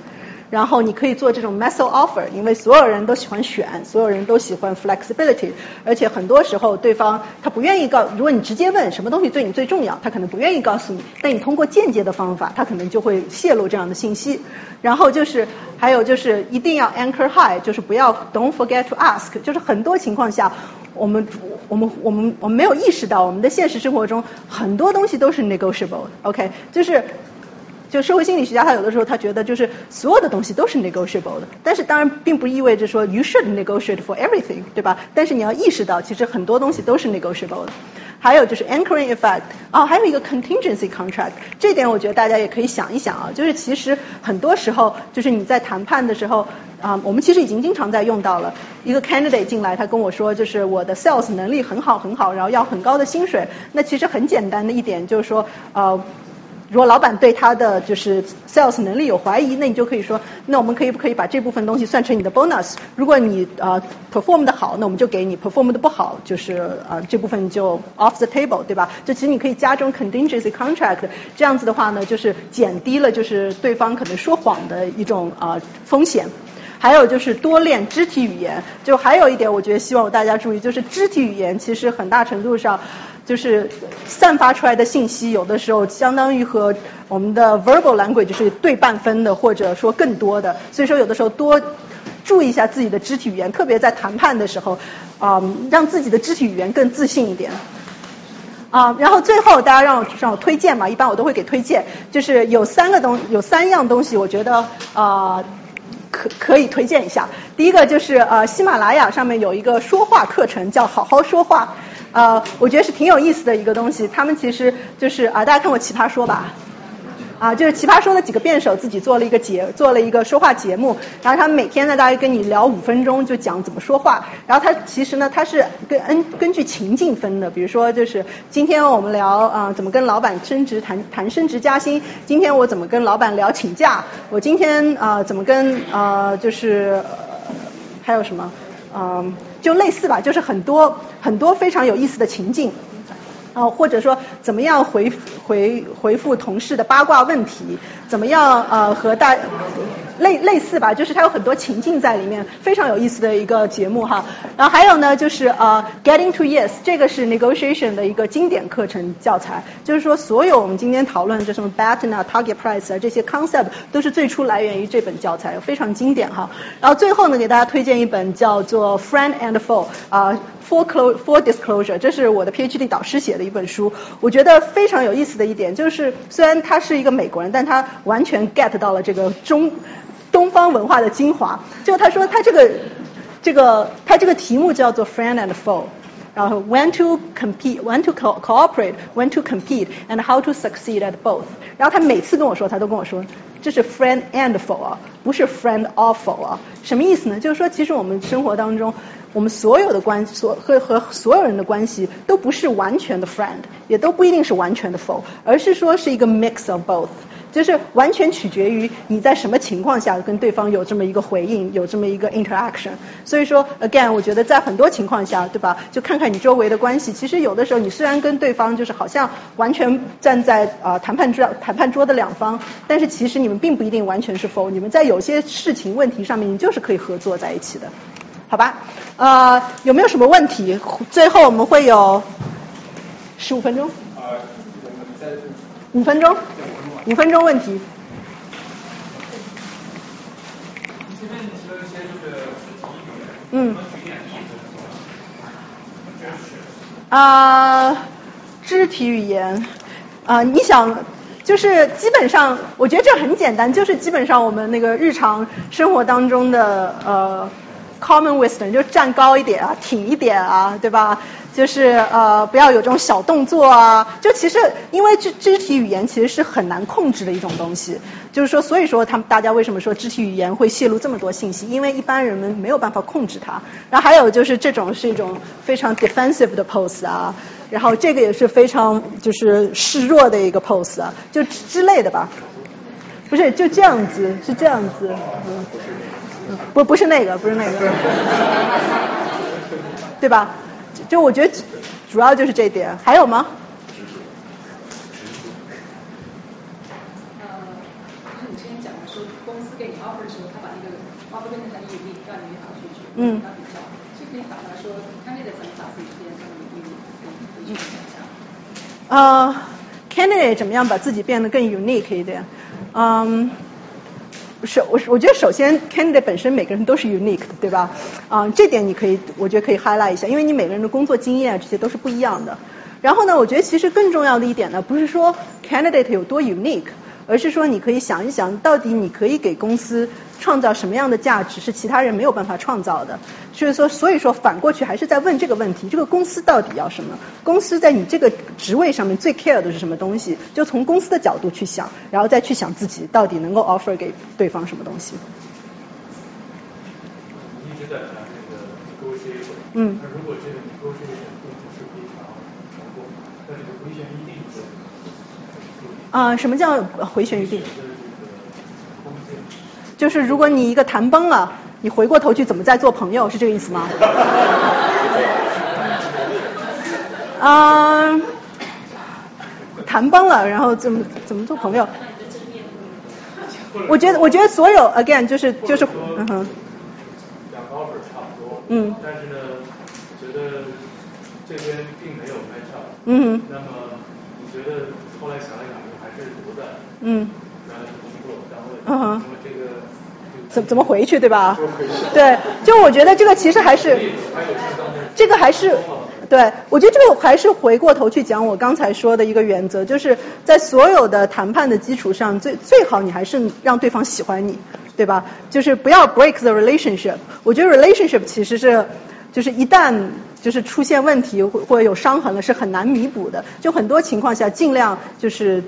Speaker 1: 然后你可以做这种 method offer，因为所有人都喜欢选，所有人都喜欢 flexibility，而且很多时候对方他不愿意告，如果你直接问什么东西对你最重要，他可能不愿意告诉你。但你通过间接的方法，他可能就会泄露这样的信息。然后就是还有就是一定要 anchor high，就是不要 don't forget to ask，就是很多情况下我们我们我们我们没有意识到我们的现实生活中很多东西都是 negotiable，OK，就是。就社会心理学家，他有的时候他觉得就是所有的东西都是 negotiable 的，但是当然并不意味着说 you should negotiate for everything，对吧？但是你要意识到，其实很多东西都是 negotiable 的。还有就是 anchoring effect，哦，还有一个 contingency contract，这点我觉得大家也可以想一想啊，就是其实很多时候就是你在谈判的时候啊，我们其实已经经常在用到了。一个 candidate 进来，他跟我说就是我的 sales 能力很好很好，然后要很高的薪水。那其实很简单的一点就是说呃。如果老板对他的就是 sales 能力有怀疑，那你就可以说，那我们可以不可以把这部分东西算成你的 bonus？如果你呃 perform 的好，那我们就给你；perform 的不好，就是呃这部分就 off the table，对吧？就其实你可以加种 contingency contract，这样子的话呢，就是减低了就是对方可能说谎的一种呃风险。还有就是多练肢体语言，就还有一点，我觉得希望大家注意，就是肢体语言其实很大程度上。就是散发出来的信息，有的时候相当于和我们的 verbal language 是对半分的，或者说更多的。所以说，有的时候多注意一下自己的肢体语言，特别在谈判的时候，啊，让自己的肢体语言更自信一点。啊，然后最后大家让我让我推荐嘛，一般我都会给推荐，就是有三个东有三样东西，我觉得啊可可以推荐一下。第一个就是呃喜马拉雅上面有一个说话课程，叫好好说话。呃，我觉得是挺有意思的一个东西。他们其实就是啊，大家看过《奇葩说》吧？啊，就是《奇葩说》的几个辩手自己做了一个节，做了一个说话节目。然后他们每天呢，大概跟你聊五分钟，就讲怎么说话。然后他其实呢，他是根根根据情境分的。比如说，就是今天我们聊啊，怎么跟老板升职谈谈升职加薪。今天我怎么跟老板聊请假？我今天啊，怎么跟啊，就是还有什么？嗯。就类似吧，就是很多很多非常有意思的情境，啊，或者说怎么样回回回复同事的八卦问题，怎么样啊和大。类类似吧，就是它有很多情境在里面，非常有意思的一个节目哈。然后还有呢，就是呃，Getting to Yes，这个是 negotiation 的一个经典课程教材。就是说，所有我们今天讨论的这什么 BATNA 啊、Target Price 啊这些 concept 都是最初来源于这本教材，非常经典哈。然后最后呢，给大家推荐一本叫做 Friend and Foe 啊，For close, for Disclosure，这是我的 PhD 导师写的一本书。我觉得非常有意思的一点就是，虽然他是一个美国人，但他完全 get 到了这个中。东方文化的精华，就他说他这个这个他这个题目叫做 friend and foe，然后 when to compete，when to cooperate，when to compete，and how to succeed at both。然后他每次跟我说，他都跟我说，这是 friend and foe 啊，不是 friend or foe 啊。什么意思呢？就是说，其实我们生活当中，我们所有的关所和和所有人的关系，都不是完全的 friend，也都不一定是完全的 foe，而是说是一个 mix of both。就是完全取决于你在什么情况下跟对方有这么一个回应，有这么一个 interaction。所以说，again，我觉得在很多情况下，对吧？就看看你周围的关系。其实有的时候，你虽然跟对方就是好像完全站在啊谈判桌谈判桌的两方，但是其实你们并不一定完全是否，你们在有些事情问题上面，你就是可以合作在一起的，好吧？呃，有没有什么问题？最后我们会有。十五分钟。五分钟，五分钟问题。嗯。啊，肢体语言啊，你想，就是基本上，我觉得这很简单，就是基本上我们那个日常生活当中的呃。Common wisdom 就站高一点啊，挺一点啊，对吧？就是呃，不要有这种小动作啊。就其实因为肢肢体语言其实是很难控制的一种东西，就是说，所以说他们大家为什么说肢体语言会泄露这么多信息？因为一般人们没有办法控制它。然后还有就是这种是一种非常 defensive 的 pose 啊，然后这个也是非常就是示弱的一个 pose 啊，就之类的吧。不是就这样子，是这样子。嗯。不不是那个，不是那个，对吧？就我觉得主要就是这点，还有吗？
Speaker 10: 呃，就是你之前讲的说，公司给你 offer 的时候，他把那个 offer 变成很有利，让你银行去去嗯。比较，就可以反过来说，看那个怎么把自己变成有利，可以去想象。
Speaker 1: 呃，candidate 怎么样把自己变得更 unique 一点？嗯。首我我觉得首先 candidate 本身每个人都是 unique 的，对吧？啊，这点你可以，我觉得可以 highlight 一下，因为你每个人的工作经验这些都是不一样的。然后呢，我觉得其实更重要的一点呢，不是说 candidate 有多 unique。而是说，你可以想一想，到底你可以给公司创造什么样的价值，是其他人没有办法创造的。所以说，所以说反过去还是在问这个问题：这个公司到底要什么？公司在你这个职位上面最 care 的是什么东西？就从公司的角度去想，然后再去想自己到底能够 offer 给对方什么东西。
Speaker 6: 一直在谈那个 negotiation，
Speaker 1: 嗯。
Speaker 6: 那如果这个 negotiation 并不是非常成功，那这个回旋余地是？
Speaker 1: 啊，什么叫回旋余地？就是如果你一个谈崩了，你回过头去怎么再做朋友，是这个意思吗？啊，谈崩了，然后怎么怎么做朋友？我觉得，我觉得所有 again 就是就是嗯哼。
Speaker 6: 两个 offer 差不多。
Speaker 1: 嗯。
Speaker 6: 但是呢，觉得这边并没有 match up。
Speaker 1: 嗯。
Speaker 6: 那么你觉得后来想了想？
Speaker 1: 嗯。怎怎么回去对吧？对，就我觉得这个其实还是这个还是对，我觉得这个还是回过头去讲我刚才说的一个原则，就是在所有的谈判的基础上，最最好你还是让对方喜欢你，对吧？就是不要 break the relationship。我觉得 relationship 其实是就是一旦就是出现问题或或者有伤痕了，是很难弥补的。就很多情况下，尽量就是。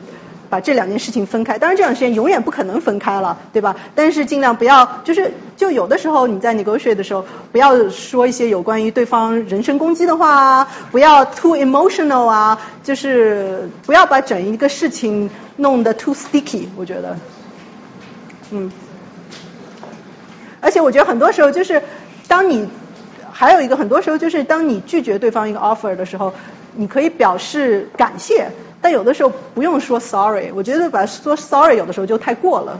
Speaker 1: 把这两件事情分开，当然这两件事情永远不可能分开了，对吧？但是尽量不要，就是就有的时候你在 negotiate 的时候，不要说一些有关于对方人身攻击的话啊，不要 too emotional 啊，就是不要把整一个事情弄得 too sticky，我觉得，嗯。而且我觉得很多时候就是当你还有一个很多时候就是当你拒绝对方一个 offer 的时候，你可以表示感谢。但有的时候不用说 sorry，我觉得把说 sorry 有的时候就太过了，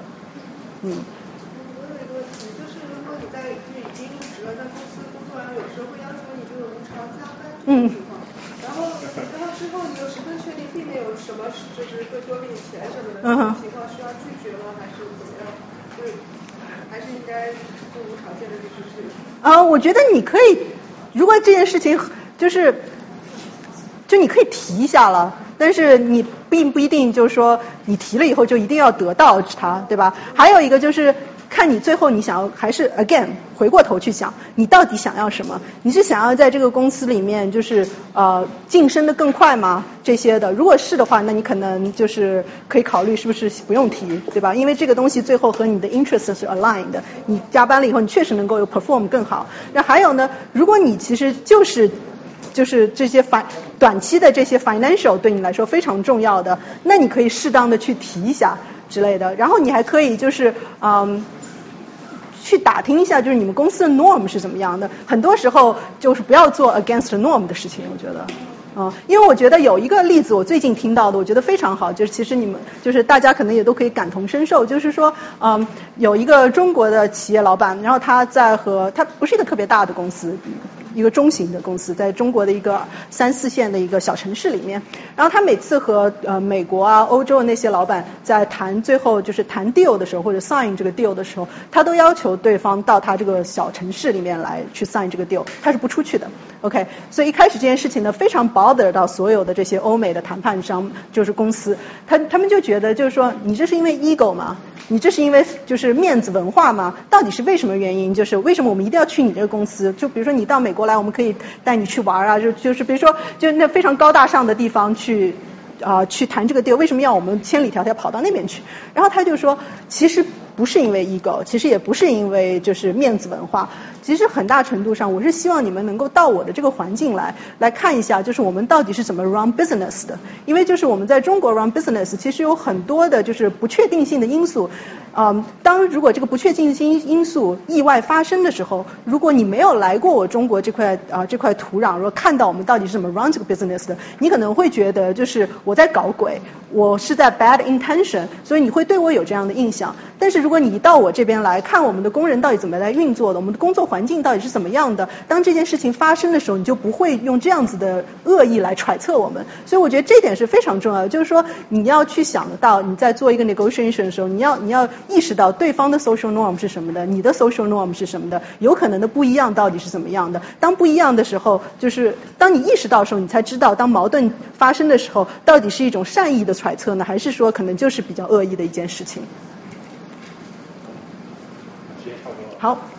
Speaker 9: 嗯。我有一个问题，就是如果你在就已经入职了，在公司工作，然后有时候会要求你这个无偿加班这种情况，然后然后之后你又十分确定并没有什么就是会多给你钱什么的情况，需要拒绝吗？还是怎么样？就还是应该就无条件的就是去？
Speaker 1: 啊，我觉得你可以，如果这件事情就是。就你可以提一下了，但是你并不一定就是说你提了以后就一定要得到它，对吧？还有一个就是看你最后你想要还是 again 回过头去想，你到底想要什么？你是想要在这个公司里面就是呃晋升的更快吗？这些的，如果是的话，那你可能就是可以考虑是不是不用提，对吧？因为这个东西最后和你的 interest 是 aligned，你加班了以后你确实能够有 perform 更好。那还有呢，如果你其实就是。就是这些反短期的这些 financial 对你来说非常重要的，那你可以适当的去提一下之类的，然后你还可以就是嗯，去打听一下就是你们公司的 norm 是怎么样的，很多时候就是不要做 against norm 的事情，我觉得，嗯，因为我觉得有一个例子我最近听到的，我觉得非常好，就是其实你们就是大家可能也都可以感同身受，就是说嗯，有一个中国的企业老板，然后他在和他不是一个特别大的公司。一个中型的公司，在中国的一个三四线的一个小城市里面。然后他每次和呃美国啊、欧洲的那些老板在谈最后就是谈 deal 的时候，或者 sign 这个 deal 的时候，他都要求对方到他这个小城市里面来去 sign 这个 deal，他是不出去的。OK，所以一开始这件事情呢，非常 bother 到所有的这些欧美的谈判商，就是公司，他他们就觉得就是说，你这是因为 ego 吗？你这是因为就是面子文化吗？到底是为什么原因？就是为什么我们一定要去你这个公司？就比如说你到美国来，我们可以带你去玩啊，就就是比如说就那非常高大上的地方去啊去谈这个地儿为什么要我们千里迢迢跑到那边去？然后他就说，其实不是因为 ego，其实也不是因为就是面子文化。其实很大程度上，我是希望你们能够到我的这个环境来，来看一下，就是我们到底是怎么 run business 的。因为就是我们在中国 run business，其实有很多的就是不确定性的因素。嗯，当如果这个不确定性因素意外发生的时候，如果你没有来过我中国这块啊这块土壤，如果看到我们到底是怎么 run 这个 business 的，你可能会觉得就是我在搞鬼，我是在 bad intention，所以你会对我有这样的印象。但是如果你到我这边来看我们的工人到底怎么来运作的，我们的工作环境到底是怎么样的？当这件事情发生的时候，你就不会用这样子的恶意来揣测我们。所以我觉得这点是非常重要的，就是说你要去想得到，你在做一个 negotiation 的时候，你要你要意识到对方的 social norm 是什么的，你的 social norm 是什么的，有可能的不一样到底是怎么样的。当不一样的时候，就是当你意识到的时候，你才知道，当矛盾发生的时候，到底是一种善意的揣测呢，还是说可能就是比较恶意的一件事情？好。